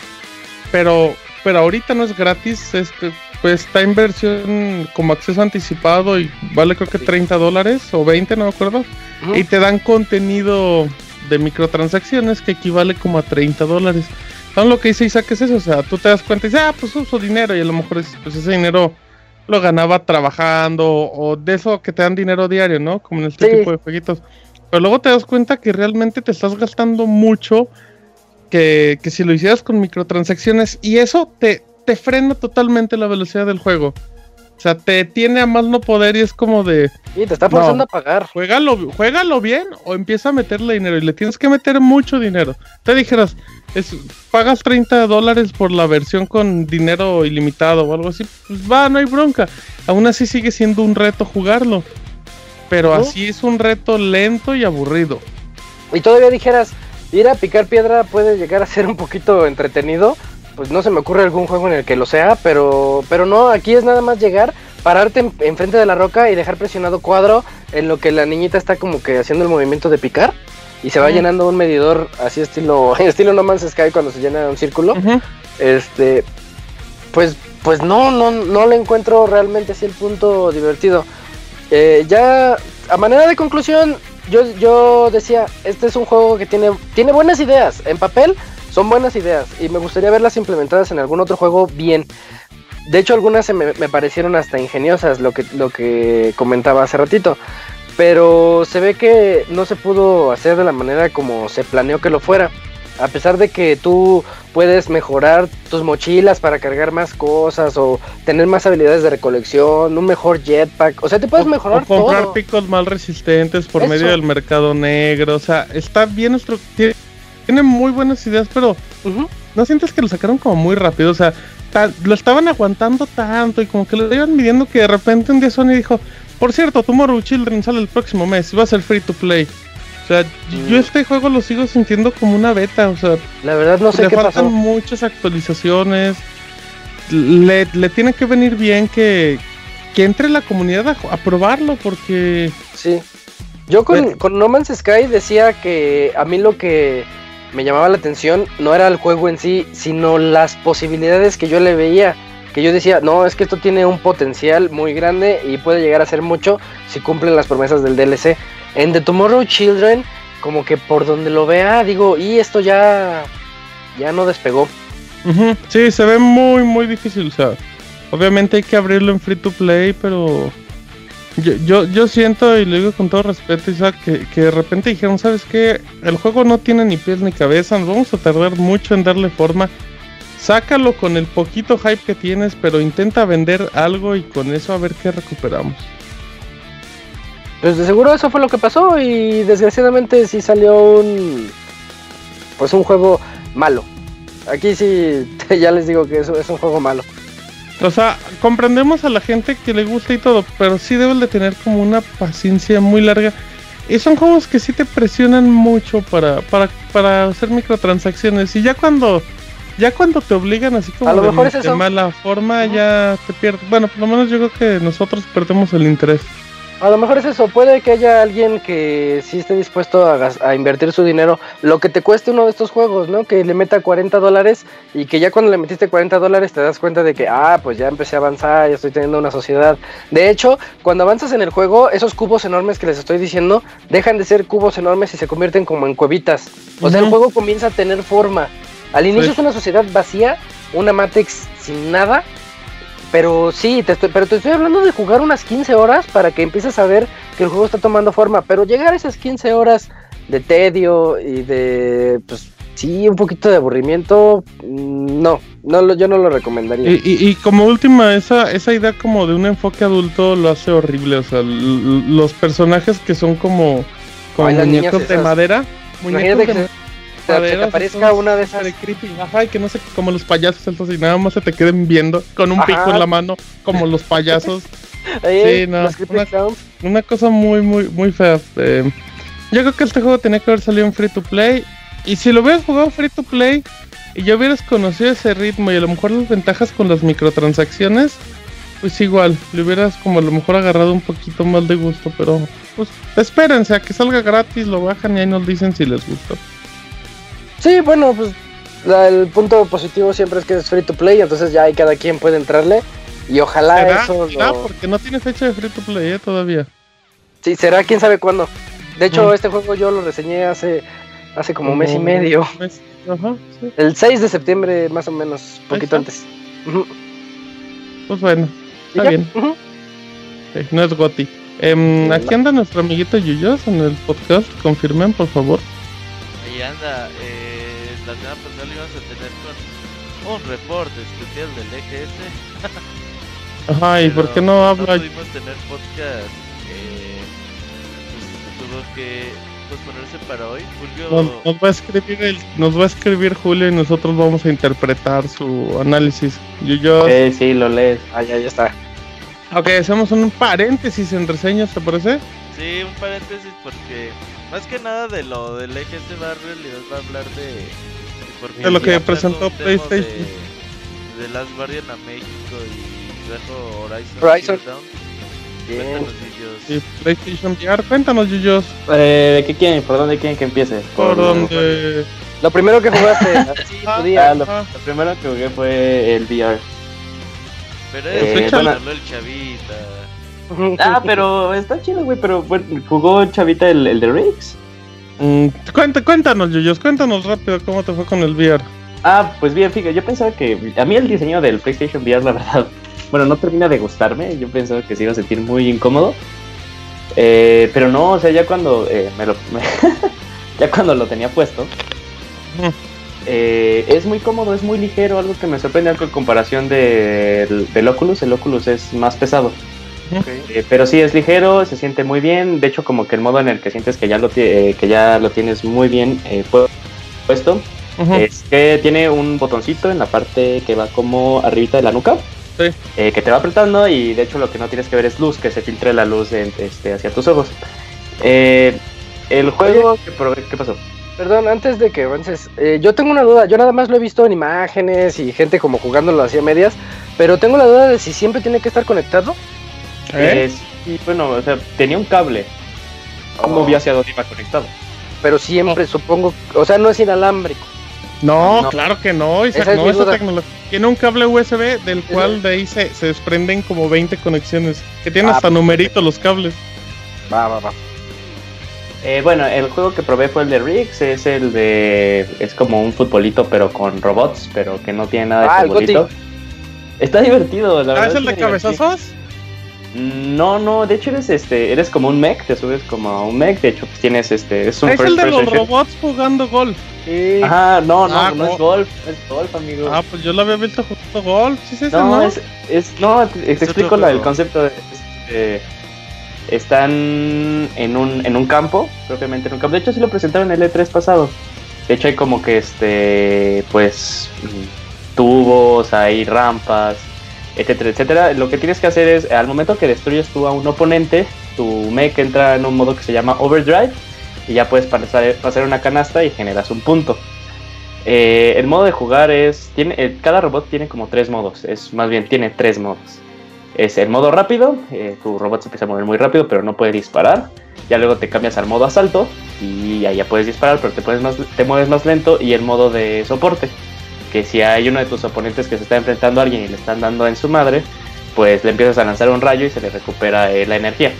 pero, pero ahorita no es gratis, es, pues está en versión como acceso anticipado y vale creo que 30 dólares o 20, no me acuerdo. Y te dan contenido de microtransacciones que equivale como a 30 dólares. Entonces lo que dice Isaac es eso, o sea, tú te das cuenta y dices, ah, pues uso dinero y a lo mejor pues ese dinero lo ganaba trabajando o de eso que te dan dinero diario, ¿no? Como en este tipo de jueguitos. Pero luego te das cuenta que realmente te estás gastando mucho que, que si lo hicieras con microtransacciones y eso te, te frena totalmente la velocidad del juego. O sea, te tiene a más no poder y es como de. Y te está forzando a pagar. Juégalo, juégalo bien o empieza a meterle dinero y le tienes que meter mucho dinero. Te dijeras, es, pagas 30 dólares por la versión con dinero ilimitado o algo así, pues va, no hay bronca. Aún así sigue siendo un reto jugarlo. Pero así es un reto lento y aburrido. Y todavía dijeras, ir a picar piedra puede llegar a ser un poquito entretenido, pues no se me ocurre algún juego en el que lo sea, pero, pero no, aquí es nada más llegar, pararte enfrente de la roca y dejar presionado cuadro en lo que la niñita está como que haciendo el movimiento de picar y se va llenando un medidor así estilo estilo No Man's Sky cuando se llena un círculo. Este pues pues no no no le encuentro realmente así el punto divertido. Eh, ya a manera de conclusión yo, yo decía, este es un juego que tiene, tiene buenas ideas. En papel son buenas ideas y me gustaría verlas implementadas en algún otro juego bien. De hecho, algunas se me, parecieron hasta ingeniosas, lo que, lo que comentaba hace ratito. Pero se ve que no se pudo hacer de la manera como se planeó que lo fuera. A pesar de que tú puedes mejorar tus mochilas para cargar más cosas o tener más habilidades de recolección, un mejor jetpack, o sea, te puedes mejorar o comprar picos más resistentes por medio del mercado negro, o sea, está bien estructurado, tiene muy buenas ideas, pero no sientes que lo sacaron como muy rápido, o sea, lo estaban aguantando tanto y como que lo iban midiendo que de repente un día Sony dijo, por cierto, Tomorrow Children sale el próximo mes y va a ser free to play. O sea, yo este juego lo sigo sintiendo como una beta, o sea, la verdad no sé le faltan muchas actualizaciones. Le, le, tiene que venir bien que, que entre la comunidad a, probarlo porque sí. Yo con, con No Man's Sky decía que a mí lo que me llamaba la atención no era el juego en sí, sino las posibilidades que yo le veía. Que yo decía, no, es que esto tiene un potencial muy grande y puede llegar a ser mucho si cumplen las promesas del DLC. En The Tomorrow Children, como que por donde lo vea, digo, y esto ya, ya no despegó. Sí, se ve muy, muy difícil. O sea, obviamente hay que abrirlo en free to play, pero yo, yo, yo siento, y lo digo con todo respeto, Isaac, que, que de repente dijeron, ¿sabes qué? El juego no tiene ni pies ni cabeza, nos vamos a tardar mucho en darle forma. Sácalo con el poquito hype que tienes, pero intenta vender algo y con eso a ver qué recuperamos. Pues de seguro eso fue lo que pasó y desgraciadamente sí salió un pues un juego malo. Aquí sí ya les digo que eso es un juego malo. O sea, comprendemos a la gente que le gusta y todo, pero sí debes de tener como una paciencia muy larga. Y son juegos que sí te presionan mucho para, para, para hacer microtransacciones. Y ya cuando ya cuando te obligan así como de, mala forma, ya te pierdes. Bueno, por lo menos yo creo que nosotros perdemos el interés. A lo mejor es eso, puede que haya alguien que sí esté dispuesto a, invertir su dinero, lo que te cueste uno de estos juegos, ¿no? Que le meta 40 dólares y que ya cuando le metiste 40 dólares te das cuenta de que, ah, pues ya empecé a avanzar, ya estoy teniendo una sociedad. De hecho, cuando avanzas en el juego, esos cubos enormes que les estoy diciendo, dejan de ser cubos enormes y se convierten como en cuevitas. O sea, el juego comienza a tener forma. Al inicio es una sociedad vacía, una Matrix sin nada, pero sí, te estoy, pero te estoy hablando de jugar unas 15 horas para que empieces a ver que el juego está tomando forma. Pero llegar a esas 15 horas de tedio y de, pues sí, un poquito de aburrimiento, mm, no, no yo no lo recomendaría. Y, como última, esa, esa idea como de un enfoque adulto lo hace horrible. O sea, los personajes que son como, como muñecos de madera. Muñecos de que aparezca una de esas. De creepy. Ajá, y que no sé, como los payasos estos y nada más se te queden viendo con un pico en la mano, como los payasos. sí, no. Una, cosa muy, muy, muy fea. Eh, yo creo que este juego tenía que haber salido en free to play. Y si lo hubieras jugado free to play y ya hubieras conocido ese ritmo y a lo mejor las ventajas con las microtransacciones, pues igual, le hubieras como a lo mejor agarrado un poquito más de gusto, pero pues espérense a que salga gratis, lo bajan y ahí nos dicen si les gustó. Sí, bueno, pues el punto positivo siempre es que es free to play, entonces ya ahí cada quien puede entrarle. Y ojalá eso. No, porque no tiene fecha de free to play ¿eh? todavía. Sí, será quién sabe cuándo. De hecho, mm. este juego yo lo reseñé hace hace como mes y medio. Ajá, sí. El 6 de septiembre, más o menos, poquito antes. Pues bueno, está bien. no es Goti. Em, aquí anda nuestro amiguito Yuyos en el podcast. Confirmen, por favor. Ahí anda. Eh la semana pasada íbamos a tener con un reporte especial del EGS. Ajá, ¿y por qué no habla? No pudimos tener podcast. Eh, pues, tuvo que posponerse para hoy. Julio. Nos, va a escribir el, nos va a escribir Julio y nosotros vamos a interpretar su análisis. Yo, yo... Sí, sí, lo lees. Ah, ya, ya está. Ok, hacemos un paréntesis en reseñas, ¿te parece? Sí, un paréntesis porque más que nada de lo del EGS va, realidad va a hablar de de lo que presentó PlayStation. de Last Guardian a México y trajo Horizon. Horizon. Cuéntanos, Yuyos. PlayStation VR, cuéntanos, Yuyos. Eh, ¿Qué quieren? ¿Por dónde quieren que empiece? ¿Por dónde? Lo primero que jugaste, así Ah, podía. lo, lo primero que jugué fue el VR. Pero Eh, es bueno. el chavita. Ah, pero está chido, güey. Pero bueno, jugó Chavita el, el de Riggs. Mm, cuéntanos, Yuyos, cuéntanos rápido cómo te fue con el VR. Ah, pues bien, fíjate, yo pensaba que a mí el diseño del PlayStation VR, la verdad, bueno, no termina de gustarme. Yo pensaba que se iba a sentir muy incómodo. Eh, pero no, o sea, ya cuando eh, me lo, ya cuando lo tenía puesto, eh, es muy cómodo, es muy ligero, algo que me sorprende algo en comparación del, del Oculus. El Oculus es más pesado. Eh, pero sí es ligero, se siente muy bien. De hecho, como que el modo en el que sientes que ya lo, eh, que ya lo tienes muy bien eh, pu- puesto es que tiene un botoncito en la parte que va como arribita de la nuca. Sí. eh, que te va apretando y de hecho lo que no tienes que ver es luz, que se filtre la luz en- este, hacia tus ojos. Eh, el juego... ¿qué, pasó? Perdón, antes de que avances, eh, yo tengo una duda. Yo nada más lo he visto en imágenes y gente como jugándolo así a medias, pero tengo la duda de si siempre tiene que estar conectado. ¿Eh? Sí, bueno, o sea, tenía un cable. ¿Cómo Oh. hacia dónde iba conectado? Pero siempre, supongo, o sea, no es inalámbrico. No, No. claro que no, Isaac, Esa es no, esa duda. tecnología. Tiene un cable USB del cual de ahí se, se desprenden como 20 conexiones. Que tiene Ah, hasta numeritos los cables. Va, va, va. Eh, bueno, el juego que probé fue el de Riggs, es el de... es como un futbolito pero con robots, pero que no tiene nada de Ah, futbolito. Está divertido, la ¿Ah, verdad. es el de cabezazos? No, no, de hecho eres este, eres como un mech, te subes como a un mech, de hecho pues tienes este, es un Es el de los shooter. robots jugando golf. Sí. Ajá, no, no, Ah, no go- es golf, es golf, amigo. Ah, pues yo lo había visto jugando golf. ¿Sí es ese, no, no? es, es, no, te, explico la- el concepto de, este, están en un, en un campo, propiamente en un campo. De hecho, sí lo presentaron en el E3 pasado. De hecho, hay como que este, pues, tubos, hay rampas, etcétera, etcétera. Lo que tienes que hacer es, al momento que destruyes tú a un oponente, tu mech entra en un modo que se llama overdrive y ya puedes pasar, pasar una canasta y generas un punto. Eh, el modo de jugar es, tiene, eh, cada robot tiene como tres modos, es más bien tiene tres modos. Es el modo rápido, eh, tu robot se empieza a mover muy rápido pero no puede disparar. Ya luego te cambias al modo asalto y ahí ya puedes disparar pero te, más, te mueves más lento. Y el modo de soporte, que si hay uno de tus oponentes que se está enfrentando a alguien y le están dando en su madre, pues le empiezas a lanzar un rayo y se le recupera eh, la energía.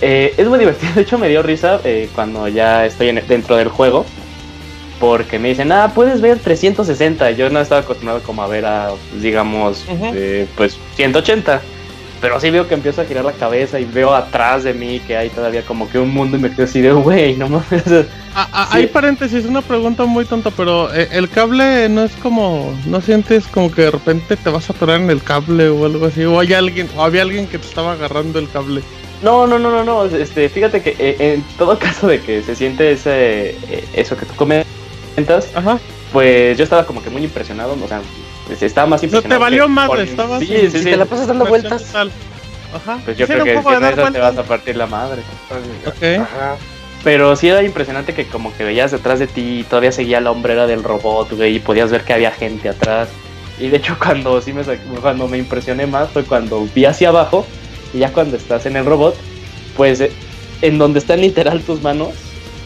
Eh, es muy divertido, de hecho me dio risa eh, cuando ya estoy en- dentro del juego. Porque me dicen, ah, puedes ver 360. Yo no estaba acostumbrado como a ver a, digamos, Ujú. eh, pues 180. Pero sí veo que empiezo a girar la cabeza y veo atrás de mí que hay todavía como que un mundo y me quedo así de, güey, no mames. Ah, ah, Sí. Hay paréntesis, una pregunta muy tonta, pero eh, el cable no es como, no sientes como que de repente te vas a atorar en el cable o algo así, o hay alguien, o había alguien que te estaba agarrando el cable. No, no, no, no, no. Este, fíjate que eh, en todo caso de que se siente ese, eh, eso que tú comentas, Ajá. pues yo estaba como que muy impresionado. O sea, estaba más O sea, te valió por- estabas Sí, en- sí, Si sí. te la pasas dando vueltas. total. Ajá. Pues yo Sí, creo era que, en esa te vas a partir la madre. Ok. Ajá. Pero sí era impresionante que como que veías detrás de ti y todavía seguía la hombrera del robot, güey, y podías ver que había gente atrás. Y de hecho cuando sí me, cuando me impresioné más fue cuando vi hacia abajo y ya cuando estás en el robot, pues eh, en donde están literal tus manos,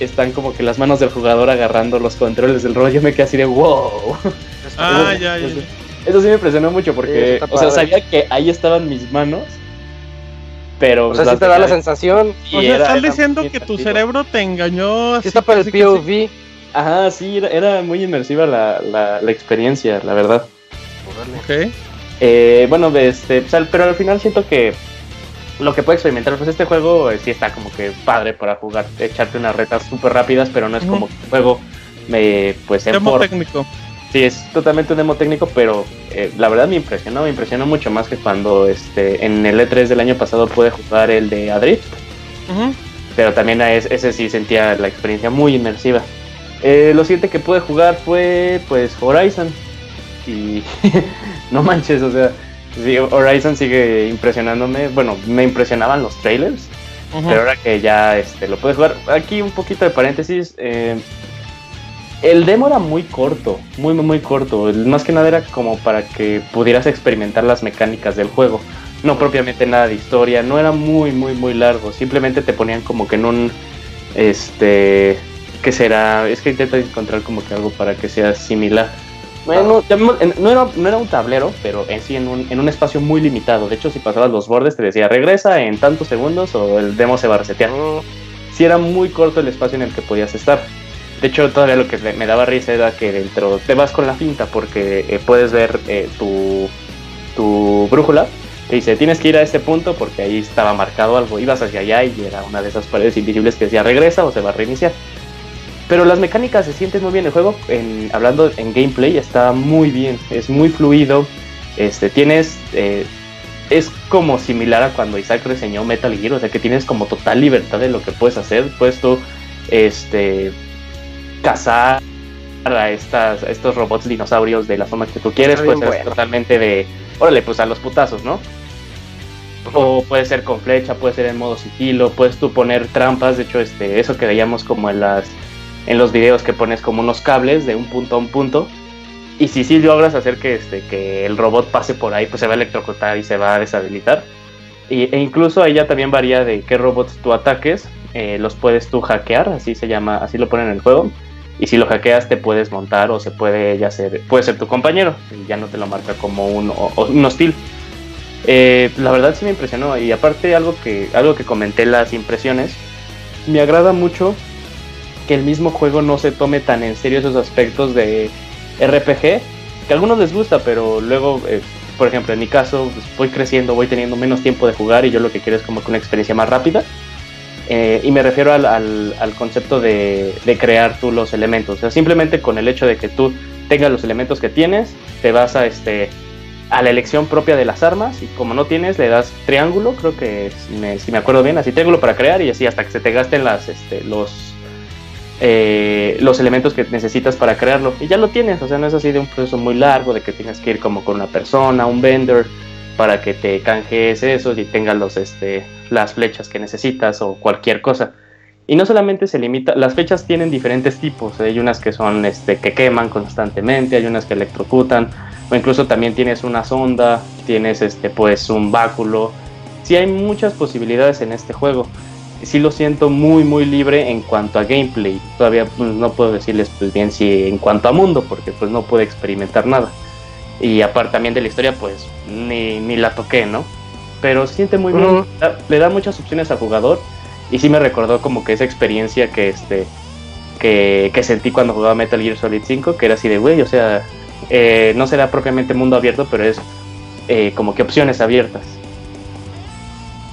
están como que las manos del jugador agarrando los controles del robot. Yo me quedé así de wow. Ah, ya, ya. ya. Eso sí me impresionó mucho porque, o sea, sabía que ahí estaban mis manos, pero... O sea, las sí te da la sensación. y O sea, era diciendo que tu cerebro te engañó. Sí así está para el. POV. Ajá, sí, era, era muy inmersiva la, la, la experiencia, la verdad. Ok. Eh, bueno, este, sea, pero al final siento que lo que puedo experimentar, pues este juego eh, sí está como que padre para jugar, echarte unas retas súper rápidas, pero no es como que un juego me, pues en técnico. Sí, es totalmente un demo técnico, pero eh, la verdad me impresionó, me impresionó mucho más que cuando este, en el E3 del año pasado pude jugar el de Adrift. Pero también a es- ese sí sentía la experiencia muy inmersiva. Eh, lo siguiente que pude jugar fue pues Horizon. Y no manches, o sea, sí, Horizon sigue impresionándome, bueno, me impresionaban los trailers, pero ahora que ya este, lo puedes jugar, aquí un poquito de paréntesis, eh, El demo era muy corto, muy, muy, muy corto. Más que nada era como para que pudieras experimentar las mecánicas del juego. No propiamente nada de historia, no era muy, muy, muy largo. Simplemente te ponían como que en un. Este. ¿Qué será? Es que intenta encontrar como que algo para que sea similar. Bueno, no era, no era un tablero, pero en sí en un, en un espacio muy limitado. De hecho, si pasabas los bordes, te decía regresa en tantos segundos o el demo se va a resetear. Si era muy corto el espacio en el que podías estar. De hecho, todavía lo que me daba risa era que dentro te vas con la finta porque eh, puedes ver eh, tu, tu brújula. Te dice, tienes que ir a este punto porque ahí estaba marcado algo. Ibas hacia allá y era una de esas paredes invisibles que decía regresa o se va a reiniciar. Pero las mecánicas se sienten muy bien. El juego, en, hablando en gameplay, está muy bien. Es muy fluido. Este, tienes... Eh, es como similar a cuando Isaac reseñó Metal Gear. O sea que tienes como total libertad de lo que puedes hacer. Puedes tú... Este, cazar a, estas, estos robots dinosaurios de la forma que tú quieres, puede ser totalmente de, órale, pues a los putazos, ¿no? O puede ser con flecha, puede ser en modo sigilo, puedes tú poner trampas, de hecho, este, eso que veíamos como en las en los videos que pones como unos cables de un punto a un punto. Y si sí logras hacer que, este, que el robot pase por ahí, pues se va a electrocutar y se va a deshabilitar. Y, e incluso ahí ya también varía de qué robots tú ataques, eh, los puedes tú hackear, así se llama, así lo ponen en el juego. Y si lo hackeas te puedes montar o se puede ya ser, puede ser tu compañero ya no te lo marca como un, un hostil. Eh, la verdad sí me impresionó y aparte algo que, algo que comenté en las impresiones, me agrada mucho que el mismo juego no se tome tan en serio esos aspectos de RPG, que a algunos les gusta, pero luego, eh, por ejemplo, en mi caso, pues, voy creciendo, voy teniendo menos tiempo de jugar y yo lo que quiero es como que una experiencia más rápida. Eh, y me refiero al, al, concepto de, de, crear tú los elementos. O sea, simplemente con el hecho de que tú tengas los elementos que tienes, te vas a, este, a la elección propia de las armas y como no tienes, le das triángulo, creo que si me, si me acuerdo bien, así triángulo para crear y así hasta que se te gasten las, este, los, eh, los elementos que necesitas para crearlo. Y ya lo tienes, o sea, no es así de un proceso muy largo, de que tengas que ir como con una persona, un vendor, para que te canjees esos y tengas los, este, las flechas que necesitas o cualquier cosa. Y no solamente se limita, las flechas tienen diferentes tipos, hay unas que son este, que queman constantemente, hay unas que electrocutan, o incluso también tienes una sonda, tienes este, pues un báculo. Sí hay muchas posibilidades en este juego. Sí lo siento muy muy libre en cuanto a gameplay. Todavía pues, no puedo decirles pues bien si en cuanto a mundo, porque pues no puedo experimentar nada. Y aparte también de la historia, pues ni, ni la toqué, ¿no? pero siente muy bien, le da muchas opciones al jugador y sí me recordó como que esa experiencia que este que, sentí cuando jugaba Metal Gear Solid 5, que era así de güey, o sea, eh, no será propiamente mundo abierto, pero es eh, como que opciones abiertas.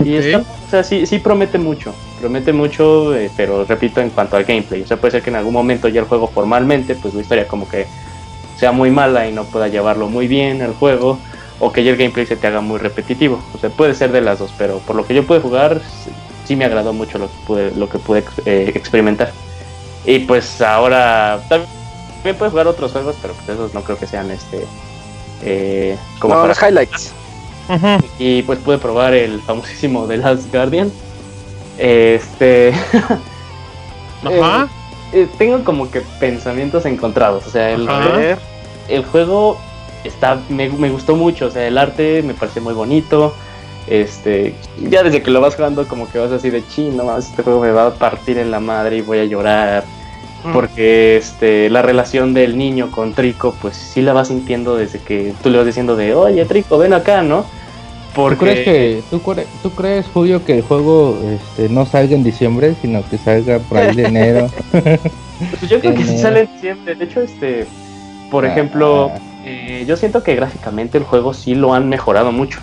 Y está, o sea, sí, sí promete mucho, promete mucho, eh, pero repito, en cuanto al gameplay, o sea, puede ser que en algún momento ya el juego formalmente, pues la historia como que sea muy mala y no pueda llevarlo muy bien el juego, o que ya el gameplay se te haga muy repetitivo. O sea, puede ser de las dos, pero por lo que yo pude jugar, sí, me agradó mucho lo que pude, lo que pude eh, experimentar. Y pues ahora también puedes jugar otros juegos, pero pues esos no creo que sean este eh, como para... los highlights. Y pues pude probar el famosísimo The Last Guardian. Este. Ajá. Eh, tengo como que pensamientos encontrados. O sea, el, el juego está, me, me, gustó mucho, o sea, el arte me parece muy bonito. Este, ya desde que lo vas jugando, como que vas así de chino, este juego me va a partir en la madre y voy a llorar. Mm. Porque este, la relación del niño con Trico, pues sí la vas sintiendo desde que tú le vas diciendo de, oye Trico, ven acá, ¿no? Porque... ¿Tú crees que, tú, crees, Julio, que el juego este, no salga en diciembre, sino que salga por ahí de enero? pues yo creo que sí sale en diciembre. De hecho, este, por ejemplo. Eh, yo siento que gráficamente el juego sí lo han mejorado mucho.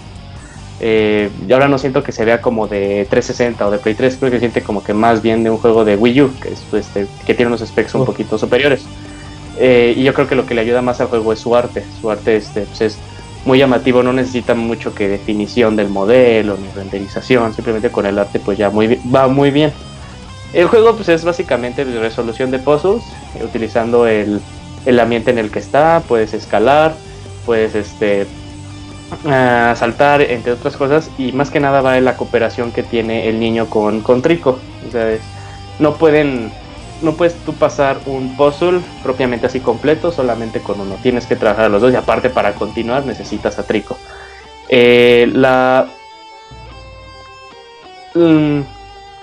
Eh, y ahora no siento que se vea como de 360 o de Play 3, creo que siente como que más bien de un juego de Wii U, que, es, este, que tiene unos specs un poquito superiores. Eh, y yo creo que lo que le ayuda más al juego es su arte. Su arte este, pues es muy llamativo, no necesita mucho que definición del modelo ni renderización, simplemente con el arte pues ya muy, va muy bien. El juego pues es básicamente resolución de puzzles, utilizando el, el ambiente en el que está, puedes escalar, puedes este uh, saltar, entre otras cosas, y más que nada va en la cooperación que tiene el niño con, con Trico. O sea, no pueden no puedes tú pasar un puzzle propiamente así completo solamente con uno. Tienes que trabajar a los dos y aparte para continuar necesitas a Trico. Eh, la, mm,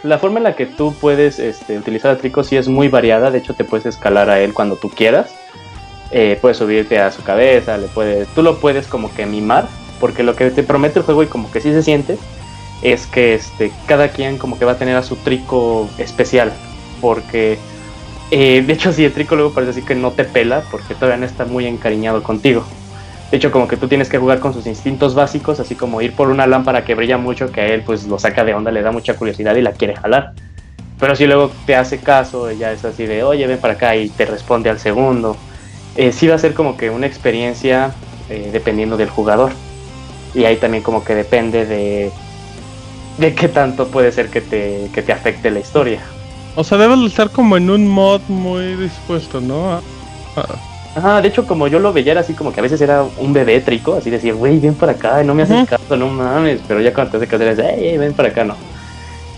la forma en la que tú puedes este, utilizar a Trico sí es muy variada. De hecho, te puedes escalar a él cuando tú quieras. Eh, puedes subirte a su cabeza, le puedes, tú lo puedes como que mimar, porque lo que te promete el juego y como que sí se siente es que este, cada quien como que va a tener a su Trico especial porque eh, de hecho si el trico luego parece así que no te pela porque todavía no está muy encariñado contigo. De hecho como que tú tienes que jugar con sus instintos básicos, así como ir por una lámpara que brilla mucho, que a él pues lo saca de onda, le da mucha curiosidad y la quiere jalar. Pero si luego te hace caso, ella es así de, oye, ven para acá y te responde al segundo. Eh, sí va a ser como que una experiencia eh, dependiendo del jugador. Y ahí también como que depende de, de qué tanto puede ser que te, que te afecte la historia. O sea, debes estar como en un mod muy dispuesto, ¿no? Ajá, de hecho, como yo lo veía, era así como que a veces era un bebé trico, así decía, güey, ven para acá, no me haces caso, no mames. Pero ya cuando te hace caso, eres, hey, ven para acá, no.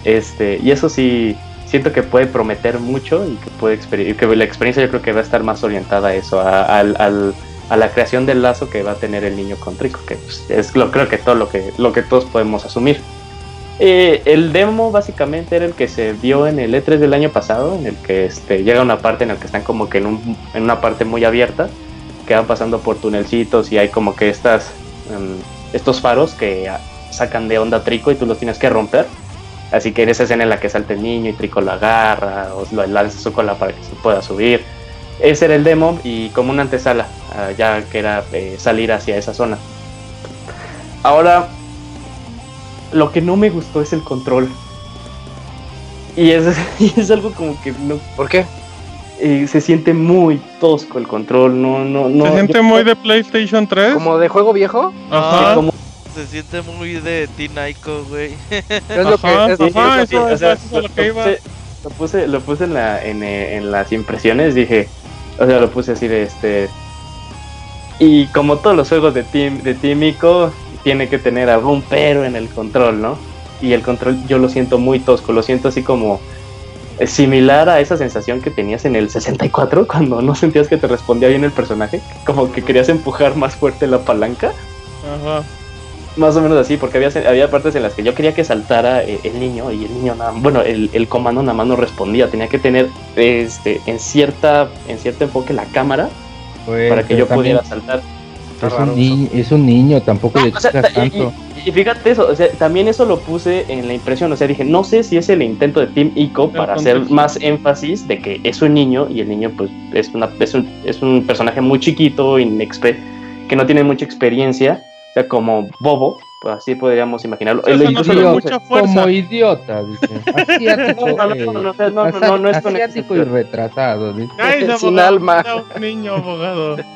Este, y eso sí, siento que puede prometer mucho y que puede que la experiencia yo creo que va a estar más orientada a eso, a, la creación del lazo que va a tener el niño con Trico, que pues, es lo creo que todo lo que, lo que todos podemos asumir. Eh, el demo básicamente era el que se vio en el E3 del año pasado, en el que este, llega una parte en la que están como que en, una parte muy abierta, que van pasando por tunelcitos y hay como que estas, em, estos faros que sacan de onda Trico y tú los tienes que romper. Así que en esa escena en la que salta el niño y Trico lo agarra o lo lanza su cola para que se pueda subir. Ese era el demo y como una antesala, ah, ya que era eh, salir hacia esa zona. Ahora lo que no me gustó es el control. Y es, es algo como que no. ¿Por qué? Eh, se siente muy tosco el control, no, no, no. ¿Se siente muy de PlayStation 3? ¿Como de juego viejo? Ajá. Se siente muy de Teen Ico, güey. Es lo que es, ajá, eso, o sea, eso, lo, que iba. Lo puse, lo puse en, la, en, eh, en las impresiones, dije, o sea, lo puse así de este. Y como todos los juegos de Team, de Team Ico, tiene que tener algún pero en el control, ¿no? Y el control yo lo siento muy tosco, lo siento así como eh, similar a esa sensación que tenías en el 64 cuando no sentías que te respondía bien el personaje, como que querías empujar más fuerte la palanca. Ajá. Más o menos así, porque había, había partes en las que yo quería que saltara eh, el niño y el niño nada, bueno, el, el, comando nada más no respondía, tenía que tener este en cierta en cierto enfoque la cámara pues, para que yo pudiera saltar. Es un, niño, es un niño, tampoco le tanto. Y, fíjate eso, o sea, también eso lo puse en la impresión, o sea, dije, no sé si es el intento de Team Ico para hacer más énfasis de que es un niño y el niño pues es, una, es, un, es un personaje muy chiquito, que no tiene mucha experiencia, o sea, como bobo, pues así podríamos imaginarlo. como idiota, dice. Asiático, no, no, no, no, no, es con asiático y retrasado. Dice. Sin alma. niño abogado.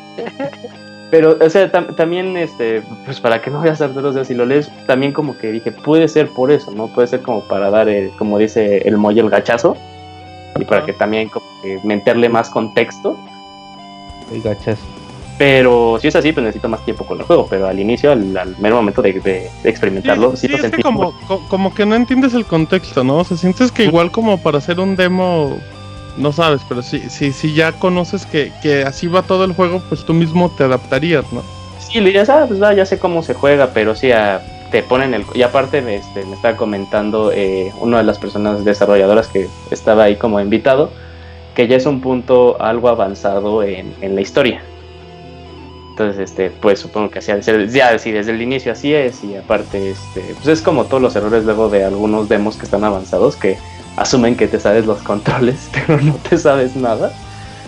Pero, o sea, también, este, pues para que no veas Arturo, o si lo lees, también como que dije, puede ser por eso, ¿no? Puede ser como para dar, el, como dice el mollo, el gachazo. Y para que también como que meterle más contexto. El gachazo. Pero si es así, pues necesito más tiempo con el juego. Pero al inicio, al, mero momento de, experimentarlo, sí, sí, como, como que no entiendes el contexto, ¿no? O sea, sientes que igual como para hacer un demo no sabes, pero si, si, si ya conoces que, que, así va todo el juego, pues tú mismo te adaptarías, ¿no? Sí, le dirías, ah, pues ya sé cómo se juega, pero sí, ah, te ponen el... Y aparte este, me estaba comentando eh, una de las personas desarrolladoras que estaba ahí como invitado, que ya es un punto algo avanzado en, en la historia. Entonces, este, pues supongo que así ya sí, desde el inicio así es, y aparte, este, pues es como todos los errores luego de algunos demos que están avanzados, que asumen que te sabes los controles, pero no te sabes nada.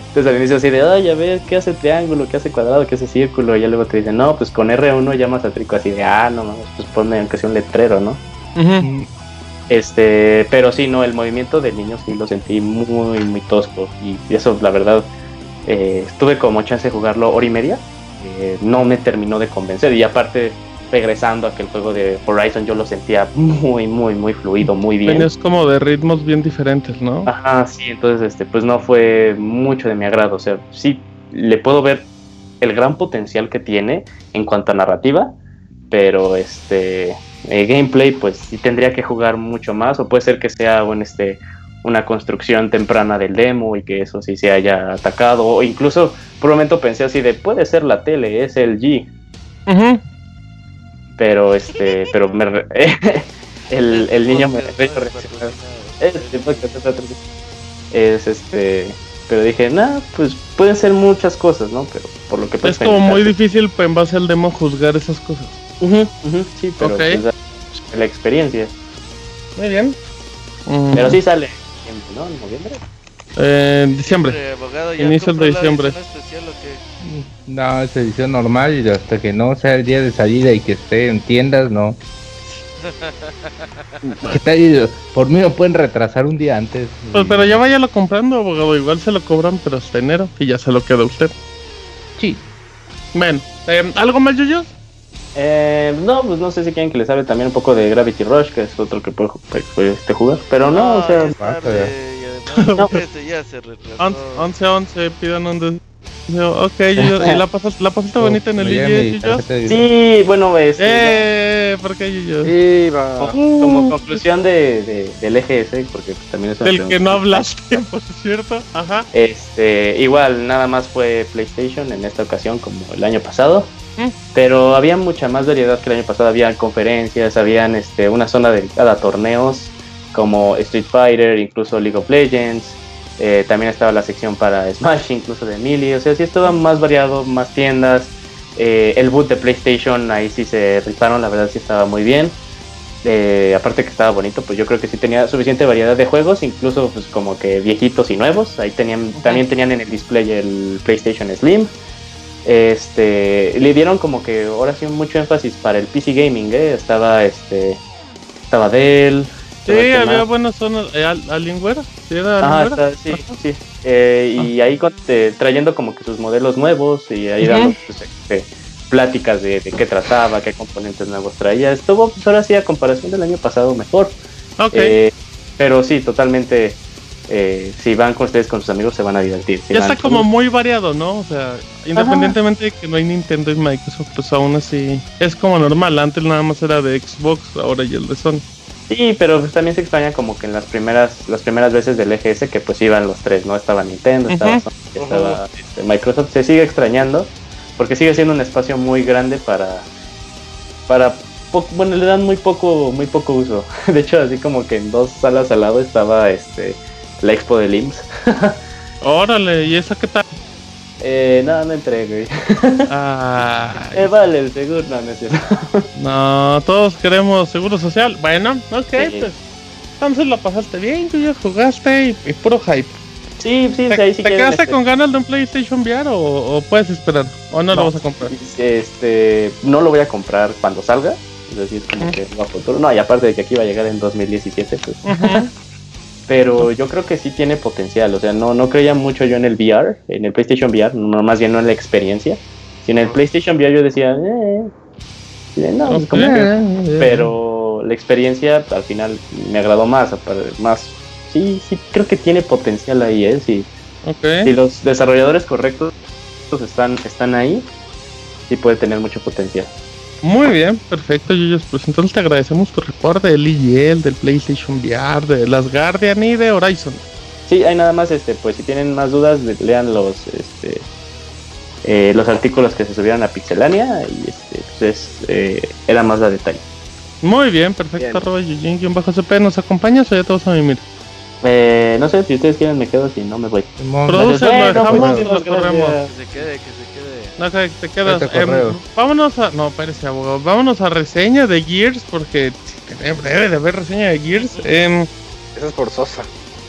Entonces al inicio así de, ay, a ver, ¿qué hace triángulo? ¿Qué hace cuadrado? ¿Qué hace círculo? Y ya luego te dicen, no, pues con R1 llamas a Trico así de, ah, no mames, pues ponme aunque sea un letrero, ¿no? Este, pero sí, no, el movimiento del niño sí lo sentí muy, muy tosco. Y eso, la verdad, eh, estuve como chance de jugarlo hora y media. Eh, no me terminó de convencer. Y aparte, regresando a que el juego de Horizon yo lo sentía muy, muy, muy fluido, muy bien. Es como de ritmos bien diferentes, ¿no? Ajá, sí, entonces este, pues no fue mucho de mi agrado. O sea, sí le puedo ver el gran potencial que tiene en cuanto a narrativa, pero este gameplay, pues sí tendría que jugar mucho más, o puede ser que sea un este una construcción temprana del demo y que eso sí se haya atacado. O incluso por un momento pensé así de puede ser la tele, es el G. Pero este, pero me el, el niño me es este pero dije, nah, pues pueden ser muchas cosas, ¿no? Pero por lo que Es como muy difícil pues, en base al demo juzgar esas cosas. sí, pero okay. pues, la experiencia. Muy bien. Pero sí sale, ¿no? ¿En noviembre? Eh, en diciembre. Abogado, Inicio de diciembre. Especial, ¿o qué? No, es edición normal y hasta que no sea el día de salida y que esté en tiendas, no. ¿Qué tal? Por mí lo pueden retrasar un día antes. Pues pero ya váyalo comprando, abogado. Igual se lo cobran, pero hasta enero y ya se lo queda usted. Sí. Bueno, eh, ¿algo más, Yuyos? Eh, no, pues no sé si quieren que les hable también un poco de Gravity Rush, que es otro que puede, puede este, jugar. Pero no, o sea. Tarde, y además, este ya se retrasó. 11, 11, pidan un Ok, yo, ¿y la pasaste, la pasaste bonita en el DJ, Sí, bueno, este. Eh, ¿por qué yo? Como conclusión de, de, del EGS, porque también es Del que no hablaste, por cierto. Ajá. Este, igual, nada más fue PlayStation en esta ocasión, como el año pasado. Pero había mucha más variedad que el año pasado. Había conferencias, habían este, una zona dedicada a torneos como Street Fighter, incluso League of Legends. Eh, también estaba la sección para Smash, incluso de Melee. O sea, sí estaba más variado, más tiendas. Eh, el boot de PlayStation ahí sí se rifaron, la verdad sí estaba muy bien. Eh, aparte que estaba bonito, pues yo creo que sí tenía suficiente variedad de juegos, incluso pues como que viejitos y nuevos. Ahí tenían, también tenían en el display el PlayStation Slim. Este, le dieron como que ahora sí mucho énfasis para el PC gaming, ¿eh? Estaba este, estaba Dell, Sí, había buenas zonas. Eh, ¿Alienware? ¿Sí era Ajá, sí, sí. Eh, y ahí trayendo como que sus modelos nuevos y ahí dando pues, este, pláticas de, de, qué trataba, qué componentes nuevos traía. Estuvo, pues ahora sí, a comparación del año pasado, mejor. Okay. Eh, pero sí, totalmente. Eh, si van con ustedes con sus amigos se van a divertir. Si ya está como muy variado, ¿no? O sea, independientemente de que no hay Nintendo y Microsoft, pues aún así es como normal. Antes nada más era de Xbox, ahora y el de Sony. Sí, pero pues también se extraña como que en las primeras las primeras veces del EGS que pues iban los tres, ¿no? Estaba Nintendo, estaba, Sony, estaba este, Microsoft, se sigue extrañando porque sigue siendo un espacio muy grande para para bueno, le dan muy poco muy poco uso. De hecho, así como que en dos salas al lado estaba este la Expo de LIMS. Órale, ¿y esa qué tal? Eh, no, no entré, güey. Ah, eh, vale, el seguro, no, no es cierto. No, todos queremos seguro social. Bueno, ok, sí. pues. Entonces lo pasaste bien, tú ya jugaste y, y puro hype. Sí, sí, ¿Te, ahí sí ¿te quedaste este... con ganas de un PlayStation VR o, o puedes esperar? ¿O no, no, lo vas a comprar? Este, no lo voy a comprar cuando salga. Es decir, como uh -huh. que va a futuro. No, y aparte de que aquí va a llegar en 2017, pues. Uh -huh. Pero yo creo que sí tiene potencial. O sea, no, no creía mucho yo en el VR, en el PlayStation VR, no, más bien no en la experiencia. Si en el PlayStation VR yo decía, eh, no, pues como que, pero la experiencia al final me agradó más, más, sí, sí, creo que tiene potencial ahí, ¿eh? Si, okay. si los desarrolladores correctos están, están ahí, sí puede tener mucho potencial. Muy bien, perfecto, Yuyos. Pues entonces te agradecemos tu reporte del IGL, del PlayStation VR, de las Guardian y de Horizon. Sí, hay nada más, este, pues si tienen más dudas, lean los, este, eh, los artículos que se subieron a Pixelania y este, pues eh, era más la detalle. Muy bien, perfecto. Arroba Yujin, bajo CP, ¿nos acompañas o ya todos a mimir? Eh, no sé, si ustedes quieren me quedo, si no me voy. Produce, lo dejamos y los corremos. Que se quede, que se quede. No, que te quedas. Eh, vámonos a. No, espérese, abogado. Vámonos a reseña de Gears, porque debe de haber reseña de Gears. Eh, Esa es forzosa.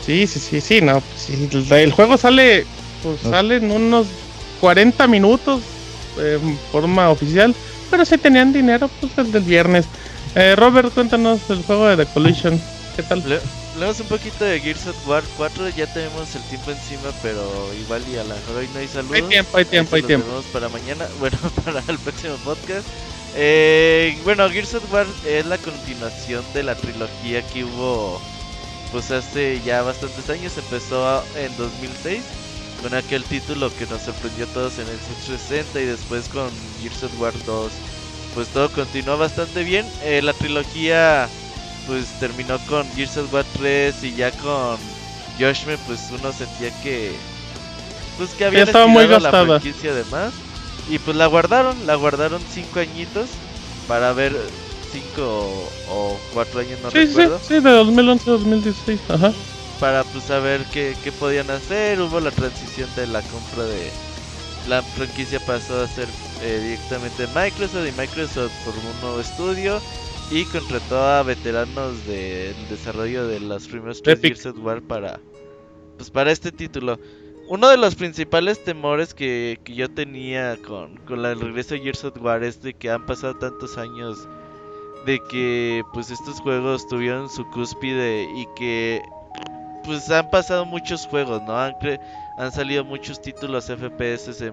Sí, sí, sí, sí, no. Sí, el, el, juego sale. Pues no. sale en unos 40 minutos eh, en forma oficial. Pero si tenían dinero, pues desde el viernes. Eh, Robert, cuéntanos el juego de The Collision. ¿Qué tal? Le Hablamos un poquito de Gears of War 4, ya tenemos el tiempo encima, pero igual y a lo mejor hoy no hay saludos. Hay tiempo, hay tiempo, hay tiempo. para mañana, bueno, para el próximo podcast. Eh, bueno, Gears of War es la continuación de la trilogía que hubo pues hace ya bastantes años, empezó en 2006 con aquel título que nos sorprendió a todos en el 360 y después con Gears of War 2. Pues todo continuó bastante bien. Eh, la trilogía pues terminó con Gears of War 3 y ya con Yoshme, pues uno sentía que pues que había estaba muy gastada. la franquicia además y pues la guardaron, la guardaron cinco añitos para ver cinco o cuatro años no recuerdo. Sí, sí, de 2011 a 2016, ajá. Para pues saber qué, qué podían hacer, hubo la transición de la compra de la franquicia pasó a ser eh, directamente Microsoft y Microsoft formó un nuevo estudio y contrató a veteranos del desarrollo de los primeros tres Gears of War para pues para este título. Uno de los principales temores que, que yo tenía con, con el regreso de Gears of War es de que han pasado tantos años de que pues estos juegos tuvieron su cúspide y que pues han pasado muchos juegos, ¿no? Han, han salido muchos títulos FPS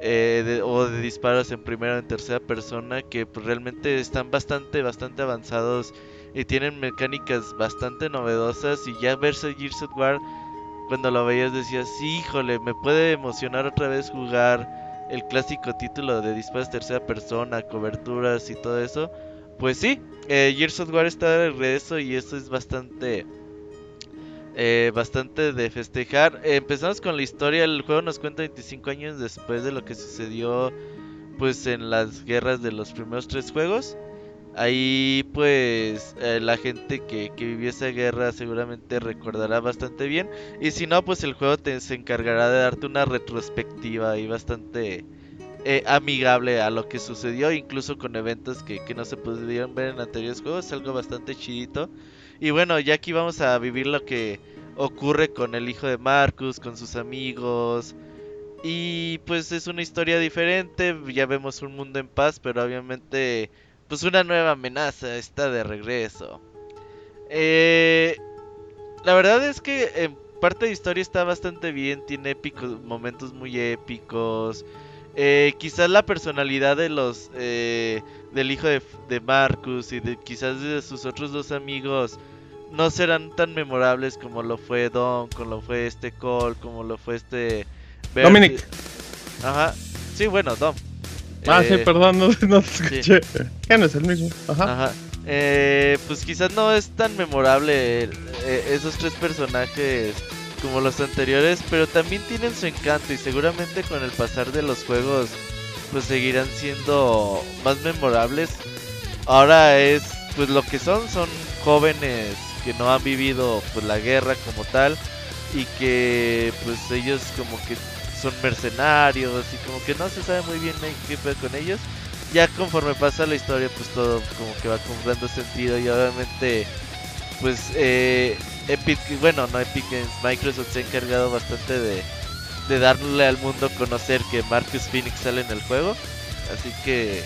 eh, o de disparos en primera o en tercera persona que pues, realmente están bastante, bastante avanzados y tienen mecánicas bastante novedosas y ya verse Gears of War cuando lo veías decías, sí, híjole, me puede emocionar otra vez jugar el clásico título de disparos tercera persona, coberturas y todo eso. Pues sí, eh, Gears of War está de regreso y eso es bastante... Eh, bastante de festejar. empezamos con la historia. El juego nos cuenta 25 años después de lo que sucedió pues en las guerras de los primeros tres juegos. Ahí pues eh, la gente que, que, vivió esa guerra seguramente recordará bastante bien. Y si no, pues el juego te, se encargará de darte una retrospectiva y bastante eh, amigable a lo que sucedió, incluso con eventos que, que no se pudieron ver en anteriores juegos. Algo bastante chidito. Y bueno, ya aquí vamos a vivir lo que ocurre con el hijo de Marcus, con sus amigos. Y pues es una historia diferente, ya vemos un mundo en paz, pero obviamente pues una nueva amenaza está de regreso. Eh, la verdad es que en parte de historia está bastante bien, tiene épicos momentos muy épicos. Eh, quizás la personalidad de los eh, del hijo de, de, Marcus y de quizás de sus otros dos amigos no serán tan memorables como lo fue Don, como lo fue este Cole, como lo fue este Dominic. Ajá. Sí, bueno, Dom. Ah, sí, eh, perdón, no, no te escuché. Ya no es el mismo. Ajá. Ajá. Eh, pues quizás no es tan memorable eh, esos tres personajes como los anteriores, pero también tienen su encanto y seguramente con el pasar de los juegos pues seguirán siendo más memorables. Ahora es pues lo que son, son jóvenes que no han vivido pues la guerra como tal y que pues ellos como que son mercenarios y como que no se sabe muy bien qué fue con ellos. Ya conforme pasa la historia, pues todo como que va comprando sentido y obviamente, pues eh, Epic, bueno, no Epic Microsoft se ha encargado bastante de, de darle al mundo conocer que Marcus Phoenix sale en el juego. Así que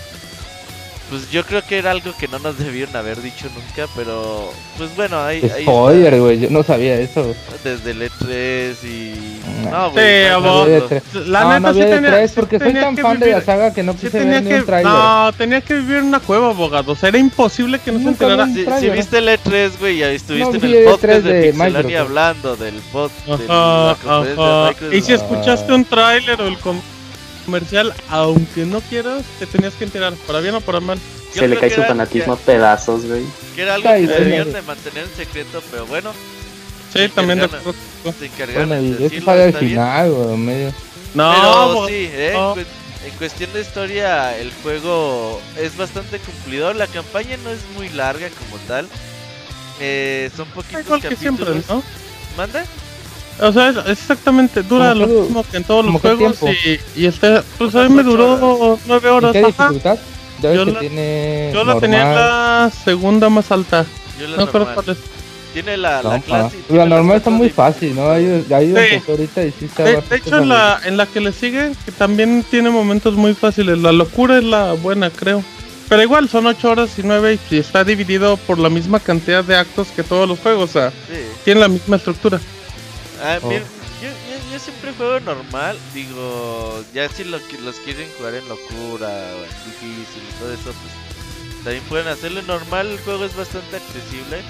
pues yo creo que era algo que no nos debieron haber dicho nunca, pero pues bueno, ahí. Spoiler, güey, yo no sabía eso. Desde el E3 y. No, güey. Sí, no, la neta no sí tenía. E3 porque soy tan fan de la saga que no quise ver ni un trailer. No, tenía que vivir en una cueva, abogado. O sea, era imposible que no se enterara. Si, si, viste el E3, güey, ya estuviste en el podcast de, de Pixelania hablando del podcast. De la ajá. Y si escuchaste un tráiler o el comercial, aunque no quieras, te tenías que enterar, para bien o para mal. Se le cae su fanatismo a pedazos, güey. Que era algo que debían de mantener en secreto, pero bueno. Sí, también de Se encargaron de decirlo, al final, güey, medio. No, pero sí, eh, en cuestión de historia, el juego es bastante cumplidor. La campaña no es muy larga como tal. Eh, son poquitos Igual capítulos. Que siempre, ¿no? ¿Manda? O sea, es exactamente, dura lo mismo que en todos los juegos y, y este, pues a mí me duró nueve horas. ¿Qué dificultad? yo la, tiene yo la tenía en la segunda más alta. Yo la no creo cuál es. Tiene la, la clase. La normal está muy fácil, ¿no? Hay, hay sí. ahorita y sí está De, de hecho, en la, en la que le sigue, que también tiene momentos muy fáciles. La locura es la buena, creo. Pero igual, son ocho horas y nueve y está dividido por la misma cantidad de actos que todos los juegos. O sea, sí. tiene la misma estructura. Ah, oh. yo, yo, siempre juego normal, digo, ya si lo, los quieren jugar en locura o en difícil y todo eso, pues también pueden hacerlo normal, el juego es bastante accesible.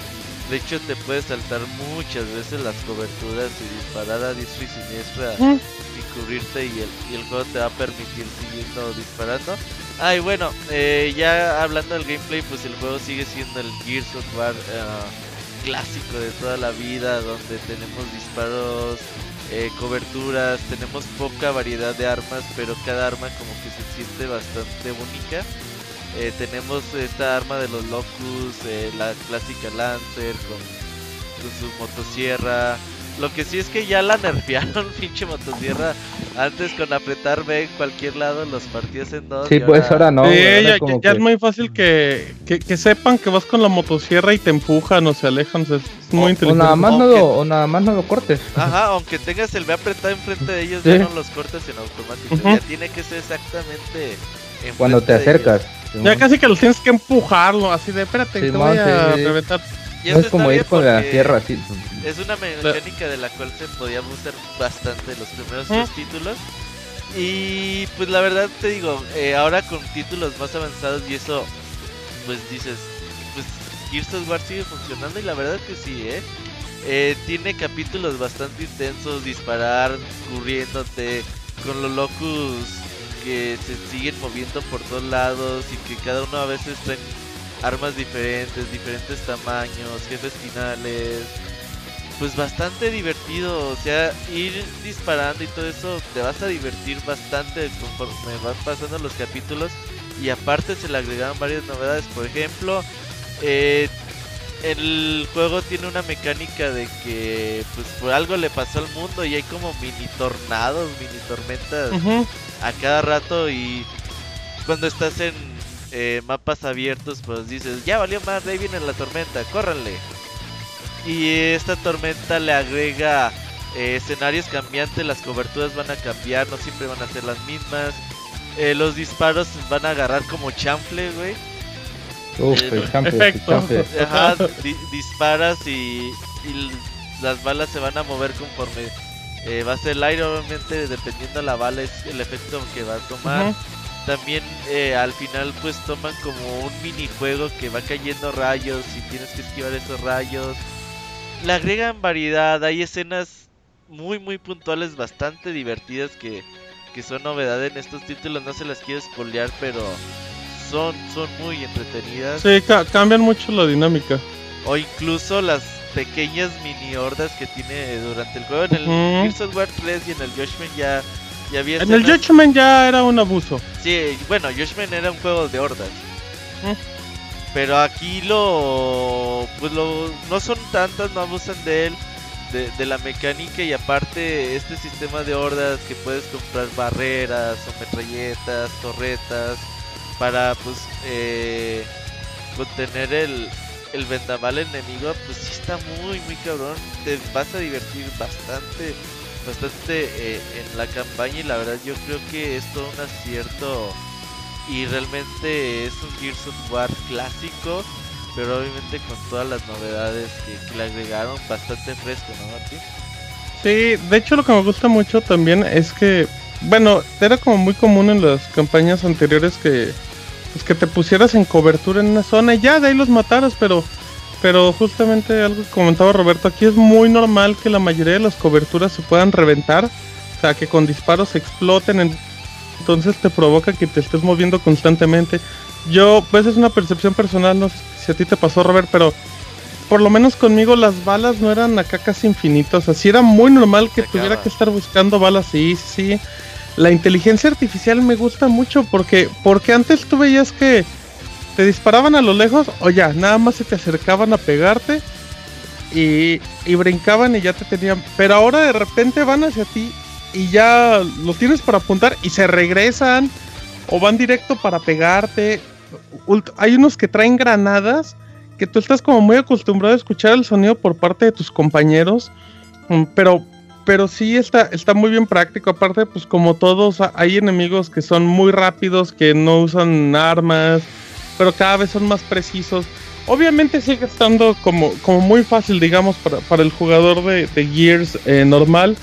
De hecho, te puedes saltar muchas veces las coberturas y disparar a diestro y siniestra y cubrirte y el, y el juego te va a permitir siguiendo disparando. Ah, y bueno, eh, ya hablando del gameplay, pues el juego sigue siendo el Gears of War uh, clásico de toda la vida, donde tenemos disparos, eh, coberturas, tenemos poca variedad de armas, pero cada arma como que se siente bastante única. Eh, tenemos esta arma de los Locus, eh, la clásica Lancer con, con su motosierra, lo que sí es que ya la nerfearon, pinche motosierra. Antes con apretar B en cualquier lado los partías en dos. Sí, pues ahora no. Sí, ya, es muy fácil que, que, sepan que vas con la motosierra y te empujan o se alejan. es muy inteligente. O nada, más no lo, o nada más no lo cortes. Ajá, aunque tengas el B apretado enfrente de ellos, ya no los cortes en automático. Ya tiene que ser exactamente. Cuando te acercas. Ya casi que los tienes que empujarlo, así de espérate, te voy a reventar. No es como ir con la tierra así. Es una mecánica de la cual se podía abusar bastante los primeros dos títulos. Y pues la verdad te digo, eh, ahora con títulos más avanzados y eso, pues dices, pues Gears of War sigue funcionando y la verdad que sí, ¿eh? eh tiene capítulos bastante intensos, disparar, corriéndote, con los locus que se siguen moviendo por todos lados y que cada uno a veces traen armas diferentes, diferentes tamaños, jefes finales, pues bastante divertido. O sea, ir disparando y todo eso te vas a divertir bastante conforme van pasando los capítulos. Y aparte se le agregaron varias novedades. Por ejemplo, eh, el juego tiene una mecánica de que pues por algo le pasó al mundo y hay como mini tornados, mini tormentas a cada rato y cuando estás en eh, mapas abiertos pues dices ya valió más, ahí viene la tormenta, córranle. Y esta tormenta le agrega eh, escenarios cambiantes, las coberturas van a cambiar, no siempre van a ser las mismas. Eh, los disparos van a agarrar como chanfle, güey. Uf, eh, el chanfle, Ajá, disparas y, las balas se van a mover conforme va a ser el aire, obviamente, dependiendo de la bala, es el efecto que va a tomar. También al final, pues toman como un minijuego que va cayendo rayos y tienes que esquivar esos rayos le agregan variedad, hay escenas muy muy puntuales, bastante divertidas que, que son novedad en estos títulos, no se las quiero spoilear, pero son, son muy entretenidas. Sí, cambian mucho la dinámica. O incluso las pequeñas mini hordas que tiene durante el juego. En el Gears of War 3 y en el Judgment ya, ya había... En el Judgment ya era un abuso. Sí, bueno, Judgment era un juego de hordas. Pero aquí lo. Pues lo. No son tantas, no abusan de él. De, la mecánica y aparte este sistema de hordas que puedes comprar barreras o metralletas, torretas para pues eh, contener el, el vendaval enemigo, pues sí está muy muy cabrón, te vas a divertir bastante, bastante eh, en la campaña y la verdad yo creo que es todo un acierto y realmente es un Gears of War clásico, pero obviamente con todas las novedades que, le agregaron, bastante fresco, ¿no, Martín? Sí, de hecho lo que me gusta mucho también es que, bueno, era como muy común en las campañas anteriores que, pues que te pusieras en cobertura en una zona y ya de ahí los mataras, pero, pero justamente algo que comentaba Roberto, aquí es muy normal que la mayoría de las coberturas se puedan reventar, o sea, que con disparos exploten en entonces te provoca que te estés moviendo constantemente. Yo, pues es una percepción personal, no sé si a ti te pasó, Robert, pero por lo menos conmigo las balas no eran acá casi infinitas. Así era muy normal que tuviera que estar buscando balas, sí, sí. La inteligencia artificial me gusta mucho porque, porque antes tú veías que te disparaban a lo lejos o ya, nada más se te acercaban a pegarte y, y brincaban y ya te tenían. Pero ahora de repente van hacia ti y ya lo tienes para apuntar y se regresan o van directo para pegarte. Hay unos que traen granadas que tú estás como muy acostumbrado a escuchar el sonido por parte de tus compañeros, mm, pero pero sí está está muy bien práctico. Aparte, pues como todos hay enemigos que son muy rápidos, que no usan armas, pero cada vez son más precisos. Obviamente sigue estando como, como muy fácil, digamos, para, para el jugador de, Gears eh, normal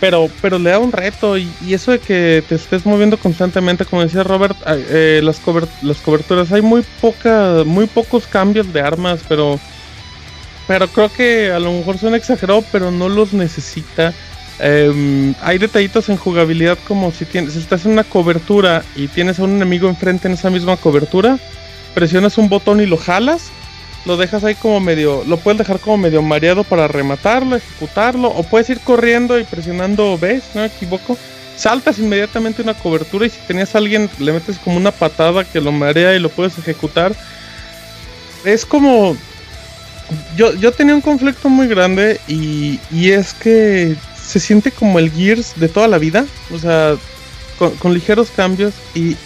pero, pero le da un reto y, eso de que te estés moviendo constantemente, como decía Robert, eh, las, las coberturas, hay muy poca, muy pocos cambios de armas, pero, pero creo que a lo mejor son exagerados, pero no los necesita. Em, hay detallitos en jugabilidad como si tienes, si estás en una cobertura y tienes a un enemigo enfrente en esa misma cobertura, presionas un botón y lo jalas lo dejas ahí como medio, lo puedes dejar como medio mareado para rematarlo, ejecutarlo, o puedes ir corriendo y presionando B, no me equivoco. Saltas inmediatamente una cobertura y si tenías a alguien le metes como una patada que lo marea y lo puedes ejecutar. Es como... Yo, yo tenía un conflicto muy grande y, y es que se siente como el Gears de toda la vida, o sea, con ligeros cambios y,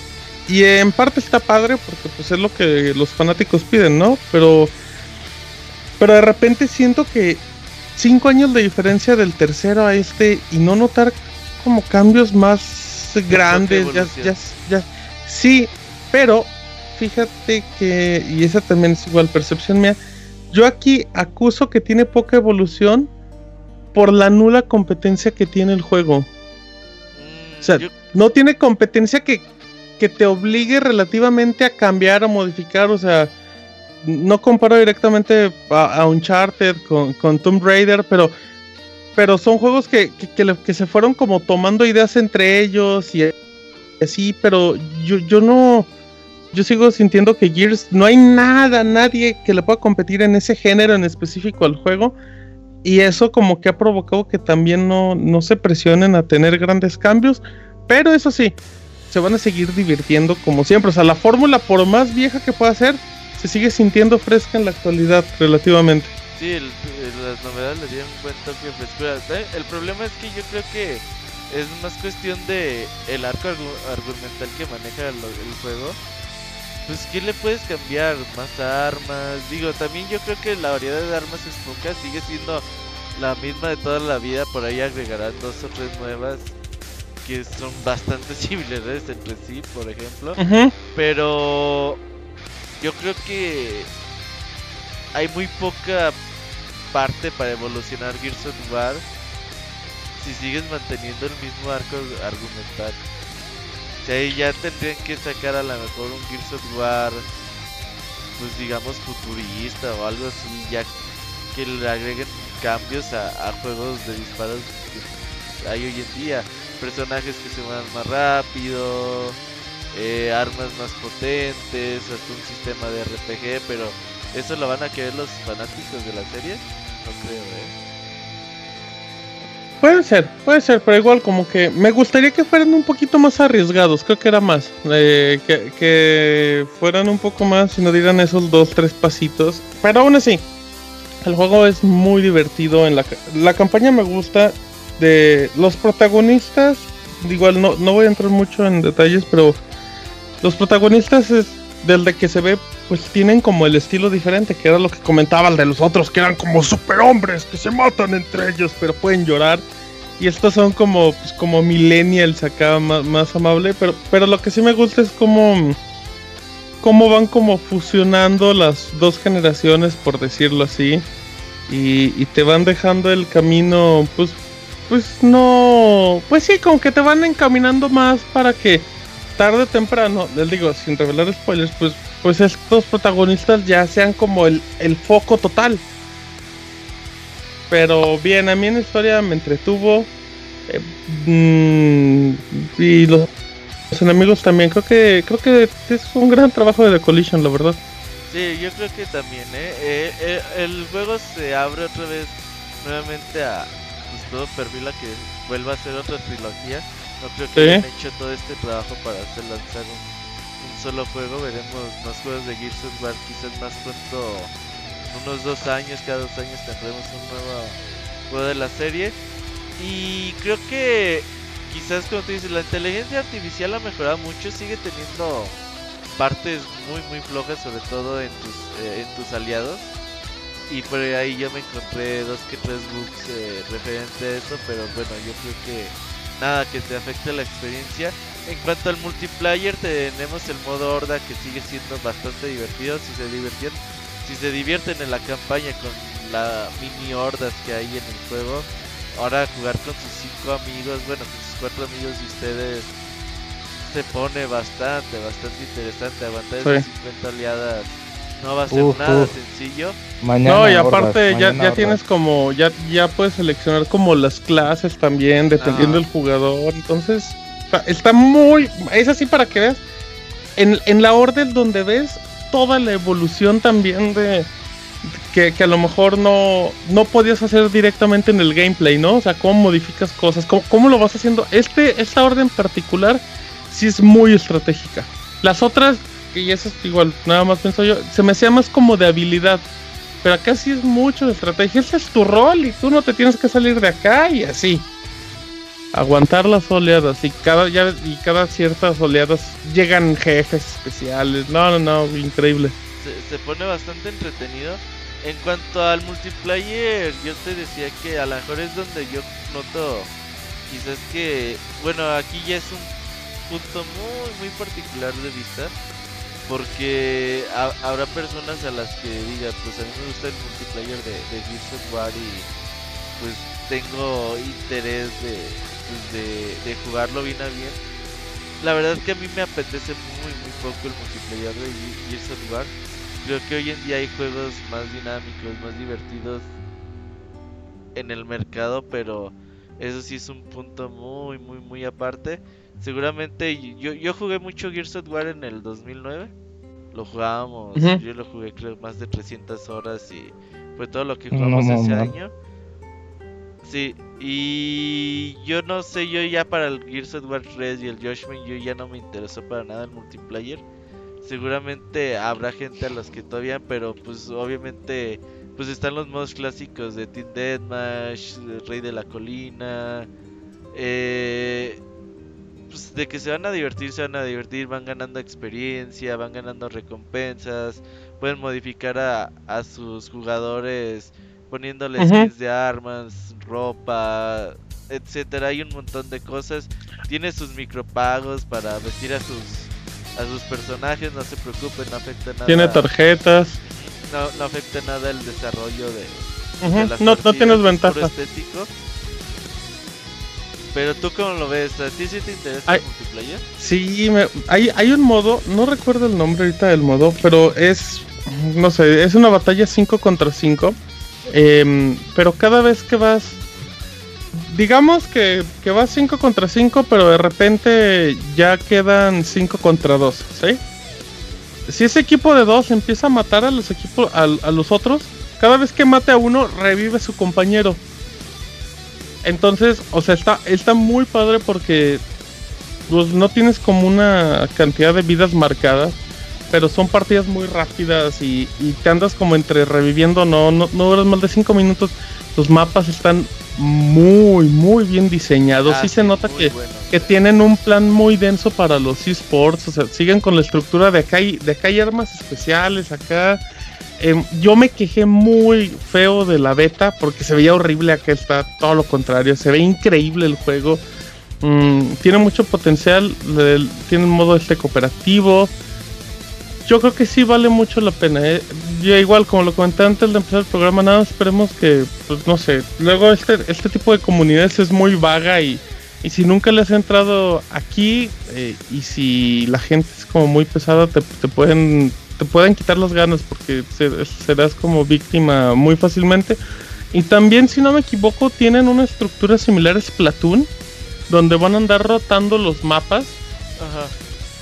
y en parte está padre porque pues es lo que los fanáticos piden, ¿no? Pero pero de repente siento que cinco años de diferencia del tercero a este y no notar como cambios más grandes, ya, ya, ya, sí, pero fíjate que, y esa también es igual percepción mía, yo aquí acuso que tiene poca evolución por la nula competencia que tiene el juego. O sea, no tiene competencia que, que te obligue relativamente a cambiar, a modificar, o sea, no comparo directamente a, Uncharted con, con, Tomb Raider, pero, pero son juegos que, que, se fueron como tomando ideas entre ellos y así, pero yo, yo no, yo sigo sintiendo que Gears no hay nada, nadie que le pueda competir en ese género en específico al juego. Y eso como que ha provocado que también no, no se presionen a tener grandes cambios. Pero eso sí, se van a seguir divirtiendo como siempre. O sea, la fórmula, por más vieja que pueda ser, se sigue sintiendo fresca en la actualidad relativamente. Sí, las novedades le dieron un buen toque de frescura. El problema es que yo creo que es más cuestión de el arco argumental que maneja el, juego. Pues, ¿qué le puedes cambiar? Más armas. Digo, también yo creo que la variedad de armas es poca. Sigue siendo la misma de toda la vida. Por ahí agregarán dos o tres nuevas que son bastante similares entre sí, por ejemplo. Pero yo creo que hay muy poca parte para evolucionar Gears of War si sigues manteniendo el mismo arco argumental. O sea, ya tendrían que sacar a lo mejor un Gears of War, pues digamos futurista o algo así, ya que le agreguen cambios a juegos de disparos que hay hoy en día personajes que se muevan más rápido, eh, armas más potentes, hasta un sistema de RPG, pero ¿eso lo van a querer los fanáticos de la serie? No creo, ¿eh? Puede ser, puede ser, pero igual como que me gustaría que fueran un poquito más arriesgados, creo que era más, eh, que, fueran un poco más y no dieran esos dos, tres pasitos, pero aún así, el juego es muy divertido, en la, la campaña me gusta, de los protagonistas, igual no, no voy a entrar mucho en detalles, pero los protagonistas es del de que se ve, pues tienen como el estilo diferente, que era lo que comentaba el de los otros, que eran como superhombres, que se matan entre ellos, pero pueden llorar. Y estos son como, pues, como millennials acá, más, más amable, pero, pero lo que sí me gusta es como cómo van como fusionando las dos generaciones, por decirlo así. Y, y, te van dejando el camino, pues pues no, pues sí, como que te van encaminando más para que tarde o temprano, les digo, sin revelar spoilers, pues, pues estos protagonistas ya sean como el, foco total. Pero bien, a mí en la historia me entretuvo. Eh, mm, y los, enemigos también. Creo que creo que es un gran trabajo de The Collision, la verdad. Sí, yo creo que también, ¿eh? eh el juego se abre otra vez nuevamente a, todo perfila que vuelva a ser otra trilogía. No creo que hayan hecho todo este trabajo para hacer lanzar un, solo juego. Veremos más juegos de Gears of War quizás más pronto, unos dos años, cada dos años tendremos un nuevo juego de la serie. Y creo que quizás como tú dices, la inteligencia artificial ha mejorado mucho, sigue teniendo partes muy muy flojas, sobre todo en tus, eh, en tus aliados y por ahí yo me encontré dos que tres bugs eh, referente a eso, pero bueno, yo creo que nada que te afecte la experiencia. En cuanto al multiplayer, tenemos el modo horda que sigue siendo bastante divertido. Si se divierten, si se divierten en la campaña con la mini hordas que hay en el juego, ahora jugar con sus cinco amigos, bueno, con sus cuatro amigos y ustedes se pone bastante, bastante interesante. Aguantar esas 50 oleadas no va a ser nada sencillo. no, y aparte ya, ya tienes como, ya, ya puedes seleccionar como las clases también, dependiendo del jugador. Entonces, está, muy, es así para que veas, en, en la orden donde ves toda la evolución también de, que, a lo mejor no, no podías hacer directamente en el gameplay, ¿no? O sea, cómo modificas cosas, cómo, cómo lo vas haciendo. Este, esta orden particular sí es muy estratégica. Las otras, que eso es igual, nada más pienso yo, se me hacía más como de habilidad. Pero acá sí es mucho de estrategia. Ese es tu rol y tú no te tienes que salir de acá y así. Aguantar las oleadas y cada, ya, y cada ciertas oleadas llegan jefes especiales. No, no, no, increíble. Se, se pone bastante entretenido. En cuanto al multiplayer, yo te decía que a lo mejor es donde yo noto quizás que, bueno, aquí ya es un punto muy, muy particular de vista porque habrá personas a las que diga, pues a mí me gusta el multiplayer de, de Gears War y pues tengo interés de, pues, de, jugarlo bien a bien. La verdad es que a mí me apetece muy muy poco el multiplayer de Gears of War. Creo que hoy en día hay juegos más dinámicos, más divertidos en el mercado, pero eso sí es un punto muy muy muy aparte. Seguramente yo, yo jugué mucho Gears of War en el 2009 lo jugábamos, yo lo jugué creo más de 300 horas y fue todo lo que jugamos ese año. Sí, y yo no sé, yo ya para el Gears of War 3 y el Judgment yo ya no me interesó para nada el multiplayer. Seguramente habrá gente a los que todavía, pero pues obviamente pues están los modos clásicos de Team Deathmatch, Rey de la Colina, eh, pues, de que se van a divertir, se van a divertir, van ganando experiencia, van ganando recompensas, pueden modificar a, a sus jugadores poniéndoles skins de armas, ropa, etcétera, hay un montón de cosas. Tiene sus micropagos para vestir a sus a sus personajes, no se preocupen, no afecta nada. Tiene tarjetas. No, no afecta nada el desarrollo de, no, no tienes ventaja. Estético. Pero tú cómo lo ves, ¿a ti sí te interesa el multiplayer? Sí, hay, hay un modo, no recuerdo el nombre ahorita del modo, pero es, no sé, es una batalla 5 contra 5. Em, pero cada vez que vas, digamos que, que vas 5 contra 5, pero de repente ya quedan 5 contra 2, ¿sí? Si ese equipo de 2 empieza a matar a los equipos, a, a los otros, cada vez que mate a uno, revive su compañero. Entonces, o sea, está, está muy padre porque pues, no tienes como una cantidad de vidas marcadas, pero son partidas muy rápidas y, te andas como entre reviviendo, no, no, no duras más de 5 minutos. Los mapas están muy, muy bien diseñados. Ah, sí, se nota que, que tienen un plan muy denso para los esports. O sea, siguen con la estructura de acá. Hay, de acá hay armas especiales, acá Em, yo me quejé muy feo de la beta porque se veía horrible. Acá está todo lo contrario. Se ve increíble el juego. Mm, tiene mucho potencial. tiene un modo este cooperativo. Yo creo que sí vale mucho la pena. ¿eh? Yo igual, como lo comenté antes de empezar el programa, nada, esperemos que, pues no sé. Luego este, este tipo de comunidades es muy vaga y, y si nunca le has entrado aquí eh, y si la gente es como muy pesada, te, te pueden te pueden quitar las ganas porque serás como víctima muy fácilmente. Y también, si no me equivoco, tienen una estructura similar a Splatoon, donde van a andar rotando los mapas. Ajá.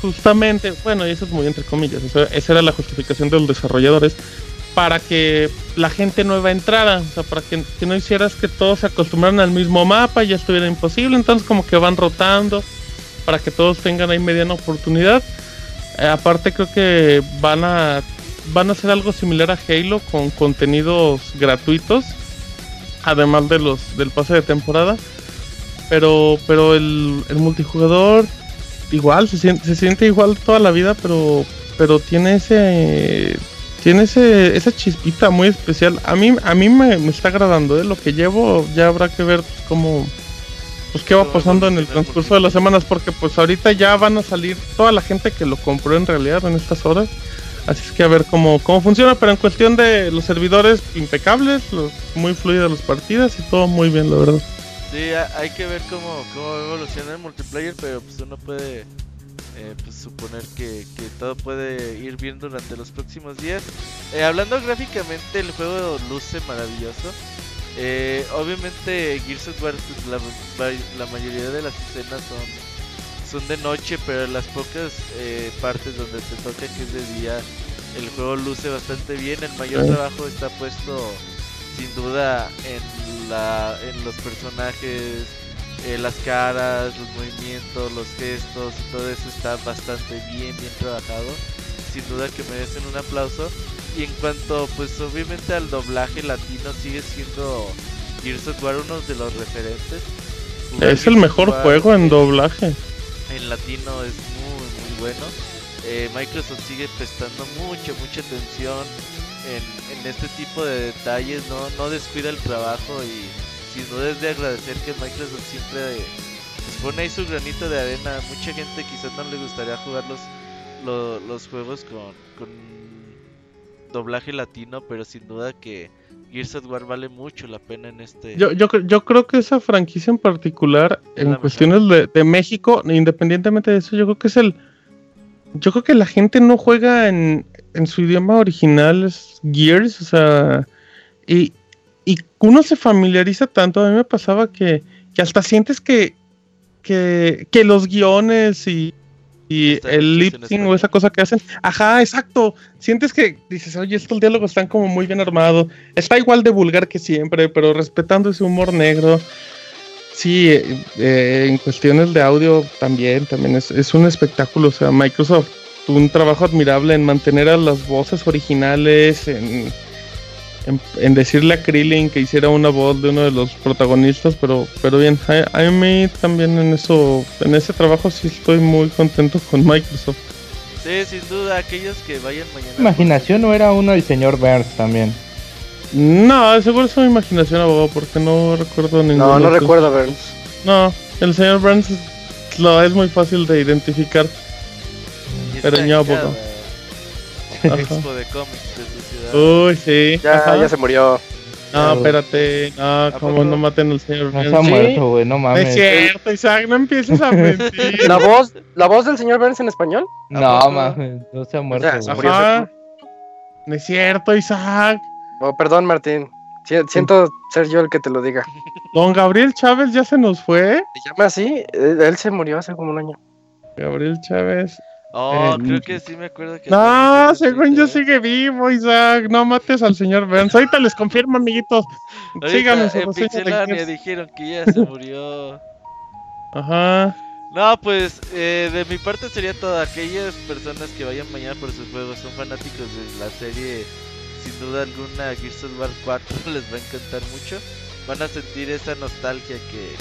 Justamente, bueno, y eso es muy entre comillas, esa era la justificación de los desarrolladores, para que la gente nueva entrara, o sea, para que, que no hicieras que todos se acostumbraran al mismo mapa y ya estuviera imposible, entonces como que van rotando para que todos tengan ahí mediana oportunidad. Eh, aparte creo que van a van a hacer algo similar a Halo con contenidos gratuitos, además de los del pase de temporada. Pero pero el, multijugador igual se siente, se siente igual toda la vida, pero pero tiene ese tiene ese, esa chispita muy especial. A mí a mí me, está agradando, ¿eh? lo que llevo ya habrá que ver cómo pues qué va pasando en el transcurso de las semanas, porque pues ahorita ya van a salir toda la gente que lo compró en realidad en estas horas. Así es que a ver cómo, cómo funciona, pero en cuestión de los servidores impecables, muy fluidas las partidas y todo muy bien, la verdad. Sí, hay que ver cómo, cómo evoluciona el multiplayer, pero pues uno puede eh, pues, suponer que, que, todo puede ir bien durante los próximos días. Eh, hablando gráficamente, el juego luce maravilloso. Eh, obviamente Gears of War la, mayoría de las escenas son son de noche, pero las pocas eh, partes donde te toca que es de día el juego luce bastante bien. El mayor trabajo está puesto sin duda en, la, en los personajes, eh, las caras, los movimientos, los gestos todo eso está bastante bien, bien trabajado. Sin duda que merecen un aplauso. Y en cuanto, pues obviamente al doblaje latino sigue siendo Gears of War uno de los referentes. es el mejor juego en doblaje. En latino es muy, muy bueno. Eh, Microsoft sigue prestando mucha, mucha atención en, en, este tipo de detalles, no, no descuida el trabajo y sin duda es de agradecer que Microsoft siempre pues, pone ahí su granito de arena. Mucha gente quizás no le gustaría jugar los, los, juegos con, con doblaje latino, pero sin duda que Gears of War vale mucho la pena en este. Yo, yo, yo creo que esa franquicia en particular, en cuestiones de, de, México, independientemente de eso, yo creo que es el. Yo creo que la gente no juega en, en su idioma original, es Gears, o sea. Y, y uno se familiariza tanto, a mí me pasaba que, que hasta sientes que, que, que los guiones y, y el lip sync o esa cosa que hacen. Ajá, exacto. Sientes que dices, oye, estos diálogos están como muy bien armados. Está igual de vulgar que siempre, pero respetando ese humor negro. Sí, eh, eh, en cuestiones de audio también, también es, es, un espectáculo. O sea, Microsoft tuvo un trabajo admirable en mantener a las voces originales, en en, decirle a Krillin que hiciera una voz de uno de los protagonistas, pero, pero bien, a, mí también en eso, en ese trabajo sí estoy muy contento con Microsoft. Sí, sin duda, aquellos que vayan mañana. Imaginación no era uno del señor Burns también. No, seguro es una imaginación, abogado, porque no recuerdo ninguno. No, no recuerdo a Burns. No, el señor Burns lo es muy fácil de identificar. Pero no, abogado. Expo de cómics. Uy, sí. Ya, ya se murió. No, espérate. No, como no maten al señor Burns. No se ha muerto, güey, no mames. es cierto, Isaac, no empieces a mentir. ¿La voz, ¿La voz del señor Burns en español? No, mames, no se ha muerto. Ya, se murió. Ajá. No es cierto, Isaac. Oh, perdón, Martín. Siento ser yo el que te lo diga. Don Gabriel Chávez ya se nos fue. Se llama así. Él se murió hace como un año. Gabriel Chávez. Oh, eh, creo que sí me acuerdo que. No, según yo sigue vivo, Isaac. No mates al señor Burns. Ahorita les confirmo, amiguitos. Síganos. En Pixelania dijeron que ya se murió. Ajá. No, pues eh, de mi parte sería todo. Aquellas personas que vayan mañana por sus juegos son fanáticos de la serie. Sin duda alguna, Gears of War 4 les va a encantar mucho. Van a sentir esa nostalgia que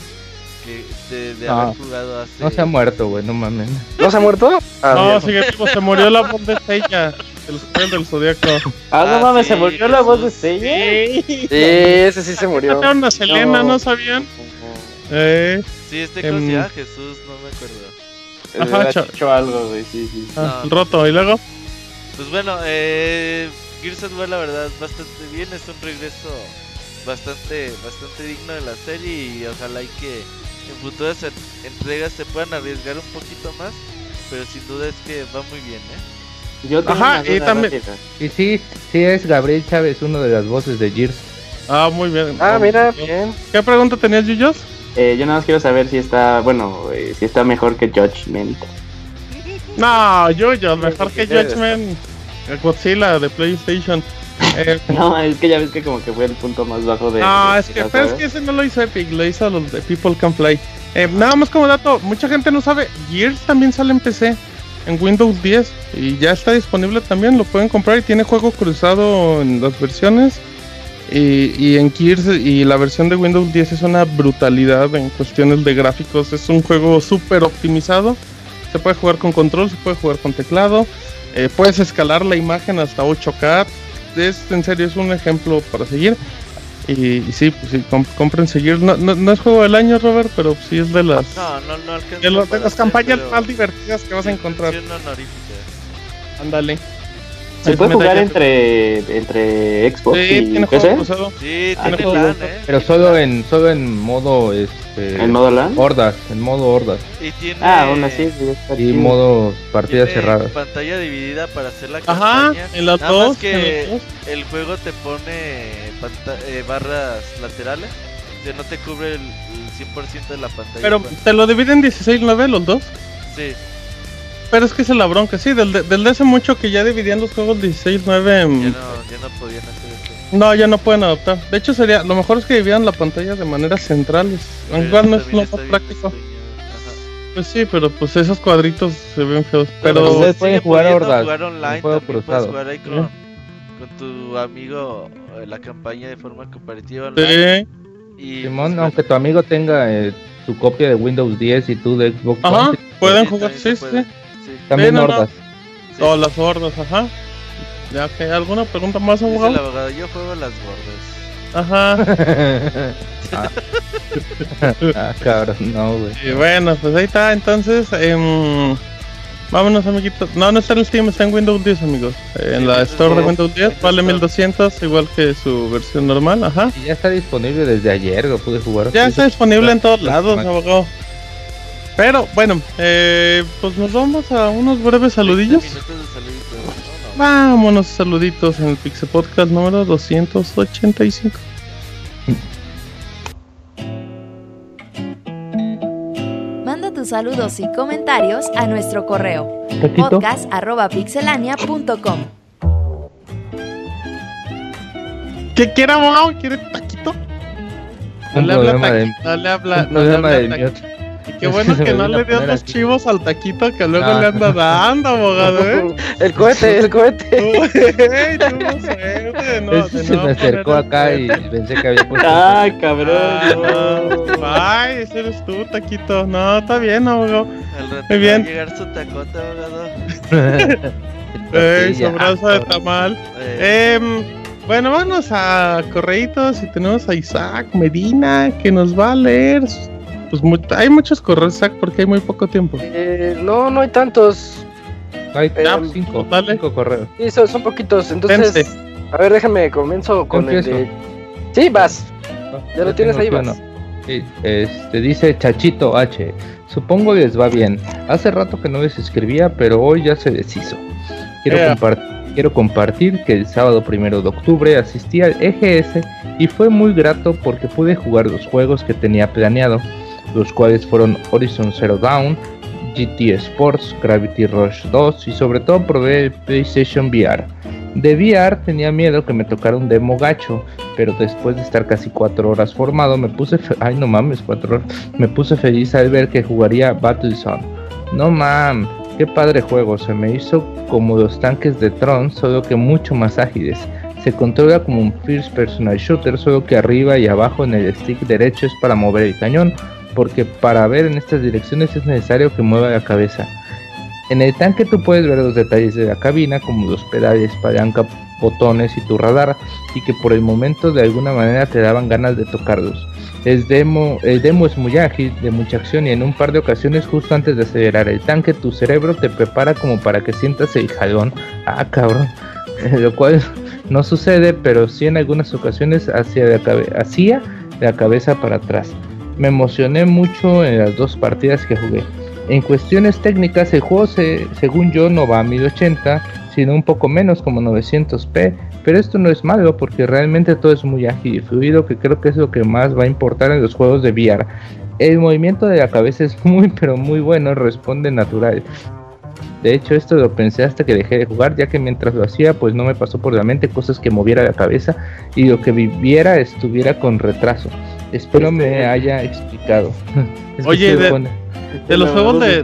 de, de haber jugado hace. No se ha muerto, güey, no mames. ¿No se ha muerto? Ah, no, sigue vivo, se murió la voz de Seiya, el del zodiaco. Ah, no ah, mames, se murió la voz de Seiya. Sí. sí, ese sí se murió. a Selena, ¿no, sabían? Eh, sí, este creo um, se Jesús, no me acuerdo. Ajá, hecho algo, güey, sí, sí. Ah, roto, ¿y luego? Pues bueno, eh, Gears of War la verdad bastante bien, es un regreso bastante bastante digno de la serie y ojalá hay que en futuras entregas se puedan arriesgar un poquito más, pero sin duda es que va muy bien, ¿eh? Yo Ajá, y también. Y sí, sí es Gabriel Chávez, uno de las voces de Gears. Ah, muy bien. Ah, mira, bien. ¿Qué pregunta tenías, Yuyos? Eh, yo nada más quiero saber si está, bueno, eh, si está mejor que Judgment. No, Yuyos, mejor que Judgment. El Godzilla de PlayStation. Eh, no, es que ya ves que como que fue el punto más bajo de... No, es que, pero es que ese no lo hizo Epic, lo hizo los de People Can Play. Eh, nada más como dato, mucha gente no sabe, Gears también sale en PC, en Windows 10, y ya está disponible también, lo pueden comprar y tiene juego cruzado en las versiones. Y, y, en Gears y la versión de Windows 10 es una brutalidad en cuestiones de gráficos. Es un juego súper optimizado. Se puede jugar con control, se puede jugar con teclado. Eh, puedes escalar la imagen hasta 8K es en serio, es un ejemplo para seguir. Y, sí, pues sí, compren seguir. No, no, es juego del año, Robert, pero sí es de las. No, no, no de, las campañas más divertidas que vas a encontrar. Ándale. ¿Se puede jugar entre, entre Xbox sí, y tiene PC? Sí, ah, tiene plan, ¿eh? Pero solo en, solo en modo este, ¿En modo LAN? Hordas, en modo hordas. Y tiene Ah, aún así, y modo partidas cerradas. pantalla dividida para hacer la campaña. Ajá, en las dos. Más que el juego te pone eh, barras laterales. Que no te cubre el, 100% de la pantalla. Pero, ¿te lo dividen 16-9 los dos? Sí. Pero es que es la bronca, sí, del, del hace mucho que ya dividían los juegos 16-9 Ya no, ya no podían hacer eso. No, ya no pueden adaptar. De hecho, sería lo mejor es que dividieran la pantalla de manera central. Igual no es lo más práctico. Pues sí, pero pues esos cuadritos se ven feos. Pero ustedes pueden jugar hordas. jugar online, juego cruzado. jugar ahí con, con, tu amigo eh, la campaña de forma comparativa online. Sí. Y, Simón, pues, aunque tu amigo tenga eh, su copia de Windows 10 y tú de Xbox Ajá, pueden jugar, sí, sí. También hordas. Todas las hordas, ajá. ¿Ya que alguna pregunta más, abogado? El abogado, yo juego las gordas. Ajá. ah. ah, cabrón, no, güey. Y bueno, pues ahí está, entonces, eh, vámonos, amiguitos. No, no está en Steam, está en Windows 10, amigos. en la Store de Windows 10 vale 1200, igual que su versión normal, ajá. Y ya está disponible desde ayer, lo pude jugar. Ya está disponible en todos lados, abogado. Pero bueno, eh, pues nos vamos a unos breves saludillos. Vámonos, saluditos en el Pixel Podcast número 285. Manda tus saludos y comentarios a nuestro correo podcast.pixelania.com. ¿Qué quiere, abogado? ¿Quiere taquito? No le habla taquito, no le habla. No le habla Qué bueno que no le dio los chivos al taquito que luego le anda dando, abogado, ¿eh? El cohete, el cohete. Uy, tuvo suerte, no, se me acercó acá y pensé que había puesto. Ay, cabrón. Ay, ese eres tú, taquito. No, está bien, abogado. Al rato Muy bien. va a llegar su tacote, abogado. Ey, su brazo de tamal. Eh. bueno, vamos a correitos y tenemos a Isaac Medina que nos va a leer pues hay muchos correos, Zach, porque hay muy poco tiempo. Eh, no, no hay tantos. Hay eh, cinco, dale. cinco correos. Sí, son, poquitos. Entonces, a ver, déjame, comienzo con el de... Sí, vas. Ah, ya, lo tienes ahí, vas. Sí, este, dice Chachito H. Supongo les va bien. Hace rato que no les escribía, pero hoy ya se deshizo. Quiero, quiero compartir que el sábado primero de octubre asistí al EGS y fue muy grato porque pude jugar los juegos que tenía planeado los cuales fueron Horizon Zero Dawn, GT Sports, Gravity Rush 2 y sobre todo probé PlayStation VR. De VR tenía miedo que me tocara un demo gacho, pero después de estar casi 4 horas formado me puse ay no mames, 4 horas, me puse feliz al ver que jugaría Battlezone. No mames, qué padre juego, se me hizo como los tanques de Tron, solo que mucho más ágiles. Se controla como un first personal shooter, solo que arriba y abajo en el stick derecho es para mover el cañón, porque para ver en estas direcciones es necesario que mueva la cabeza. En el tanque tú puedes ver los detalles de la cabina, como los pedales, palanca, botones y tu radar, y que por el momento de alguna manera te daban ganas de tocarlos. El demo, demo es muy ágil, de mucha acción y en un par de ocasiones justo antes de acelerar el tanque tu cerebro te prepara como para que sientas el jalón. Ah, cabrón. Lo cual no sucede, pero sí en algunas ocasiones hacia la, la cabeza para atrás. Me emocioné mucho en las dos partidas que jugué. En cuestiones técnicas, el juego según yo no va a 1080, sino un poco menos como 900p, pero esto no es malo porque realmente todo es muy ágil y fluido, que creo que es lo que más va a importar en los juegos de VR. El movimiento de la cabeza es muy pero muy bueno, responde natural. De hecho, esto lo pensé hasta que dejé de jugar, ya que mientras lo hacía, pues no me pasó por la mente cosas que moviera la cabeza y lo que viviera estuviera con retraso. Espero me este, haya explicado. Oye, de, los juegos de,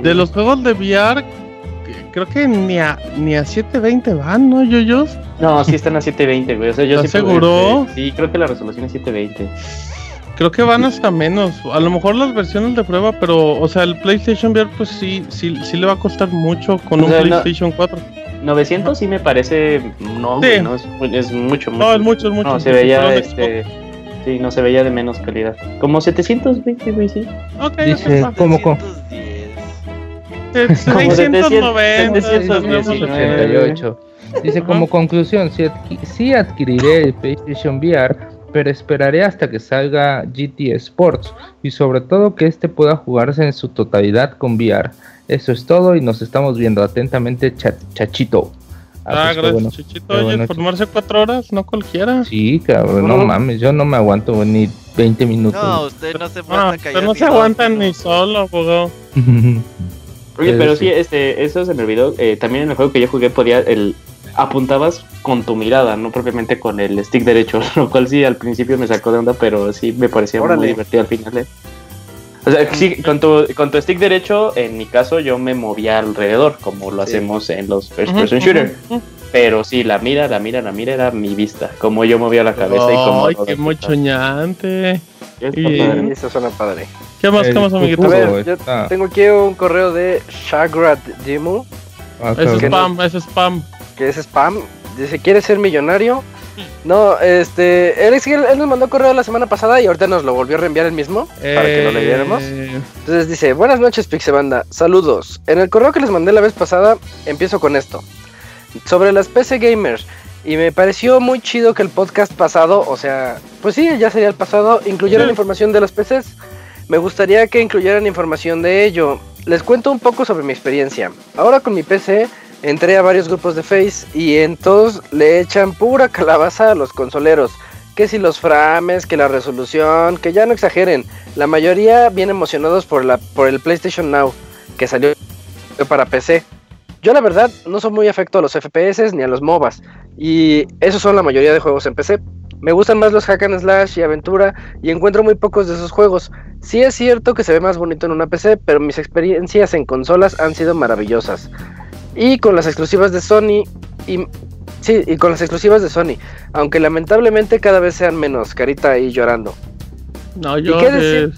de los juegos de VR, creo que ni a, ni a 720 van, ¿no, yoyos? No, sí están a 720, güey. O sea, yo seguro? sí, creo que la resolución es 720. Creo que van hasta menos. A lo mejor las versiones de prueba, pero, o sea, el PlayStation VR, pues sí, sí, sí le va a costar mucho con un PlayStation 4. 900 sí me parece. No, no es, es, mucho, mucho. No, es mucho, es mucho. No, se veía este. Sí, no se veía de menos calidad. Como 720, güey, sí. Ok, Dice, como con. 690, 788. Dice como conclusión, si, adquiriré el PlayStation VR, pero esperaré hasta que salga GT Sports y sobre todo que este pueda jugarse en su totalidad con VR. Eso es todo y nos estamos viendo atentamente, Chachito. Ah, ah pues, gracias, Chichito. Oye, formarse cuatro horas, no cualquiera. Sí, cabrón, no, mames, yo no me aguanto ni 20 minutos. No, usted no se aguanta ah, no se aguantan ni solo, abogado. Oye, pero sí, este, eso se me olvidó. Eh, también en el juego que yo jugué podía el apuntabas con tu mirada, no propiamente con el stick derecho, lo cual sí al principio me sacó de onda, pero sí me parecía muy divertido al final. ¿eh? O sea, sí, con tu, con tu stick derecho, en mi caso, yo me movía alrededor, como lo hacemos en los first person shooter. Pero sí, la mira, la mira, la mira era mi vista, como yo movía la cabeza y como. ¡Ay, qué mochoñante! Eso suena padre. ¿Qué más, qué más, amiguitos? A ver, yo tengo aquí un correo de Shagrat Dimu. Ah, es spam, es spam. Que es spam. Dice, ¿quieres ser millonario? No, este, él, él, nos mandó correo la semana pasada y ahorita nos lo volvió a reenviar el mismo para que lo leyéramos. Entonces dice, buenas noches Pixebanda, saludos. En el correo que les mandé la vez pasada, empiezo con esto. Sobre las PC Gamers, y me pareció muy chido que el podcast pasado, o sea, pues sí, ya sería el pasado, incluyeran información de los PCs. Me gustaría que incluyeran información de ello. Les cuento un poco sobre mi experiencia. Ahora con mi PC entré a varios grupos de Face y en todos le echan pura calabaza a los consoleros. Que si los frames, que la resolución, que ya no exageren. La mayoría bien emocionados por, la, por el PlayStation Now, que salió para PC. Yo la verdad no soy muy afecto a los FPS ni a los MOBAs. Y esos son la mayoría de juegos en PC. Me gustan más los hack and slash y aventura y encuentro muy pocos de esos juegos. Sí es cierto que se ve más bonito en una PC, pero mis experiencias en consolas han sido maravillosas. Y con las exclusivas de Sony y sí, y con las exclusivas de Sony, aunque lamentablemente cada vez sean menos, carita ahí llorando. No, yo ¿Y qué decir?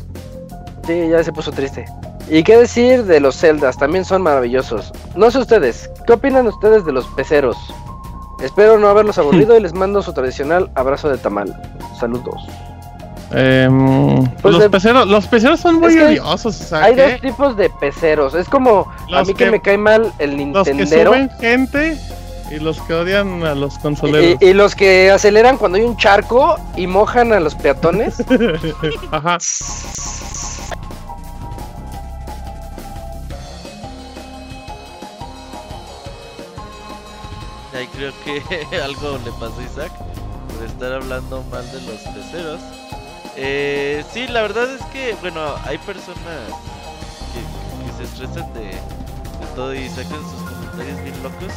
Sí, ya se puso triste. ¿Y qué decir de los Zeldas? También son maravillosos. No sé ustedes, ¿qué opinan ustedes de los peceros? Espero no haberlos aburrido y les mando su tradicional abrazo de tamal. Saludos. Em, pues los, peceros, los peceros son muy odiosos. hay dos tipos de peceros. Es como a mí que, me cae mal el Nintendero. Los que suben gente y los que odian a los consoleros. Y, y, los que aceleran cuando hay un charco y mojan a los peatones. Ajá. Ahí creo que algo le pasó a Isaac por estar hablando mal de los peceros. Eh, sí, la verdad es que, bueno, hay personas que, se estresan de, todo y sacan sus comentarios bien locos.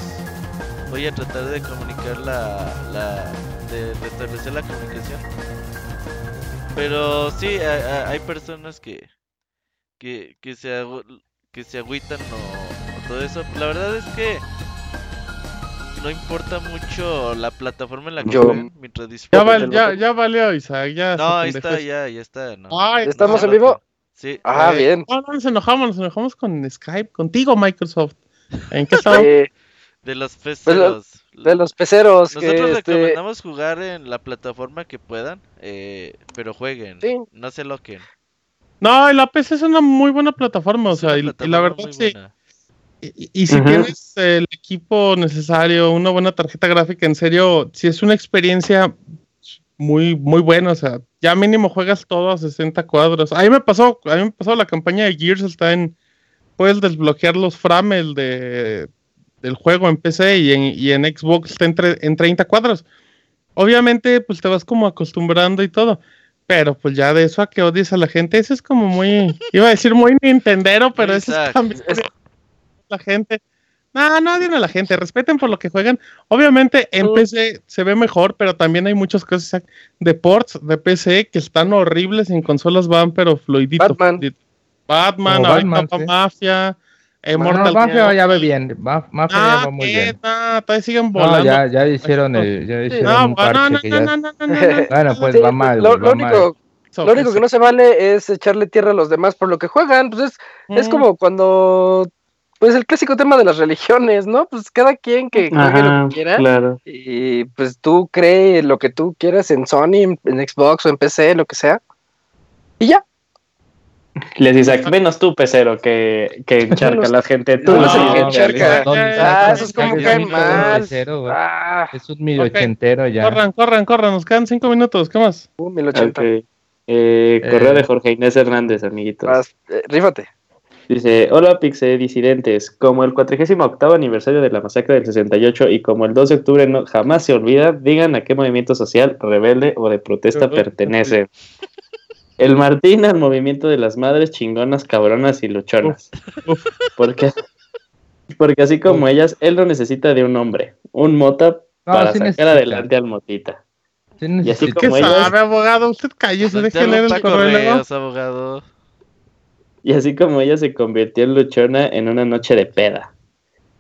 Voy a tratar de comunicar la, de restablecer la comunicación. Pero sí, hay, personas que, que, que, se, que se agüitan o todo eso. La verdad es que no importa mucho la plataforma en la que Yo, mientras disfruten. Ya, ya, ya, valió, Isaac. Ya no, ahí está, ya, ya está. No. ¿Estamos en vivo? Sí. Ah, bien. No, no, nos enojamos, nos enojamos con Skype, contigo, Microsoft. ¿En qué estamos? De los peceros. De los peceros. Nosotros este recomendamos jugar en la plataforma que puedan, eh, pero jueguen. Sí. No se loquen. No, la PC es una muy buena plataforma, o sea, y, la verdad sí. Y, si tienes el equipo necesario, una buena tarjeta gráfica, en serio, si es una experiencia muy, muy buena, o sea, ya mínimo juegas todo a 60 cuadros. A mí me pasó, a mí me pasó la campaña de Gears está en, puedes desbloquear los frames de, del juego en PC y en, y en Xbox está en, en 30 cuadros. Obviamente, pues te vas como acostumbrando y todo. Pero pues ya de eso a que odies a la gente, eso es como muy, iba a decir muy nintendero, pero eso es, la gente. No, no odien a la gente, respeten por lo que juegan. Obviamente en PC se ve mejor, pero también hay muchas cosas de ports de PC que están horribles, en consolas van, pero fluidito. Batman, Batman, Batman Mafia. Eh, Mortal Mafia ya ve bien, Mafia ya va muy bien. No, todavía siguen volando. No, ya, ya hicieron el, ya hicieron un parche que ya... Bueno, pues va mal. Lo, único, Lo único que no se vale es echarle tierra a los demás por lo que juegan. Pues es, es como cuando pues el clásico tema de las religiones, ¿no? Pues cada quien que lo que quiera. Claro. Y pues tú crees lo que tú quieras en Sony, en, Xbox o en PC, lo que sea. Y ya. Les dice, menos tú, pecero, que, que encharca la gente. Tú no, no, que encharca. Ah, eso es como cae mal. Ah. Es un mil ochentero ya. Corran, corran, corran. Nos quedan cinco minutos. ¿Qué más? Un mil ochenta. Eh, correo de Jorge Inés Hernández, amiguitos. Eh, rífate. Dice, hola Pixe disidentes, como el 48 aniversario de la masacre del 68 y como el 2 de octubre no, jamás se olvida, digan a qué movimiento social, rebelde o de protesta pertenece. El Martín al movimiento de las madres chingonas, cabronas y luchonas. Porque, porque así como ellas, él no necesita de un hombre, un mota para sacar adelante al motita. y así como ¿Qué sabe, abogado? Usted cállese, deje leer el correo. abogado. Y así como ella se convirtió en luchona en una noche de peda.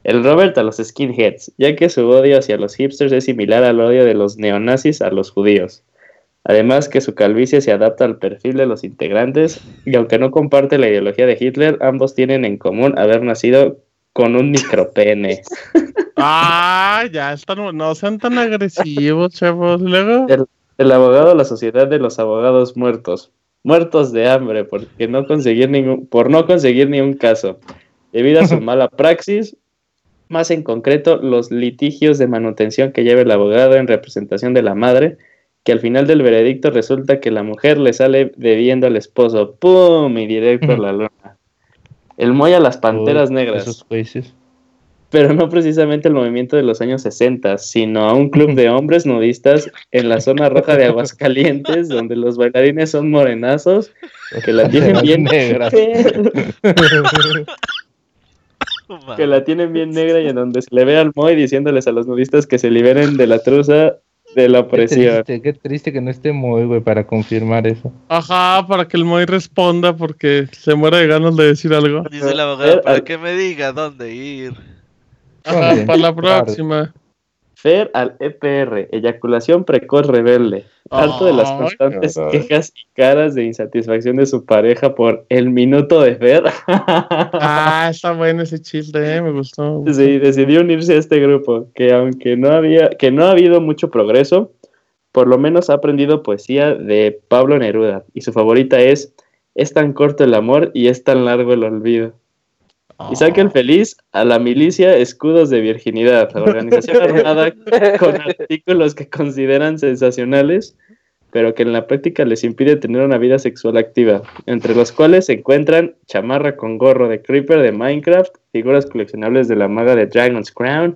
El Robert a los skinheads, ya que su odio hacia los hipsters es similar al odio de los neonazis a los judíos. Además que su calvicie se adapta al perfil de los integrantes y aunque no comparte la ideología de Hitler, ambos tienen en común haber nacido con un micropene. Ah, ya están, no sean tan agresivos, chavos. Luego. El, abogado de la Sociedad de los Abogados Muertos. Muertos de hambre porque no conseguir ningún, por no conseguir ni un caso. Debido a su mala praxis, más en concreto los litigios de manutención que lleva el abogado en representación de la madre, que al final del veredicto resulta que la mujer le sale debiendo al esposo. ¡Pum! Y directo a la luna. El Moy a las panteras negras. Pero no precisamente el movimiento de los años 60, sino a un club de hombres nudistas en la zona roja de Aguascalientes, donde los bailarines son morenazos, que la tienen bien negra. que la tienen bien negra y en donde se le ve al Moy diciéndoles a los nudistas que se liberen de la truza de la opresión. Qué triste, que no esté Moy, güey, para confirmar eso. Ajá, para que el Moy responda porque se muere de ganas de decir algo. Dice el abogado, para que me diga dónde ir. Ajá, para la próxima. Fer al EPR, eyaculación precoz rebelde. Harto de las constantes quejas y caras de insatisfacción de su pareja por el minuto de Fer. ah, está bueno ese chiste, eh, me gustó. Sí, decidió unirse a este grupo, que aunque no había, que no ha habido mucho progreso, por lo menos ha aprendido poesía de Pablo Neruda, y su favorita es Es tan corto el amor y es tan largo el olvido. Y el feliz a la milicia Escudos de Virginidad, organización armada con artículos que consideran sensacionales, pero que en la práctica les impide tener una vida sexual activa, entre los cuales se encuentran chamarra con gorro de Creeper de Minecraft, figuras coleccionables de la maga de Dragon's Crown,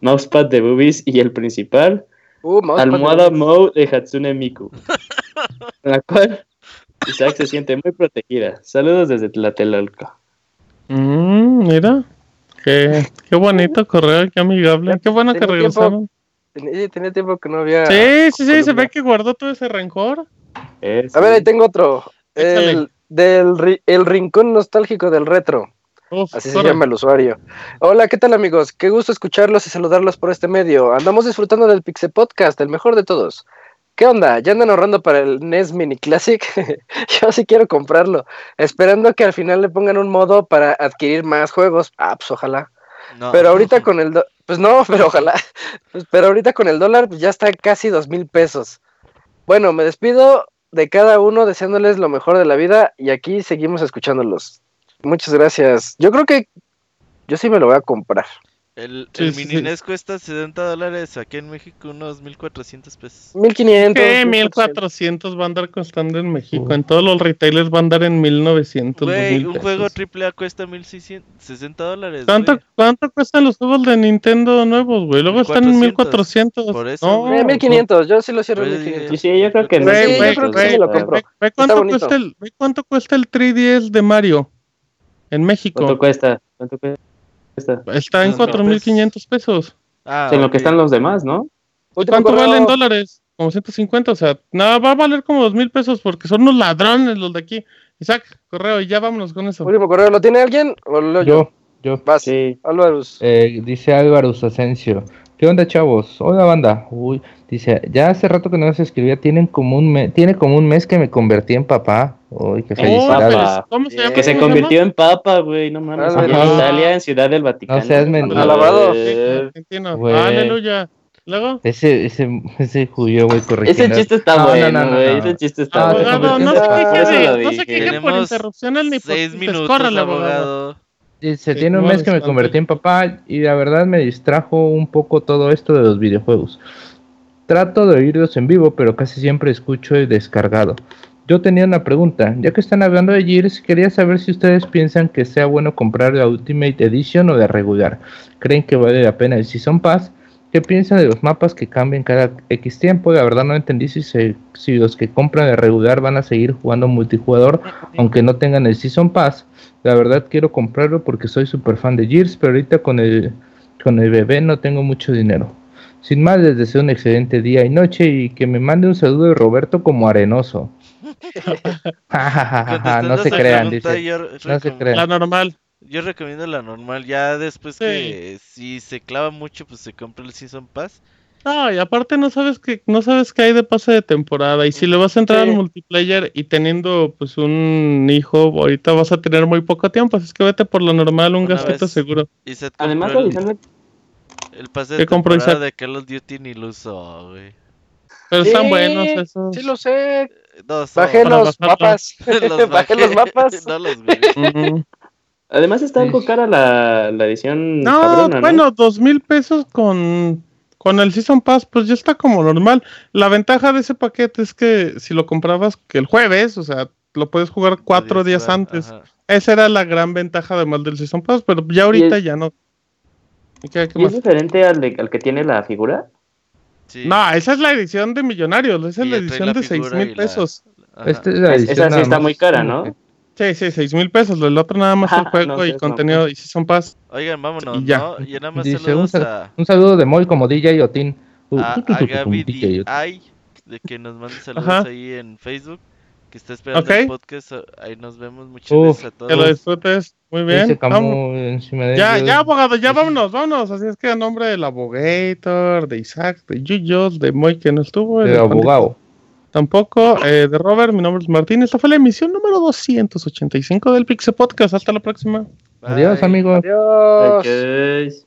mousepad de Boobies y el principal, uh, almohada Mo de Hatsune Miku, la cual Isaac se siente muy protegida. Saludos desde Tlatelolco. Mm, mira, qué, qué bonito correo, qué amigable. Qué bueno que regresamos. tenía, tiempo que no había. Sí, sí, sí, se ve que guardó todo ese rencor. A ver, ahí tengo otro. El, del el rincón nostálgico del retro. Así se llama el usuario. Hola, ¿qué tal amigos? Qué gusto escucharlos y saludarlos por este medio. Andamos disfrutando del Pixel Podcast, el mejor de todos. ¿Qué onda? ¿Ya andan ahorrando para el NES Mini Classic? Yo sí quiero comprarlo. Esperando que al final le pongan un modo para adquirir más juegos. Ah, pues ojalá. Pero ahorita con el... pues no, pero ojalá. Pues, pero ahorita con el dólar pues ya está casi dos mil pesos. Bueno, me despido de cada uno deseándoles lo mejor de la vida y aquí seguimos escuchándolos. Muchas gracias. Yo creo que yo sí me lo voy a comprar. El, el mini NES cuesta 70 dólares, aquí en México unos 1400 pesos. 1500. ¿Qué? 1400 va a andar costando en México. En todos los retailers va a andar en 1900. Güey, un juego AAA cuesta 1660 dólares. ¿Cuánto, ¿Cuánto cuestan los juegos de Nintendo nuevos, güey? Luego están en 1400. Por eso. No, 1500, yo sí lo cierro en 1500. Sí, sí, yo creo que, sí, yo creo que sí lo compro. Ve, cuánto cuesta el, ve cuánto cuesta el 3DS de Mario en México. ¿Cuánto cuesta? ¿Cuánto cuesta? Está, en 4.500 pesos. Ah, en lo que están los demás, ¿no? ¿Cuánto valen dólares? Como 150, o sea, nada, va a valer como 2.000 pesos porque son unos ladrones los de aquí. Isaac, correo, y ya vámonos con eso. Último correo, ¿lo tiene alguien? ¿O lo yo? Yo, yo. sí. Álvarez. Eh, dice Álvarez Asensio. ¿Qué onda, chavos? Hola, banda. Uy, dice, ya hace rato que no se escribía, tienen como un mes, tiene como un mes que me convertí en papá. Uy, qué felicidades. ¿Cómo se llama? Que se convirtió en papa, güey, no mames. en Italia, en Ciudad del Vaticano. No seas mentira. Alabado. Aleluya. Luego. Ese, ese, ese judío, güey, corrigiendo. Ese chiste está no, bueno, no, no, güey. Ese chiste está bueno. Abogado, no se queje, no se queje por interrupciones ni por seis minutos, abogado. abogado. Se tiene un mes que me convertí en papá y la verdad me distrajo un poco todo esto de los videojuegos. Trato de oírlos en vivo, pero casi siempre escucho el descargado. Yo tenía una pregunta, ya que están hablando de Gears, quería saber si ustedes piensan que sea bueno comprar la Ultimate Edition o de regular. ¿Creen que vale la pena el Season Pass? ¿Qué piensan de los mapas que cambian cada X tiempo? La verdad no entendí si, si los que compran el regular van a seguir jugando multijugador, aunque no tengan el Season Pass. La verdad quiero comprarlo porque soy súper fan de Gears, pero ahorita con el, con el bebé no tengo mucho dinero. Sin más, les deseo un excelente día y noche y que me mande un saludo de Roberto como arenoso. no se crean, dice. no se crean. La normal. Yo recomiendo la normal. Ya después que si se clava mucho, pues se compra el Season Pass. No, y aparte no sabes que no sabes qué hay de pase de temporada y si le vas a entrar al multiplayer y teniendo pues un hijo, ahorita vas a tener muy poco tiempo, así que vete por lo normal, un gastito seguro. Además, el, el pase de temporada de Call of Duty ni lo usó, güey. Pero están buenos esos. Sí lo sé. Bajé los mapas. Bajé los mapas. no los Además está algo cara la, la edición. No, bueno, dos mil pesos con, con el Season Pass, pues ya está como normal. La ventaja de ese paquete es que si lo comprabas que el jueves, o sea, lo puedes jugar cuatro días antes. Esa era la gran ventaja además del Season Pass, pero ya ahorita ya no. ¿Y, es diferente al, al que tiene la figura? No, esa es la edición de Millonarios, esa es la edición de seis mil pesos. Este esa sí está muy cara, ¿no? Sí, sí, seis mil pesos. El otro nada más el juego y contenido y si son paz. Oigan, vámonos, y ya. ¿no? Y nada más Dice, un, a... un, saludo de Moy como DJ Otin. Uh, a, a Gaby DJ de que nos mande saludos ahí en Facebook. Que está esperando el podcast. Ahí nos vemos. Muchas gracias a todos. Que lo disfrutes. Muy bien. ya, ya, abogado, ya vámonos, vámonos. Así es que a nombre del abogator, de Isaac, de Yuyos, de Moy que no estuvo. De abogado. Tampoco, eh, de Robert, mi nombre es Martín. Esta fue la emisión número 285 del Pixel Podcast. Hasta la próxima. Adiós, amigos. Adiós.